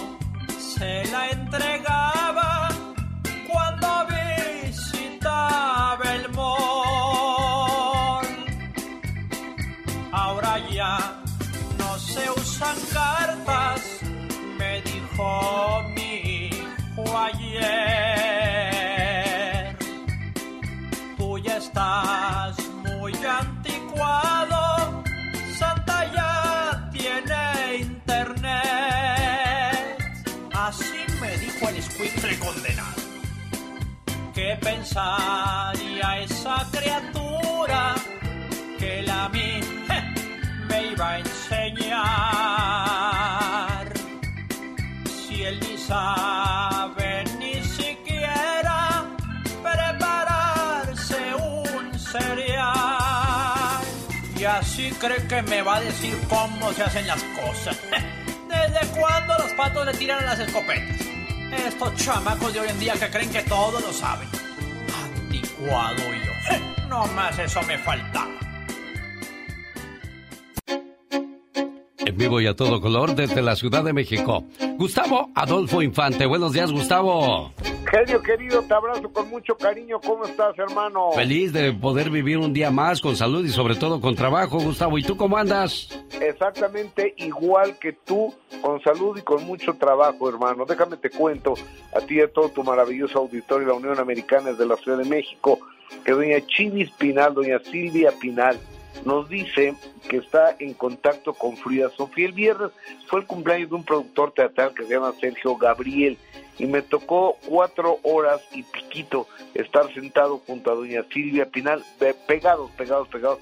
se la entregaba ¿Qué pensaría esa criatura que la a mí me iba a enseñar? Si él ni sabe ni siquiera prepararse un cereal. Y así cree que me va a decir cómo se hacen las cosas. ¿Desde cuándo los patos le tiran a las escopetas? Estos chamacos de hoy en día que creen que todo lo saben. No más eso me faltaba. En vivo y a todo color desde la Ciudad de México. Gustavo Adolfo Infante. Buenos días, Gustavo. Genio querido, te abrazo con mucho cariño. ¿Cómo estás, hermano? Feliz de poder vivir un día más con salud y sobre todo con trabajo, Gustavo. ¿Y tú cómo andas? Exactamente igual que tú, con salud y con mucho trabajo, hermano. Déjame te cuento a ti y a todo tu maravilloso auditorio de la Unión Americana de la Ciudad de México que doña Chivis Pinal, doña Silvia Pinal, nos dice que está en contacto con Frida Sofía. El viernes fue el cumpleaños de un productor teatral que se llama Sergio Gabriel y me tocó cuatro horas y piquito estar sentado junto a doña Silvia Pinal, pegados, pegados, pegados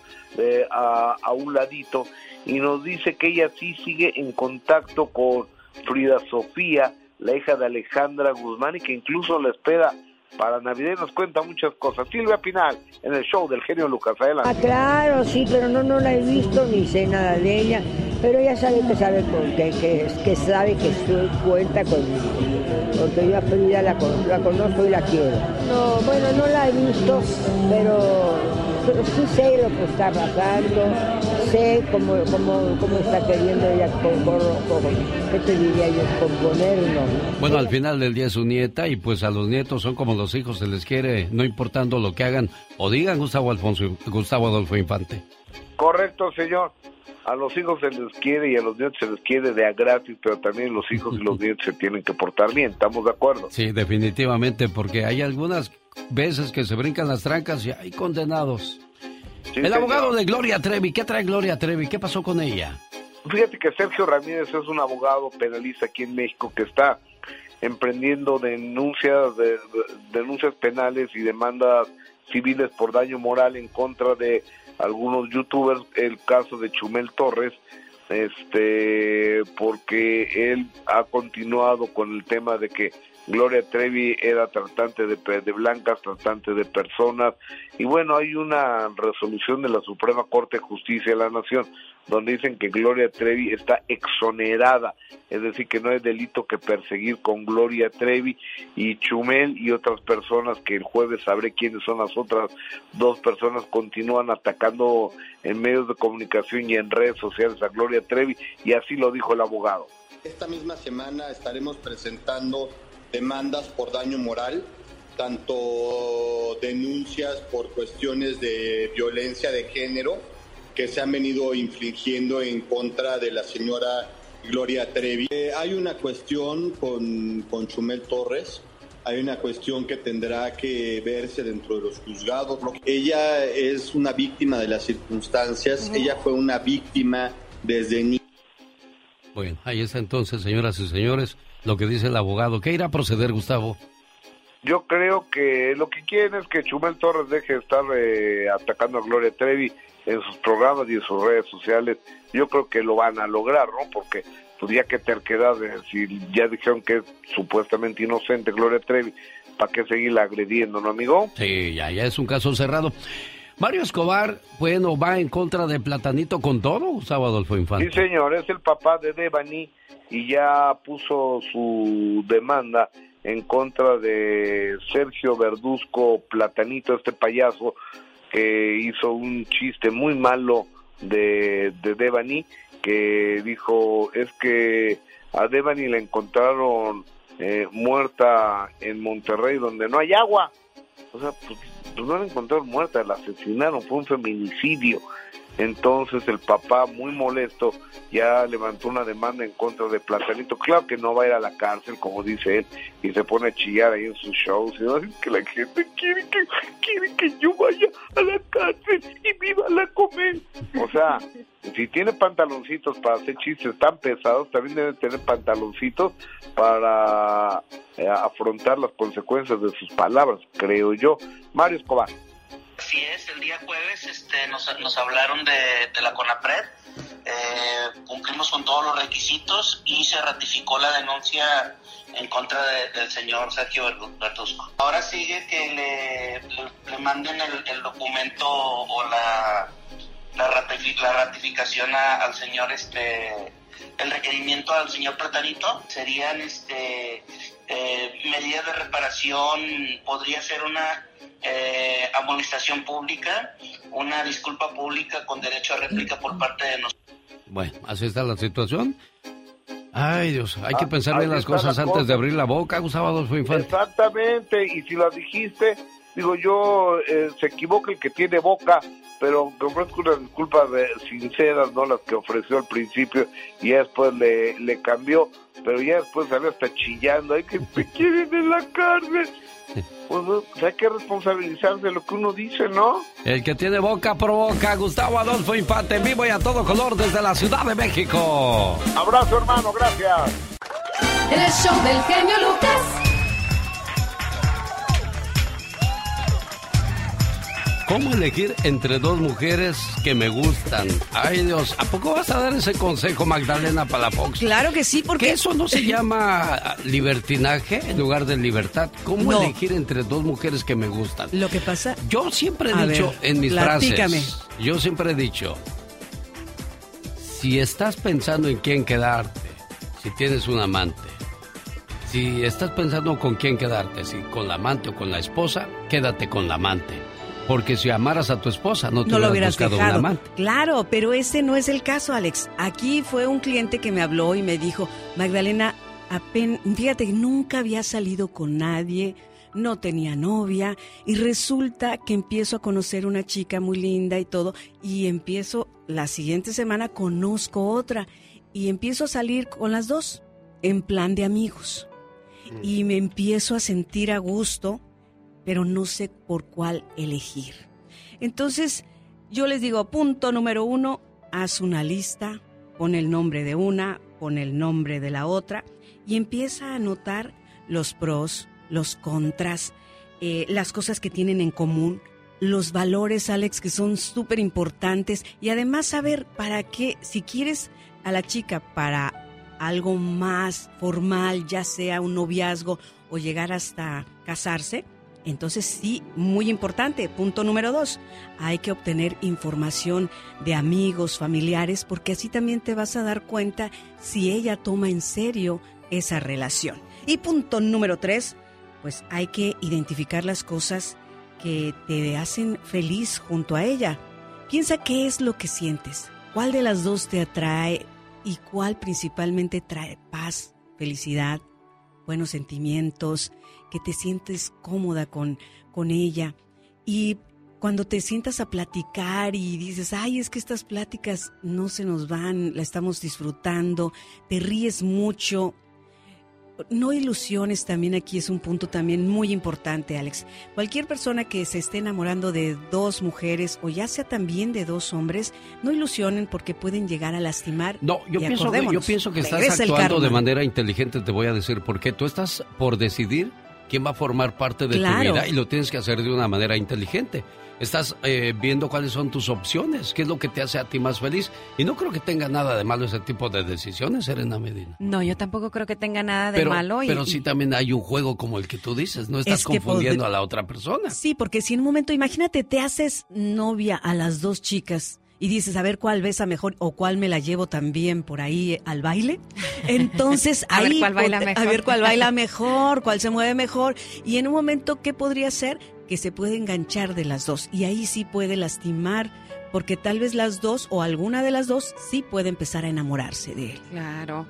a, a un ladito y nos dice que ella sí sigue en contacto con Frida Sofía, la hija de Alejandra Guzmán y que incluso la espera para Navidad nos cuenta muchas cosas. Silvia Pinal, en el show del genio Lucas, adelante. Ah, claro, sí, pero no, no la he visto ni sé nada de ella, pero ella sabe que sabe que, que, que sabe que estoy, cuenta conmigo, porque yo a Frida la, la conozco y la quiero. No, bueno, no la he visto, pero, pero sí sé lo que está pasando, sé cómo, cómo, cómo está queriendo ella ¿qué te diría yo? componerlo. Bueno, al final del día es su nieta y pues a los nietos son como los hijos, se les quiere, no importando lo que hagan o digan Gustavo Alfonso, Gustavo Adolfo Infante. Correcto, señor. A los hijos se les quiere y a los nietos se les quiere de a gratis, pero también los hijos y los nietos se tienen que portar bien, ¿estamos de acuerdo? Sí, definitivamente, porque hay algunas veces que se brincan las trancas y hay condenados el abogado de Gloria Trevi, ¿qué trae Gloria Trevi? ¿Qué pasó con ella? Fíjate que Sergio Ramírez es un abogado penalista aquí en México que está emprendiendo denuncias, de, denuncias penales y demandas civiles por daño moral en contra de algunos youtubers, el caso de Chumel Torres, este, porque él ha continuado con el tema de que Gloria Trevi era tratante de, de, blancas, tratante de personas, y bueno, hay una resolución de la Suprema Corte de Justicia de la Nación donde dicen que Gloria Trevi está exonerada, es decir, que no hay delito que perseguir con Gloria Trevi y Chumel y otras personas que el jueves sabré quiénes son las otras dos personas continúan atacando en medios de comunicación y en redes sociales a Gloria Trevi y así lo dijo el abogado. Esta misma semana estaremos presentando demandas por daño moral, tanto denuncias por cuestiones de violencia de género que se han venido infligiendo en contra de la señora Gloria Trevi. Eh, hay una cuestión con, con Chumel Torres, hay una cuestión que tendrá que verse dentro de los juzgados. Ella es una víctima de las circunstancias, ella fue una víctima desde niña. Bueno, ahí está entonces, señoras y señores lo que dice el abogado. ¿Qué irá a proceder, Gustavo? Yo creo que lo que quieren es que Chumel Torres deje de estar eh, atacando a Gloria Trevi en sus programas y en sus redes sociales. Yo creo que lo van a lograr, ¿no? Porque pues ya que terquedad, de si ya dijeron que es supuestamente inocente Gloria Trevi, ¿para qué seguirla agrediendo, no, amigo? Sí, ya, ya es un caso cerrado. Mario Escobar, bueno, va en contra de Platanito con todo, Gustavo Adolfo Infante. Sí, señor, es el papá de Devani y ya puso su demanda en contra de Sergio Verduzco Platanito, este payaso que hizo un chiste muy malo de, de Devani, que dijo, es que a Devani la encontraron eh, muerta en Monterrey donde no hay agua. O sea, pues, pues no la encontraron muerta, la asesinaron, fue un feminicidio. Entonces el papá, muy molesto, ya levantó una demanda en contra de Platanito. Claro que no va a ir a la cárcel, como dice él, y se pone a chillar ahí en sus shows. Y que la gente quiere que, quiere que yo vaya a la cárcel y viva la comer. O sea, si tiene pantaloncitos para hacer chistes tan pesados, también debe tener pantaloncitos para eh, afrontar las consecuencias de sus palabras, creo yo. Mario Escobar. Así el día jueves este, nos, nos hablaron de, de la CONAPRED, eh, cumplimos con todos los requisitos y se ratificó la denuncia en contra del señor Sergio Bertusco. Ahora sigue que le, le, manden el, el, documento o la, la, ratificación al señor, este, el requerimiento al señor Platanito. Serían este, eh, medidas de reparación, podría ser una eh, amonestación pública, una disculpa pública con derecho a réplica por parte de nosotros. Bueno, así está la situación. Ay, Dios, hay que pensar bien las cosas la antes cosa. de abrir la boca, Gustavo Adolfo Infante. Exactamente, y si lo dijiste, digo yo, eh, se equivoca el que tiene boca, pero que ofrezco unas disculpas de- sinceras, no las que ofreció al principio, y ya después le, le cambió, pero ya después salió hasta chillando, ay, que me quieren en la cárcel. Pues, no, pues hay que responsabilizarse de lo que uno dice, ¿no? El que tiene boca provoca, Gustavo Adolfo Infante, en vivo y a todo color desde la Ciudad de México. Abrazo, hermano, gracias. El show del genio Lucas. ¿Cómo elegir entre dos mujeres que me gustan? Ay Dios, ¿a poco vas a dar ese consejo, Magdalena Palafox? Claro que sí, porque... ¿Que eso no se llama libertinaje en lugar de libertad? ¿Cómo No. elegir entre dos mujeres que me gustan? Lo que pasa... Yo siempre he A dicho ver, en mis platícame. frases, yo siempre he dicho, si estás pensando en quién quedarte, si tienes un amante, si estás pensando con quién quedarte, si con la amante o con la esposa, quédate con la amante. Porque si amaras a tu esposa, no te no lo hubieras hubieras buscado dejado. un amante. Claro, pero ese no es el caso, Alex. Aquí fue un cliente que me habló y me dijo, Magdalena, apen- fíjate, que nunca había salido con nadie, no tenía novia y resulta que empiezo a conocer una chica muy linda y todo y empiezo la siguiente semana conozco otra y empiezo a salir con las dos en plan de amigos y me empiezo a sentir a gusto, pero no sé por cuál elegir. Entonces, yo les digo, punto número uno, haz una lista, pon el nombre de una, pon el nombre de la otra y empieza a anotar los pros, los contras, eh, las cosas que tienen en común, los valores, Alex, que son súper importantes y además saber para qué, si quieres a la chica para algo más formal, ya sea un noviazgo o llegar hasta casarse, entonces sí, muy importante. Punto número dos, hay que obtener información de amigos, familiares, porque así también te vas a dar cuenta si ella toma en serio esa relación. Y punto número tres, pues hay que identificar las cosas que te hacen feliz junto a ella. Piensa qué es lo que sientes, cuál de las dos te atrae y cuál principalmente trae paz, felicidad, buenos sentimientos, que te sientes cómoda con, con ella. Y cuando te sientas a platicar y dices, ay, es que estas pláticas no se nos van, la estamos disfrutando, te ríes mucho. No ilusiones también aquí es un punto también muy importante, Alex. Cualquier persona que se esté enamorando de dos mujeres o ya sea también de dos hombres, no ilusionen porque pueden llegar a lastimar. No, yo Y pienso, que, yo pienso que estás actuando de manera inteligente, te voy a decir, porque tú estás por decidir quién va a formar parte de Claro. tu vida y lo tienes que hacer de una manera inteligente. Estás eh, viendo cuáles son tus opciones, qué es lo que te hace a ti más feliz. Y no creo que tenga nada de malo ese tipo de decisiones, Serena Medina. No, yo tampoco creo que tenga nada de Pero, malo. y- pero sí también hay un juego como el que tú dices, no estás Es que confundiendo a la otra persona. Sí, porque si en un momento, imagínate, te haces novia a las dos chicas y dices, a ver cuál besa mejor o cuál me la llevo también por ahí eh, al baile. Entonces, A ver ahí cuál baila mejor. A ver cuál baila mejor, cuál se mueve mejor. Y en un momento, ¿qué podría ser? Que se puede enganchar de las dos. Y ahí sí puede lastimar, porque tal vez las dos o alguna de las dos sí puede empezar a enamorarse de él. Claro.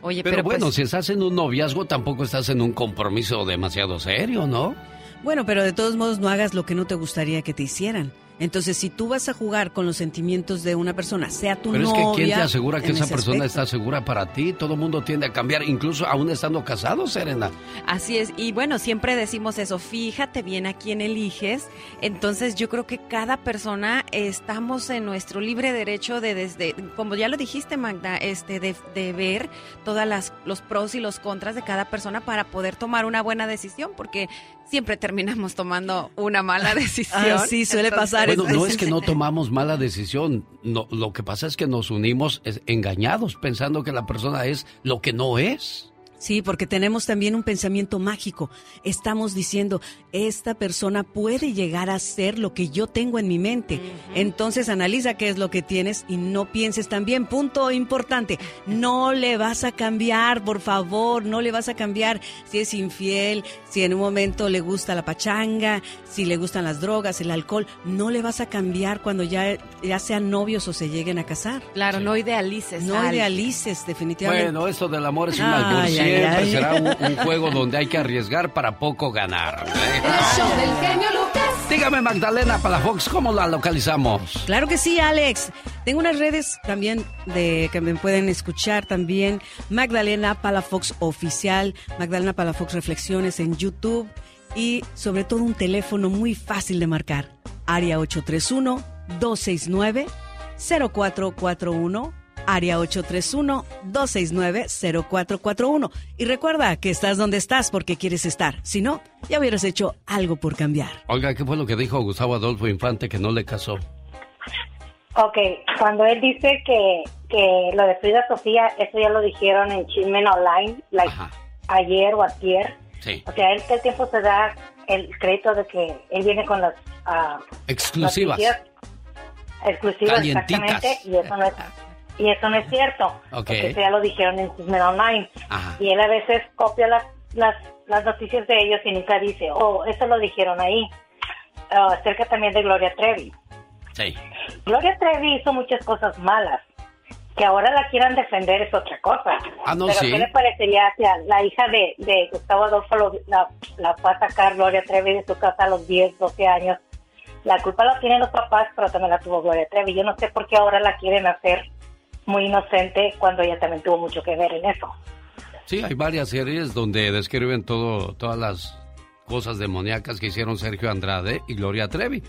Oye, Pero, pero, bueno, pues, si estás en un noviazgo, tampoco estás en un compromiso demasiado serio, ¿no? Bueno, pero de todos modos no hagas lo que no te gustaría que te hicieran. Entonces, si tú vas a jugar con los sentimientos de una persona, sea tu Pero es novia... que ¿quién te asegura que esa persona aspecto? está segura para ti? Todo el mundo tiende a cambiar, incluso aún estando casado, Serena. Así es, y bueno, siempre decimos eso, fíjate bien a quién eliges. Entonces yo creo que cada persona estamos en nuestro libre derecho de desde, como ya lo dijiste Magda, este, de, de ver todas las los pros y los contras de cada persona para poder tomar una buena decisión, porque siempre terminamos tomando una mala decisión. Ah, sí, suele pasar. Bueno, no es que no tomamos mala decisión, no, lo que pasa es que nos unimos engañados, pensando que la persona es lo que no es. Sí, porque tenemos también un pensamiento mágico. Estamos diciendo, esta persona puede llegar a ser lo que yo tengo en mi mente. Entonces analiza qué es lo que tienes y no pienses también. Punto importante, no le vas a cambiar, por favor, no le vas a cambiar si es infiel, si en un momento le gusta la pachanga, si le gustan las drogas, el alcohol, no le vas a cambiar cuando ya, ya sean novios o se lleguen a casar. Claro, no idealices. No al- idealices, definitivamente. Bueno, esto del amor es un Ay, albur. ay, Siempre ay. será un, un juego donde hay que arriesgar para poco ganar. ¿eh? El show del genio Lucas. Dígame, Magdalena Palafox, ¿cómo la localizamos? Claro que sí, Alex. Tengo unas redes también de que me pueden escuchar también. Magdalena Palafox Oficial, Magdalena Palafox Reflexiones en YouTube y sobre todo un teléfono muy fácil de marcar. Área 831-269-0441. Área 831-269-0441. Y recuerda que estás donde estás porque quieres estar. Si no, ya hubieras hecho algo por cambiar. Oiga, ¿qué fue lo que dijo Gustavo Adolfo Infante que no le casó? Ok, cuando él dice que, que lo de Frida Sofía, eso ya lo dijeron en Chismen Online, like, ayer o ayer. Sí. O sea, él todo el tiempo se da el crédito de que él viene con las ah, Exclusivas. noticias exclusivas, Calientitas. exactamente, y eso no es, y eso no es cierto. Porque eso ya lo dijeron en Chismen Online. Ajá. Y él a veces copia las, las, las noticias de ellos y nunca dice, oh, eso lo dijeron ahí. Ah, acerca también de Gloria Trevi. Sí. Gloria Trevi hizo muchas cosas malas. Que ahora la quieran defender es otra cosa. Ah, no, Pero sí. ¿qué le parecería la hija de, de Gustavo Adolfo lo- la, la fue a sacar Gloria Trevi de su casa a los 10, 12 años? La culpa la tienen los papás, pero también la tuvo Gloria Trevi. Yo no sé por qué ahora la quieren hacer muy inocente cuando ella también tuvo mucho que ver en eso. Sí, hay varias series donde describen todo, todas las cosas demoníacas que hicieron Sergio Andrade y Gloria Trevi.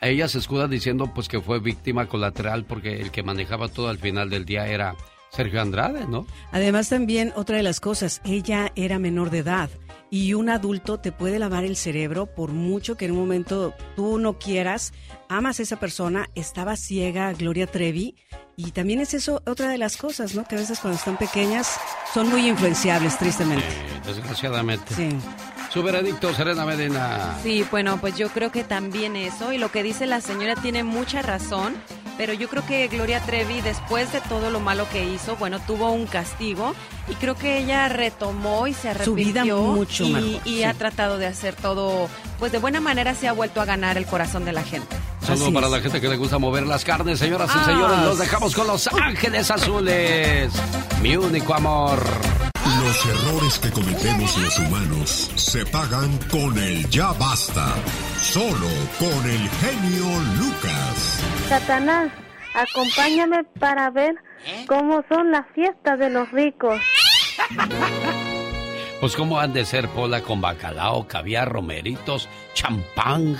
Ella se escuda diciendo pues que fue víctima colateral porque el que manejaba todo al final del día era Sergio Andrade, ¿no? Además también otra de las cosas, ella era menor de edad y un adulto te puede lavar el cerebro por mucho que en un momento tú no quieras, amas a esa persona, estaba ciega Gloria Trevi y también es eso otra de las cosas, ¿no? Que a veces cuando están pequeñas son muy influenciables, tristemente. Eh, desgraciadamente. Sí. Su veredicto, Serena Medina. Sí, bueno, pues yo creo que también eso, y lo que dice la señora tiene mucha razón, pero yo creo que Gloria Trevi, después de todo lo malo que hizo, bueno, tuvo un castigo, y creo que ella retomó y se Su vida arrepintió. mucho y, mejor, y sí. ha tratado de hacer todo, pues de buena manera se ha vuelto a ganar el corazón de la gente. Saludo Así para es. la gente que le gusta mover las carnes, señoras y Ah. señores. Los dejamos con Los Ángeles Azules. Mi único amor. Los errores que cometemos los humanos se pagan con el ya basta. Solo con el genio Lucas. Satanás, acompáñame para ver cómo son las fiestas de los ricos. Pues cómo han de ser pola con bacalao, caviar, romeritos, champán.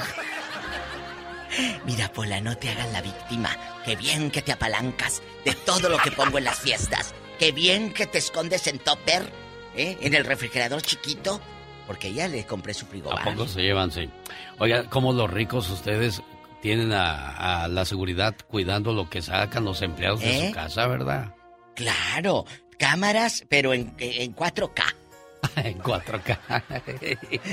Mira, Pola, no te hagas la víctima. Qué bien que te apalancas de todo lo que pongo en las fiestas. Qué bien que te escondes en topper, ¿eh? en el refrigerador chiquito, porque ya le compré su ¿A frigobar. poco se llevan? Sí. Oiga, como los ricos ustedes tienen a, a la seguridad cuidando lo que sacan los empleados de ¿Eh? su casa, ¿verdad? Claro, cámaras, pero en, en 4K. en 4K.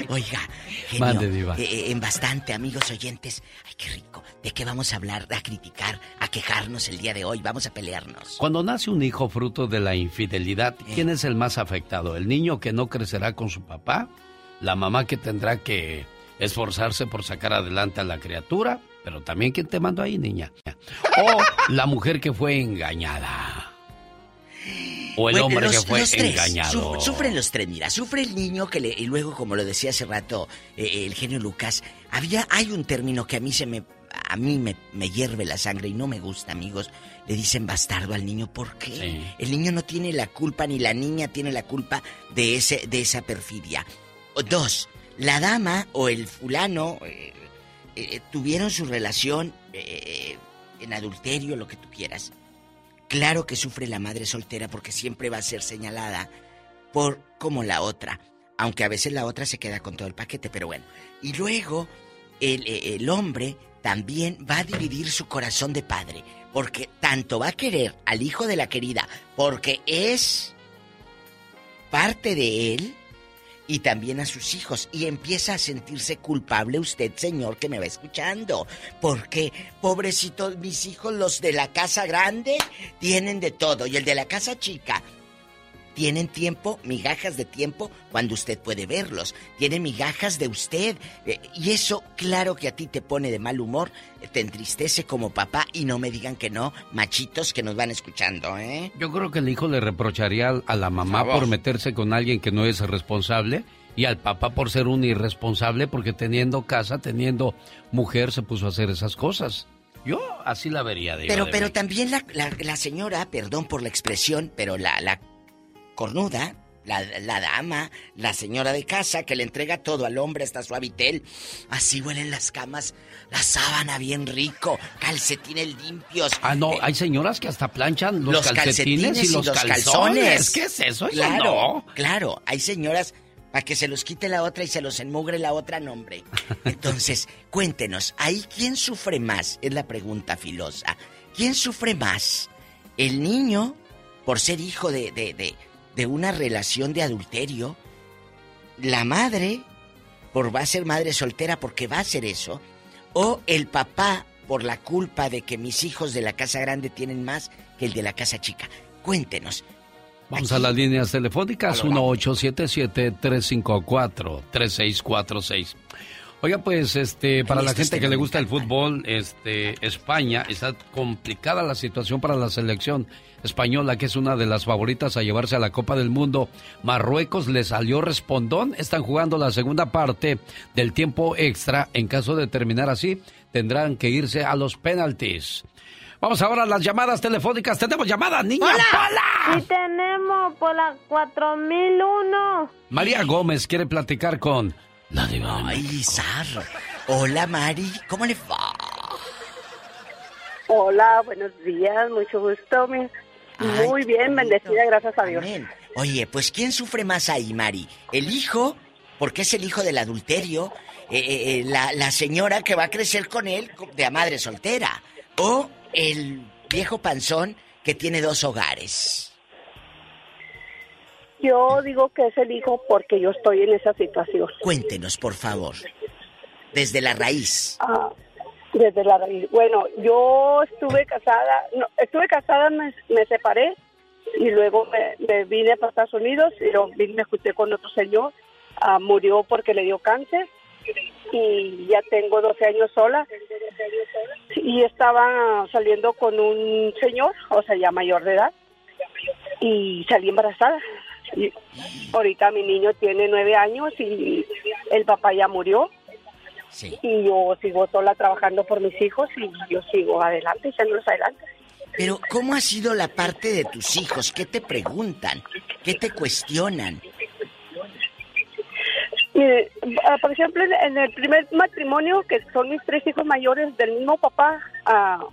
Oiga, genio, Mande, diva. eh, eh, en bastante, amigos oyentes. Ay, qué rico. ¿De qué vamos a hablar, a criticar, a quejarnos el día de hoy? Vamos a pelearnos. Cuando nace un hijo fruto de la infidelidad, ¿quién es el más afectado? ¿El niño que no crecerá con su papá? ¿La mamá que tendrá que esforzarse por sacar adelante a la criatura? Pero también quién te mandó ahí, niña. O la mujer que fue engañada. O el Bueno, hombre los- que fue engañado. Su- sufren los tres, mira, sufre el niño que le, y luego, como lo decía hace rato eh, el genio Lucas, había, hay un término que a mí se me, a mí me, me hierve la sangre y no me gusta, amigos. Le dicen bastardo al niño, ¿por qué? El niño no tiene la culpa ni la niña tiene la culpa de ese, de esa perfidia. O Dos, la dama o el fulano eh, eh, tuvieron su relación eh, en adulterio, lo que tú quieras. Claro que sufre la madre soltera porque siempre va a ser señalada por como la otra, aunque a veces la otra se queda con todo el paquete, pero bueno. Y luego el, eh, el hombre también va a dividir su corazón de padre, porque tanto va a querer al hijo de la querida, porque es parte de él y también a sus hijos. Y empieza a sentirse culpable usted, señor, que me va escuchando. Porque, pobrecitos, mis hijos, los de la casa grande, tienen de todo. Y el de la casa chica, tienen tiempo, migajas de tiempo, cuando usted puede verlos. Tienen migajas de usted. Eh, y eso, claro que a ti te pone de mal humor, te entristece como papá y no me digan que no, machitos que nos van escuchando, ¿eh? Yo creo que el hijo le reprocharía a la mamá por meterse con alguien que no es responsable y al papá por ser un irresponsable porque teniendo casa, teniendo mujer, se puso a hacer esas cosas. Yo así la vería. Digo, pero de pero mí. también la, la- la señora, perdón por la expresión, pero la, la cornuda, la, la dama, la señora de casa que le entrega todo al hombre hasta su habitel. Así huelen las camas, la sábana bien rico, calcetines limpios. Ah, no, eh, hay señoras que hasta planchan los, calcetines, y los, calzones. calzones. ¿Qué es eso? Eso Claro, no. claro. Hay señoras para que se los quite la otra y se los enmugre la otra, nombre. Entonces, cuéntenos, ¿ahí quién sufre más? Es la pregunta filosa. ¿Quién sufre más? ¿El niño por ser hijo de, de, de, de una relación de adulterio? ¿La madre por va a ser madre soltera porque va a hacer eso? ¿O el papá por la culpa de que mis hijos de la casa grande tienen más que el de la casa chica? Cuéntenos. Vamos a las líneas telefónicas 1877-354-3646. Oiga, pues, este, para la gente que le gusta el fútbol, este, España, está complicada la situación para la selección española, que es una de las favoritas a llevarse a la Copa del Mundo. Marruecos le salió respondón, están jugando la segunda parte del tiempo extra. En caso de terminar así, tendrán que irse a los penaltis. Vamos ahora a las llamadas telefónicas. Tenemos llamada, niña. Pola. Sí tenemos por la 4001. María Gómez quiere platicar con la diva. Ay, Zarro. Hola, Mari. ¿Cómo le va? Hola, buenos días, mucho gusto. mi- Ay, Muy bien, bonito. bendecida, gracias a Dios. Amén. Oye, pues ¿quién sufre más ahí, Mari? ¿El hijo? Porque es el hijo del adulterio. Eh, eh, eh, la, la señora que va a crecer con él de a madre soltera. ¿O el viejo panzón que tiene dos hogares? Yo digo que es el hijo porque yo estoy en esa situación. Cuéntenos, por favor. Desde la raíz. Ah, desde la raíz. Bueno, yo estuve casada, no, estuve casada, me, me separé y luego me, me vine para Estados Unidos y me junté con otro señor. Ah, murió porque le dio cáncer y ya tengo 12 años sola y estaba saliendo con un señor, o sea, ya mayor de edad y salí embarazada. Y ahorita mi niño tiene nueve años y el papá ya murió y yo sigo sola trabajando por mis hijos y yo sigo adelante, echándolos adelante. Pero ¿cómo ha sido la parte de tus hijos? ¿Qué te preguntan? ¿Qué te cuestionan? Mire, ah, por ejemplo, en- el primer matrimonio, que son mis tres hijos mayores del mismo papá, ah,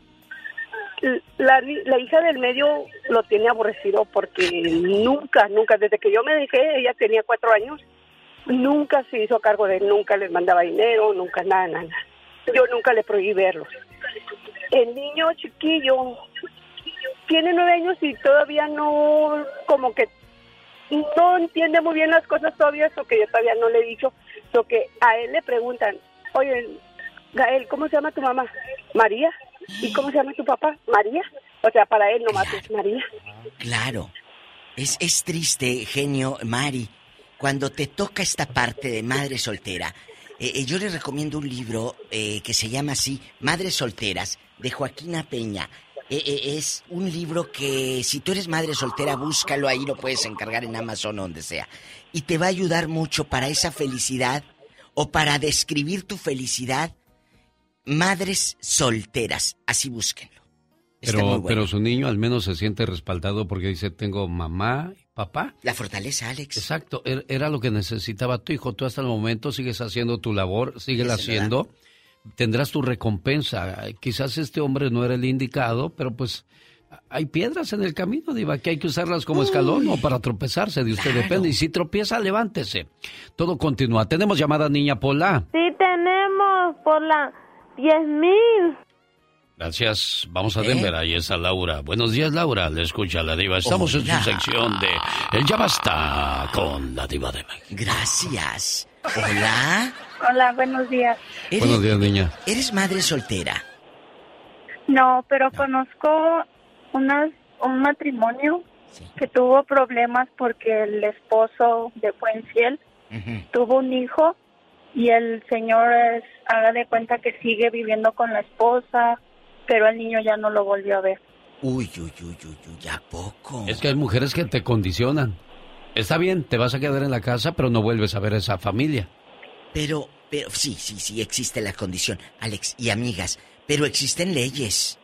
la, la hija del medio lo tiene aborrecido porque nunca, nunca, desde que yo me dejé, ella tenía cuatro años, nunca se hizo cargo de él, nunca les mandaba dinero, nunca nada, nada. Yo nunca le prohibí verlos. El niño chiquillo tiene nueve años y todavía no, como que no entiende muy bien las cosas todavía, eso que yo todavía no le he dicho, lo que a él le preguntan, oye, Gael, ¿cómo se llama tu mamá? María. ¿Y cómo se llama tu papá? María. O sea, para él nomás es María. Claro. Es, es triste, genio, Mari, cuando te toca esta parte de madre soltera. Eh, eh, yo les recomiendo un libro eh, que se llama así, Madres Solteras, de Joaquina Peña. Eh, eh, es un libro que si tú eres madre soltera, búscalo ahí, lo puedes encargar en Amazon o donde sea. Y te va a ayudar mucho para esa felicidad o para describir tu felicidad. Madres solteras, así búsquenlo. Está muy Pero, bueno. pero su niño al menos se siente respaldado porque dice, tengo mamá y papá. La fortaleza, Alex. Exacto, er- era lo que necesitaba tu hijo. Tú hasta el momento sigues haciendo tu labor, sigues haciendo. Tendrás tu recompensa. Quizás este hombre no era el indicado, pero pues hay piedras en el camino, Diva, que hay que usarlas como escalón o para tropezarse. De usted depende. Y si tropieza, levántese. Todo continúa. Tenemos llamada niña Pola. Sí, tenemos por 10 mil. Gracias. Vamos a Denver. Ahí está Laura. Buenos días, Laura. Le escucha la diva. Estamos en su sección de El Ya Basta con la diva de México. Gracias. Hola. Hola, buenos días. Buenos días, niña. ¿Eres madre soltera? No, pero conozco unas, un matrimonio que tuvo problemas porque el esposo de fue infiel, tuvo un hijo y el señor es, haga de cuenta que sigue viviendo con la esposa, pero el niño ya no lo volvió a ver. Uy, uy, uy, uy, uy, ¿a poco? Es que hay mujeres que te condicionan. Está bien, te vas a quedar en la casa, pero no vuelves a ver a esa familia. Pero, pero, sí, sí, sí, existe la condición, Alex, y amigas, pero existen leyes.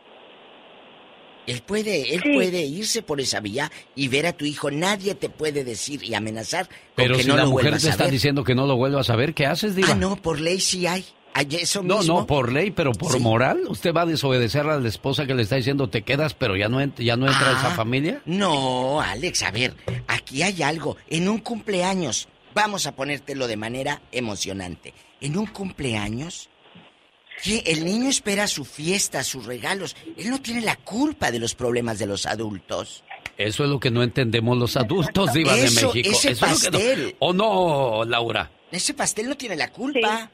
Él puede, él puede irse por esa vía y ver a tu hijo. Nadie te puede decir y amenazar con Pero que si no la lo mujer te está diciendo que no lo vuelvas a ver, ¿qué haces, diva? Ah, no, por ley sí hay. Hay eso No, mismo. no, por ley, pero por moral, ¿usted va a desobedecer a la esposa que le está diciendo te quedas, pero ya no, ent- ya no entra Ah, esa familia? No, Alex, a ver, aquí hay algo. En un cumpleaños, vamos a ponértelo de manera emocionante. En un cumpleaños, que el niño espera su fiesta, sus regalos. Él no tiene la culpa de los problemas de los adultos. Eso es lo que no entendemos los adultos, diva de México. ese Eso es lo que no- pastel. ¿O no, Laura? Ese pastel no tiene la culpa.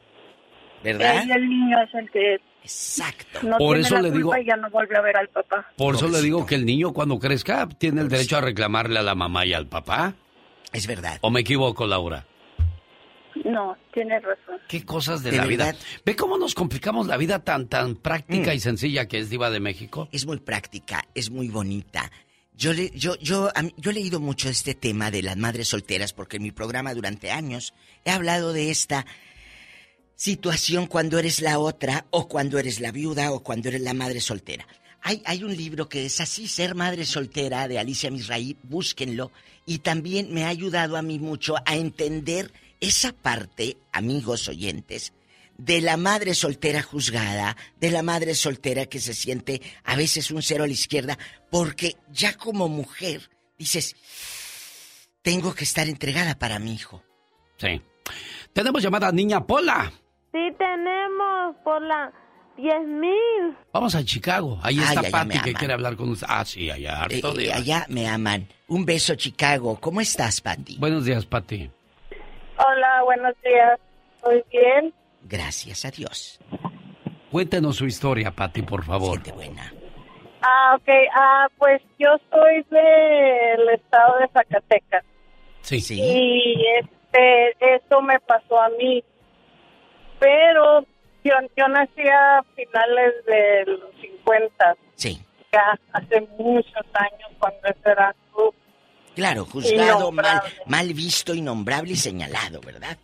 ¿Verdad? Él y el niño es el que Exacto. no Por tiene eso la le digo- ya no vuelve a ver al papá. Por eso le digo que el niño cuando crezca tiene el derecho a reclamarle a la mamá y al papá. Es verdad. ¿O me equivoco, Laura? No, tienes razón. Qué cosas de, De la vida. verdad. ¿Ve cómo nos complicamos la vida tan, tan práctica y sencilla que es Diva de México? Es muy práctica, es muy bonita. Yo, le, yo, yo, a mí- yo he leído mucho este tema de las madres solteras porque en mi programa durante años he hablado de esta situación cuando eres la otra o cuando eres la viuda o cuando eres la madre soltera. Hay, hay un libro que es así, Ser Madre Soltera, de Alicia Misraí, búsquenlo. Y también me ha ayudado a mí mucho a entender esa parte, amigos oyentes, de la madre soltera juzgada, de la madre soltera que se siente a veces un cero a la izquierda, porque ya como mujer dices, tengo que estar entregada para mi hijo. Sí. Tenemos llamada Niña Pola. Sí, tenemos por la 10.000. Vamos a Chicago. Ahí Ay, está me que quiere hablar con usted. Ah, sí, allá harto, Eh, Diva. allá me aman. Un beso, Chicago. ¿Cómo estás, Patty? Buenos días, Patty. Hola, buenos días. Muy bien. Gracias a Dios. Cuéntenos su historia, Patty, por favor. buena. Ah, ok. Ah, pues yo soy del estado de Zacatecas. Sí. Y este, eso me pasó a mí. Pero yo, yo nací a finales de los 50. Sí. Ya hace muchos años cuando eso era uh, Claro, juzgado, mal, mal visto, innombrable y señalado, ¿verdad?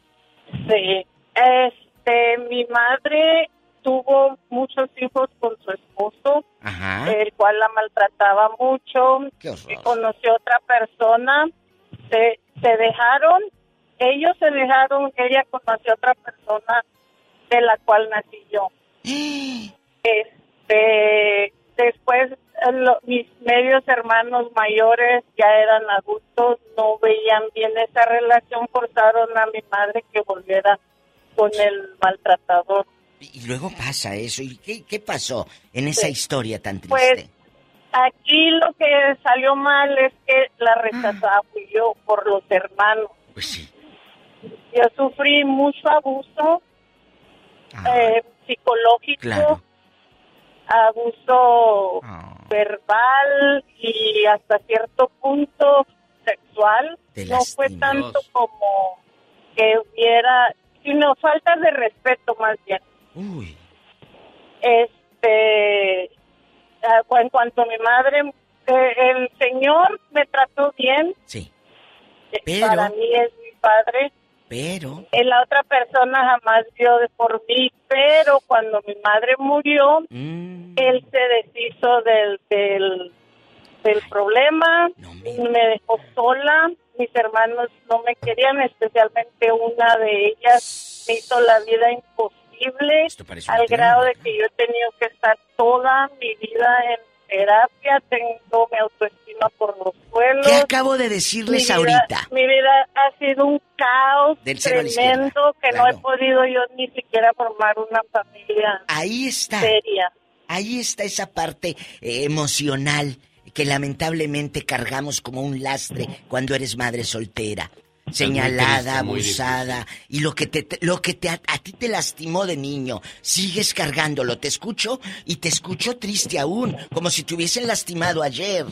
Sí. Este, mi madre tuvo muchos hijos con su esposo, Ajá. el cual la maltrataba mucho. Qué horror. Y conoció otra persona, se, se dejaron, ellos se dejaron, ella conoció otra persona de la cual nací yo. Este, después eh, lo- mis medios hermanos mayores ya eran adultos, no veían bien esa relación, forzaron a mi madre que volviera con el maltratador. Y luego pasa eso. ¿Y qué, qué pasó en esa historia tan triste? Pues aquí lo que salió mal es que la rechazaba fui yo por los hermanos. Pues sí. Yo sufrí mucho abuso eh, psicológico, Claro. abuso verbal y hasta cierto punto sexual. Te No fue tanto como que hubiera, sino falta de respeto más bien. Uy. Este, ah, en cuanto a mi madre, eh, el señor me trató bien. Sí. Eh, Pero- Para mí es mi padre. Pero, La otra persona jamás vio de por mí, pero cuando mi madre murió, Mm. él se deshizo del, del, del problema, me dejó sola, mis hermanos no me querían, especialmente una de ellas me hizo la vida imposible, al grado de que yo he tenido que estar toda mi vida en terapia, tengo mi autoestima por los suelos. ¿qué acabo de decirles Mi vida- ahorita? Mi vida ha sido un caos Del tremendo que no he podido yo ni siquiera formar una familia Ahí está. seria. ahí está esa parte eh, emocional que lamentablemente cargamos como un lastre cuando eres madre soltera. Señalada, abusada, y lo que te, te- lo que te, a, a ti te lastimó de niño, sigues cargándolo. Te escucho y te escucho triste aún, como si te hubiesen lastimado ayer.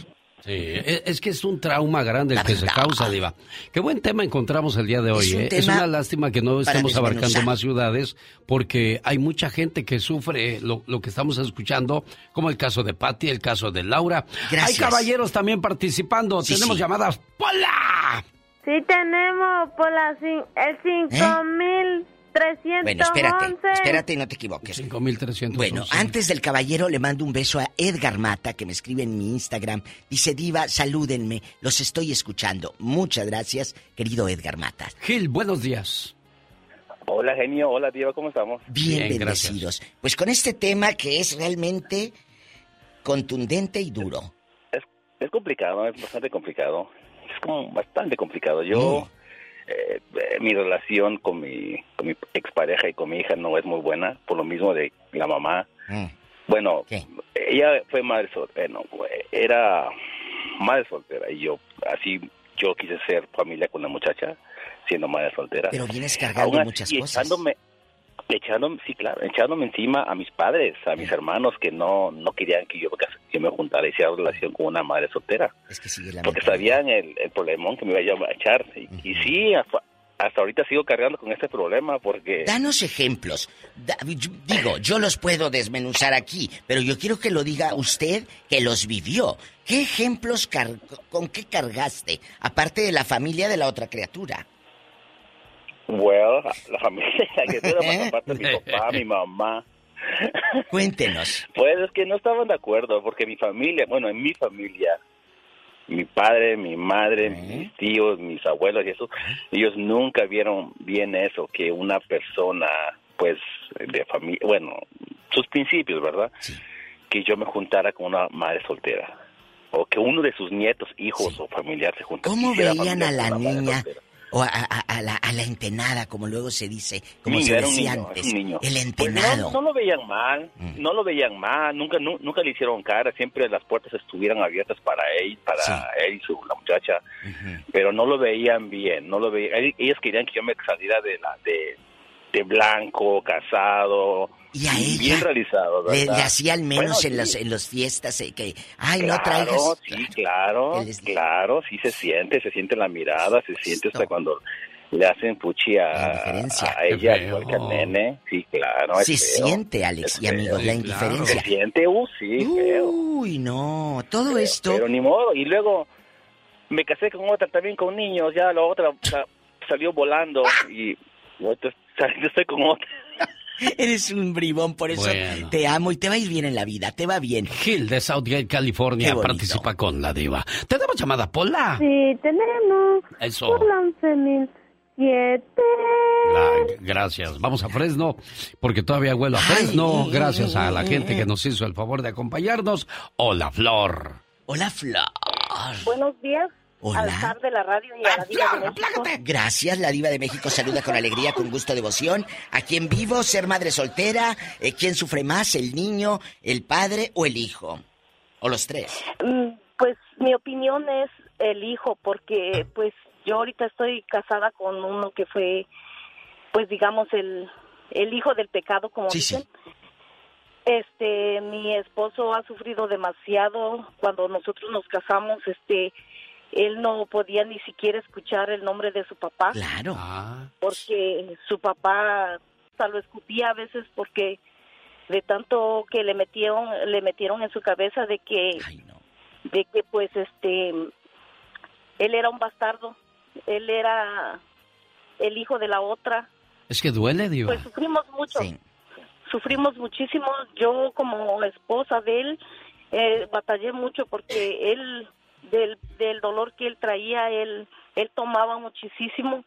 Sí, e- es que es un trauma grande el que se causa, Diva. Qué buen tema encontramos el día de hoy. Es un ¿eh? Es una lástima que no estemos abarcando más ciudades porque hay mucha gente que sufre lo, lo que estamos escuchando, como el caso de Patty, el caso de Laura. Gracias. Hay caballeros también participando. Sí, Tenemos sí. llamadas. ¡Hola! Sí tenemos por la el 5311. Bueno, espérate, espérate y no te equivoques. 5300. Bueno, antes del caballero le mando un beso a Edgar Mata, que me escribe en mi Instagram. Dice, Diva, salúdenme, los estoy escuchando. Muchas gracias, querido Edgar Mata. Gil, buenos días. Hola, genio. Hola, Diva, ¿cómo estamos? Bien, Bien, bendecidos. Pues con este tema que es realmente contundente y duro. Es complicado, es bastante complicado. Como bastante complicado. Yo, eh, eh, mi relación con mi, con mi expareja y con mi hija no es muy buena, por lo mismo de la mamá. Bueno, ella fue madre soltera, no, era madre soltera y yo, así, yo quise ser familia con la muchacha, siendo madre soltera. Pero vienes cargando Aún muchas cosas. Echándome, echándome, sí, claro, echándome encima a mis padres, a mis hermanos que no, no querían que yo, que me juntara y hiciera relación con una madre soltera. Es que sigue la Porque sabían el, el problemón que me iba a echar. Y, y sí, hasta, hasta ahorita sigo cargando con este problema porque... Danos ejemplos. Da- yo- digo, yo los puedo desmenuzar aquí, pero yo quiero que lo diga usted que los vivió. ¿Qué ejemplos car- con qué cargaste? Aparte de la familia de la otra criatura. Well, la familia que era más aparte mi papá, mi mamá. Cuéntenos. Pues es que no estaban de acuerdo porque mi familia, bueno, en mi familia, mi padre, mi madre, mis tíos, mis abuelos y eso, ellos nunca vieron bien eso, que una persona, pues, de familia, bueno, sus principios, ¿verdad? Que yo me juntara con una madre soltera. O que uno de sus nietos, hijos o familiares se juntara. ¿Cómo veían a la niña soltera. O a, a- a la, a la entenada, como luego se dice, como Niño, se decía niño, antes? El Pues entenado. Mm. no, no lo veían mal, no lo veían mal, nunca nu- nunca le hicieron cara, siempre las puertas estuvieran abiertas para él, para él y su la muchacha, pero no lo veían bien, no lo veían, ell- ellos querían que yo me saliera de la de, de blanco, casado, Y a ella bien realizado, Le, ¿verdad? le hacía al menos Bueno, en sí. los en los fiestas eh, que ay claro, no traigas sí, claro, claro, sí se siente, se siente la mirada, se siente hasta cuando le hacen puchi a, a ella, igual que al nene, sí, claro. Se feo, siente, Alex es y amigos, feo. la indiferencia. Se siente, uh, sí, feo. Uy, no, todo esto Pero ni modo, y luego me casé con otra también con niños, ya la otra sa- salió volando y otra- yo estoy con otra. Eres un bribón, por eso Bueno. te amo y te va a ir bien en la vida, te va bien. Gil de Southgate, California, participa con la diva. Tenemos llamada, Pola. Sí, tenemos. Eso. Por la 11.007. La- gracias. Vamos a Fresno, porque todavía huelo a Fresno. Gracias a la gente que nos hizo el favor de acompañarnos. Hola, Flor. Hola, Flor. Buenos días. Hola. Al de la radio y a la diva de México. Gracias, la diva de México saluda con alegría, con gusto, devoción. Aquí en vivo, ser madre soltera, eh, ¿quién sufre más, el niño, el padre o el hijo? O los tres. Mm, Pues mi opinión es el hijo, porque pues yo ahorita estoy casada con uno que fue, pues digamos, el, el hijo del pecado, como Sí, sí. dicen. Este, mi esposo ha sufrido demasiado cuando nosotros nos casamos, este, él no podía ni siquiera escuchar el nombre de su papá. Claro. Porque su papá hasta lo escupía a veces porque de tanto que le metieron le metieron en su cabeza de que de que pues este él era un bastardo, él era el hijo de la otra. Es que duele, diva. Pues sufrimos mucho. Sufrimos muchísimo. Yo como esposa de él eh, batallé mucho porque él del, del dolor que él traía, él él tomaba muchísimo.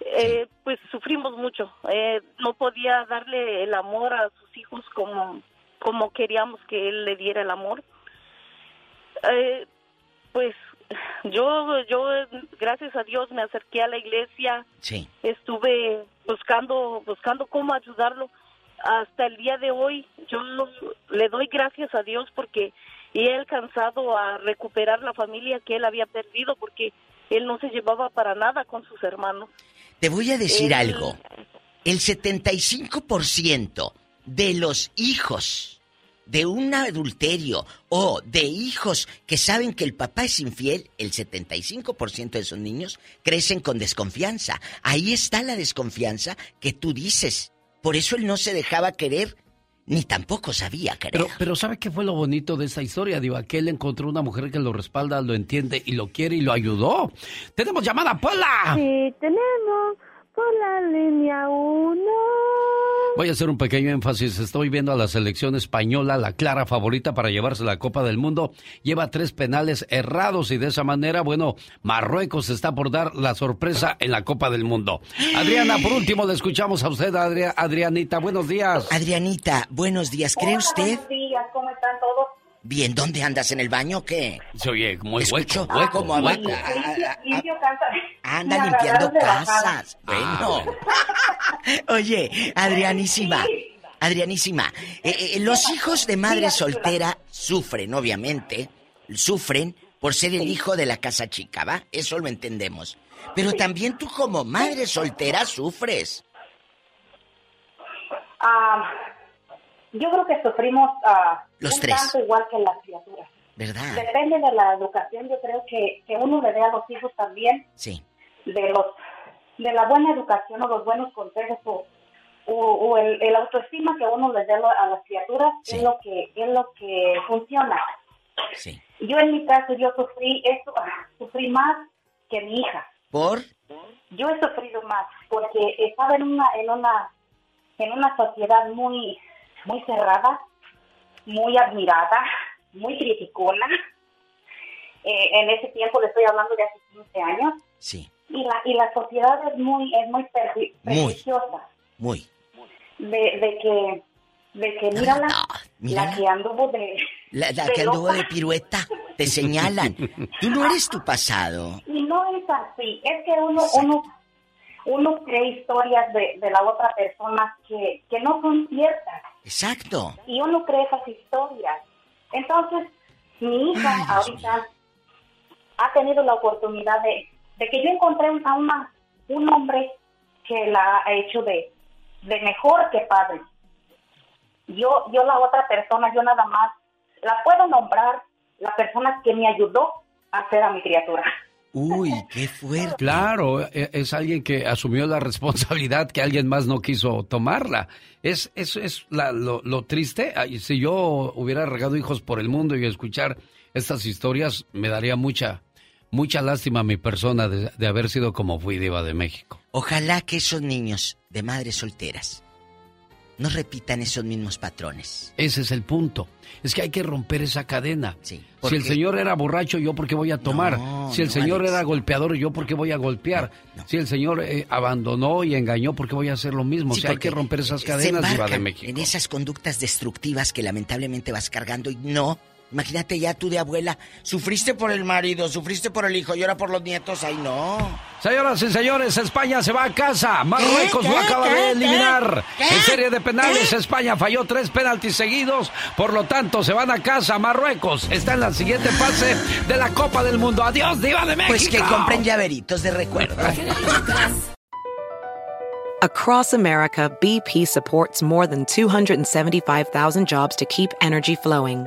Eh, pues sufrimos mucho. Eh, no podía darle el amor a sus hijos como como queríamos que él le diera el amor. Eh, pues yo yo gracias a Dios me acerqué a la iglesia Sí. estuve buscando buscando cómo ayudarlo hasta el día de hoy yo le doy gracias a Dios porque he alcanzado a recuperar la familia que él había perdido porque él no se llevaba para nada con sus hermanos. Te voy a decir algo. El 75% de los hijos de un adulterio o de hijos que saben que el papá es infiel, el 75% de esos niños crecen con desconfianza. Ahí está la desconfianza que tú dices. Por eso él no se dejaba querer ni tampoco sabía querer. Pero, pero ¿sabe qué fue lo bonito de esta historia? Digo, que él encontró una mujer que lo respalda, lo entiende y lo quiere y lo ayudó. ¡Tenemos llamada, Pola! Sí, tenemos por la línea 1. Voy a hacer un pequeño énfasis. Estoy viendo a la selección española, la clara favorita para llevarse la Copa del Mundo. Lleva tres penales errados y de esa manera, bueno, Marruecos está por dar la sorpresa en la Copa del Mundo. Adriana, por último, le escuchamos a usted, Adrianita. Buenos días. Adrianita, buenos días. ¿Cree usted? Buenos días, ¿cómo están todos? Bien, ¿dónde andas? ¿En el baño o qué? Se oye muy Escucho hueco, hueco, como hueco. limpio casa. Anda limpiando casas. Bueno. Oye, Adrianísima. Adrianísima. eh, eh, los hijos de madre soltera sufren, obviamente. Sufren por ser el hijo de la casa chica, ¿va? Eso lo entendemos. Pero también tú como madre soltera sufres. Ah, yo creo que sufrimos ah, Los un tres. tanto igual que las criaturas. ¿Verdad? Depende de la educación, yo creo que, que uno le dé a los hijos también Sí. de los de la buena educación o los buenos consejos o, o, o el, el autoestima que uno les dé a las criaturas es lo que es lo que funciona. Sí. Yo en mi caso yo sufrí eso, sufrí más que mi hija. ¿Por? Yo he sufrido más porque estaba en una en una en una sociedad muy muy cerrada, muy admirada, muy criticona. Eh, en ese tiempo le estoy hablando de hace 15 años Sí. y la y la sociedad es muy es muy perju- Muy. Muy. de, de que de que mírala, mírala. la que anduvo de La, la de que anduvo loca. de pirueta. Te señalan. Tú no eres tu pasado. Y no es así, es que uno, uno, uno cree historias de, de la otra persona que, que no son ciertas Exacto. y uno cree esas historias. Entonces, mi hija ahorita ha tenido la oportunidad de, de que yo encontré a una, un hombre que la ha hecho de, de mejor que padre. Yo, yo la otra persona, yo nada más la puedo nombrar la persona que me ayudó a hacer a mi criatura. Uy, qué fuerte. Claro, e- es alguien que asumió la responsabilidad que alguien más no quiso tomarla. Es, es, es la- lo, lo triste. Si yo hubiera regado hijos por el mundo y escuchar estas historias, me daría mucha, mucha lástima a mi persona de, de haber sido como fui diva de México. Ojalá que esos niños de madres solteras no repitan esos mismos patrones. Ese es el punto. Es que hay que romper esa cadena. si el señor era borracho, ¿yo por qué voy a tomar? No, si el no, señor Alex. era golpeador, ¿yo por qué voy a golpear? Si el señor eh, abandonó y engañó, ¿por qué voy a hacer lo mismo? Sí, o sea, hay que romper esas cadenas, se de México. En esas conductas destructivas que lamentablemente vas cargando y no. Imagínate ya tú de abuela, sufriste por el marido, sufriste por el hijo y ahora por los nietos, ay no. Señoras y señores, España se va a casa. Marruecos ¿Qué? lo acaba ¿Qué? de eliminar. ¿Qué? En serie de penales, España falló tres penaltis seguidos. Por lo tanto, se van a casa. Marruecos está en la siguiente fase de la Copa del Mundo. Adiós, Diva de México. Pues que compren llaveritos de recuerdo. Across America, BP supports more than 275,000 jobs to keep energy flowing.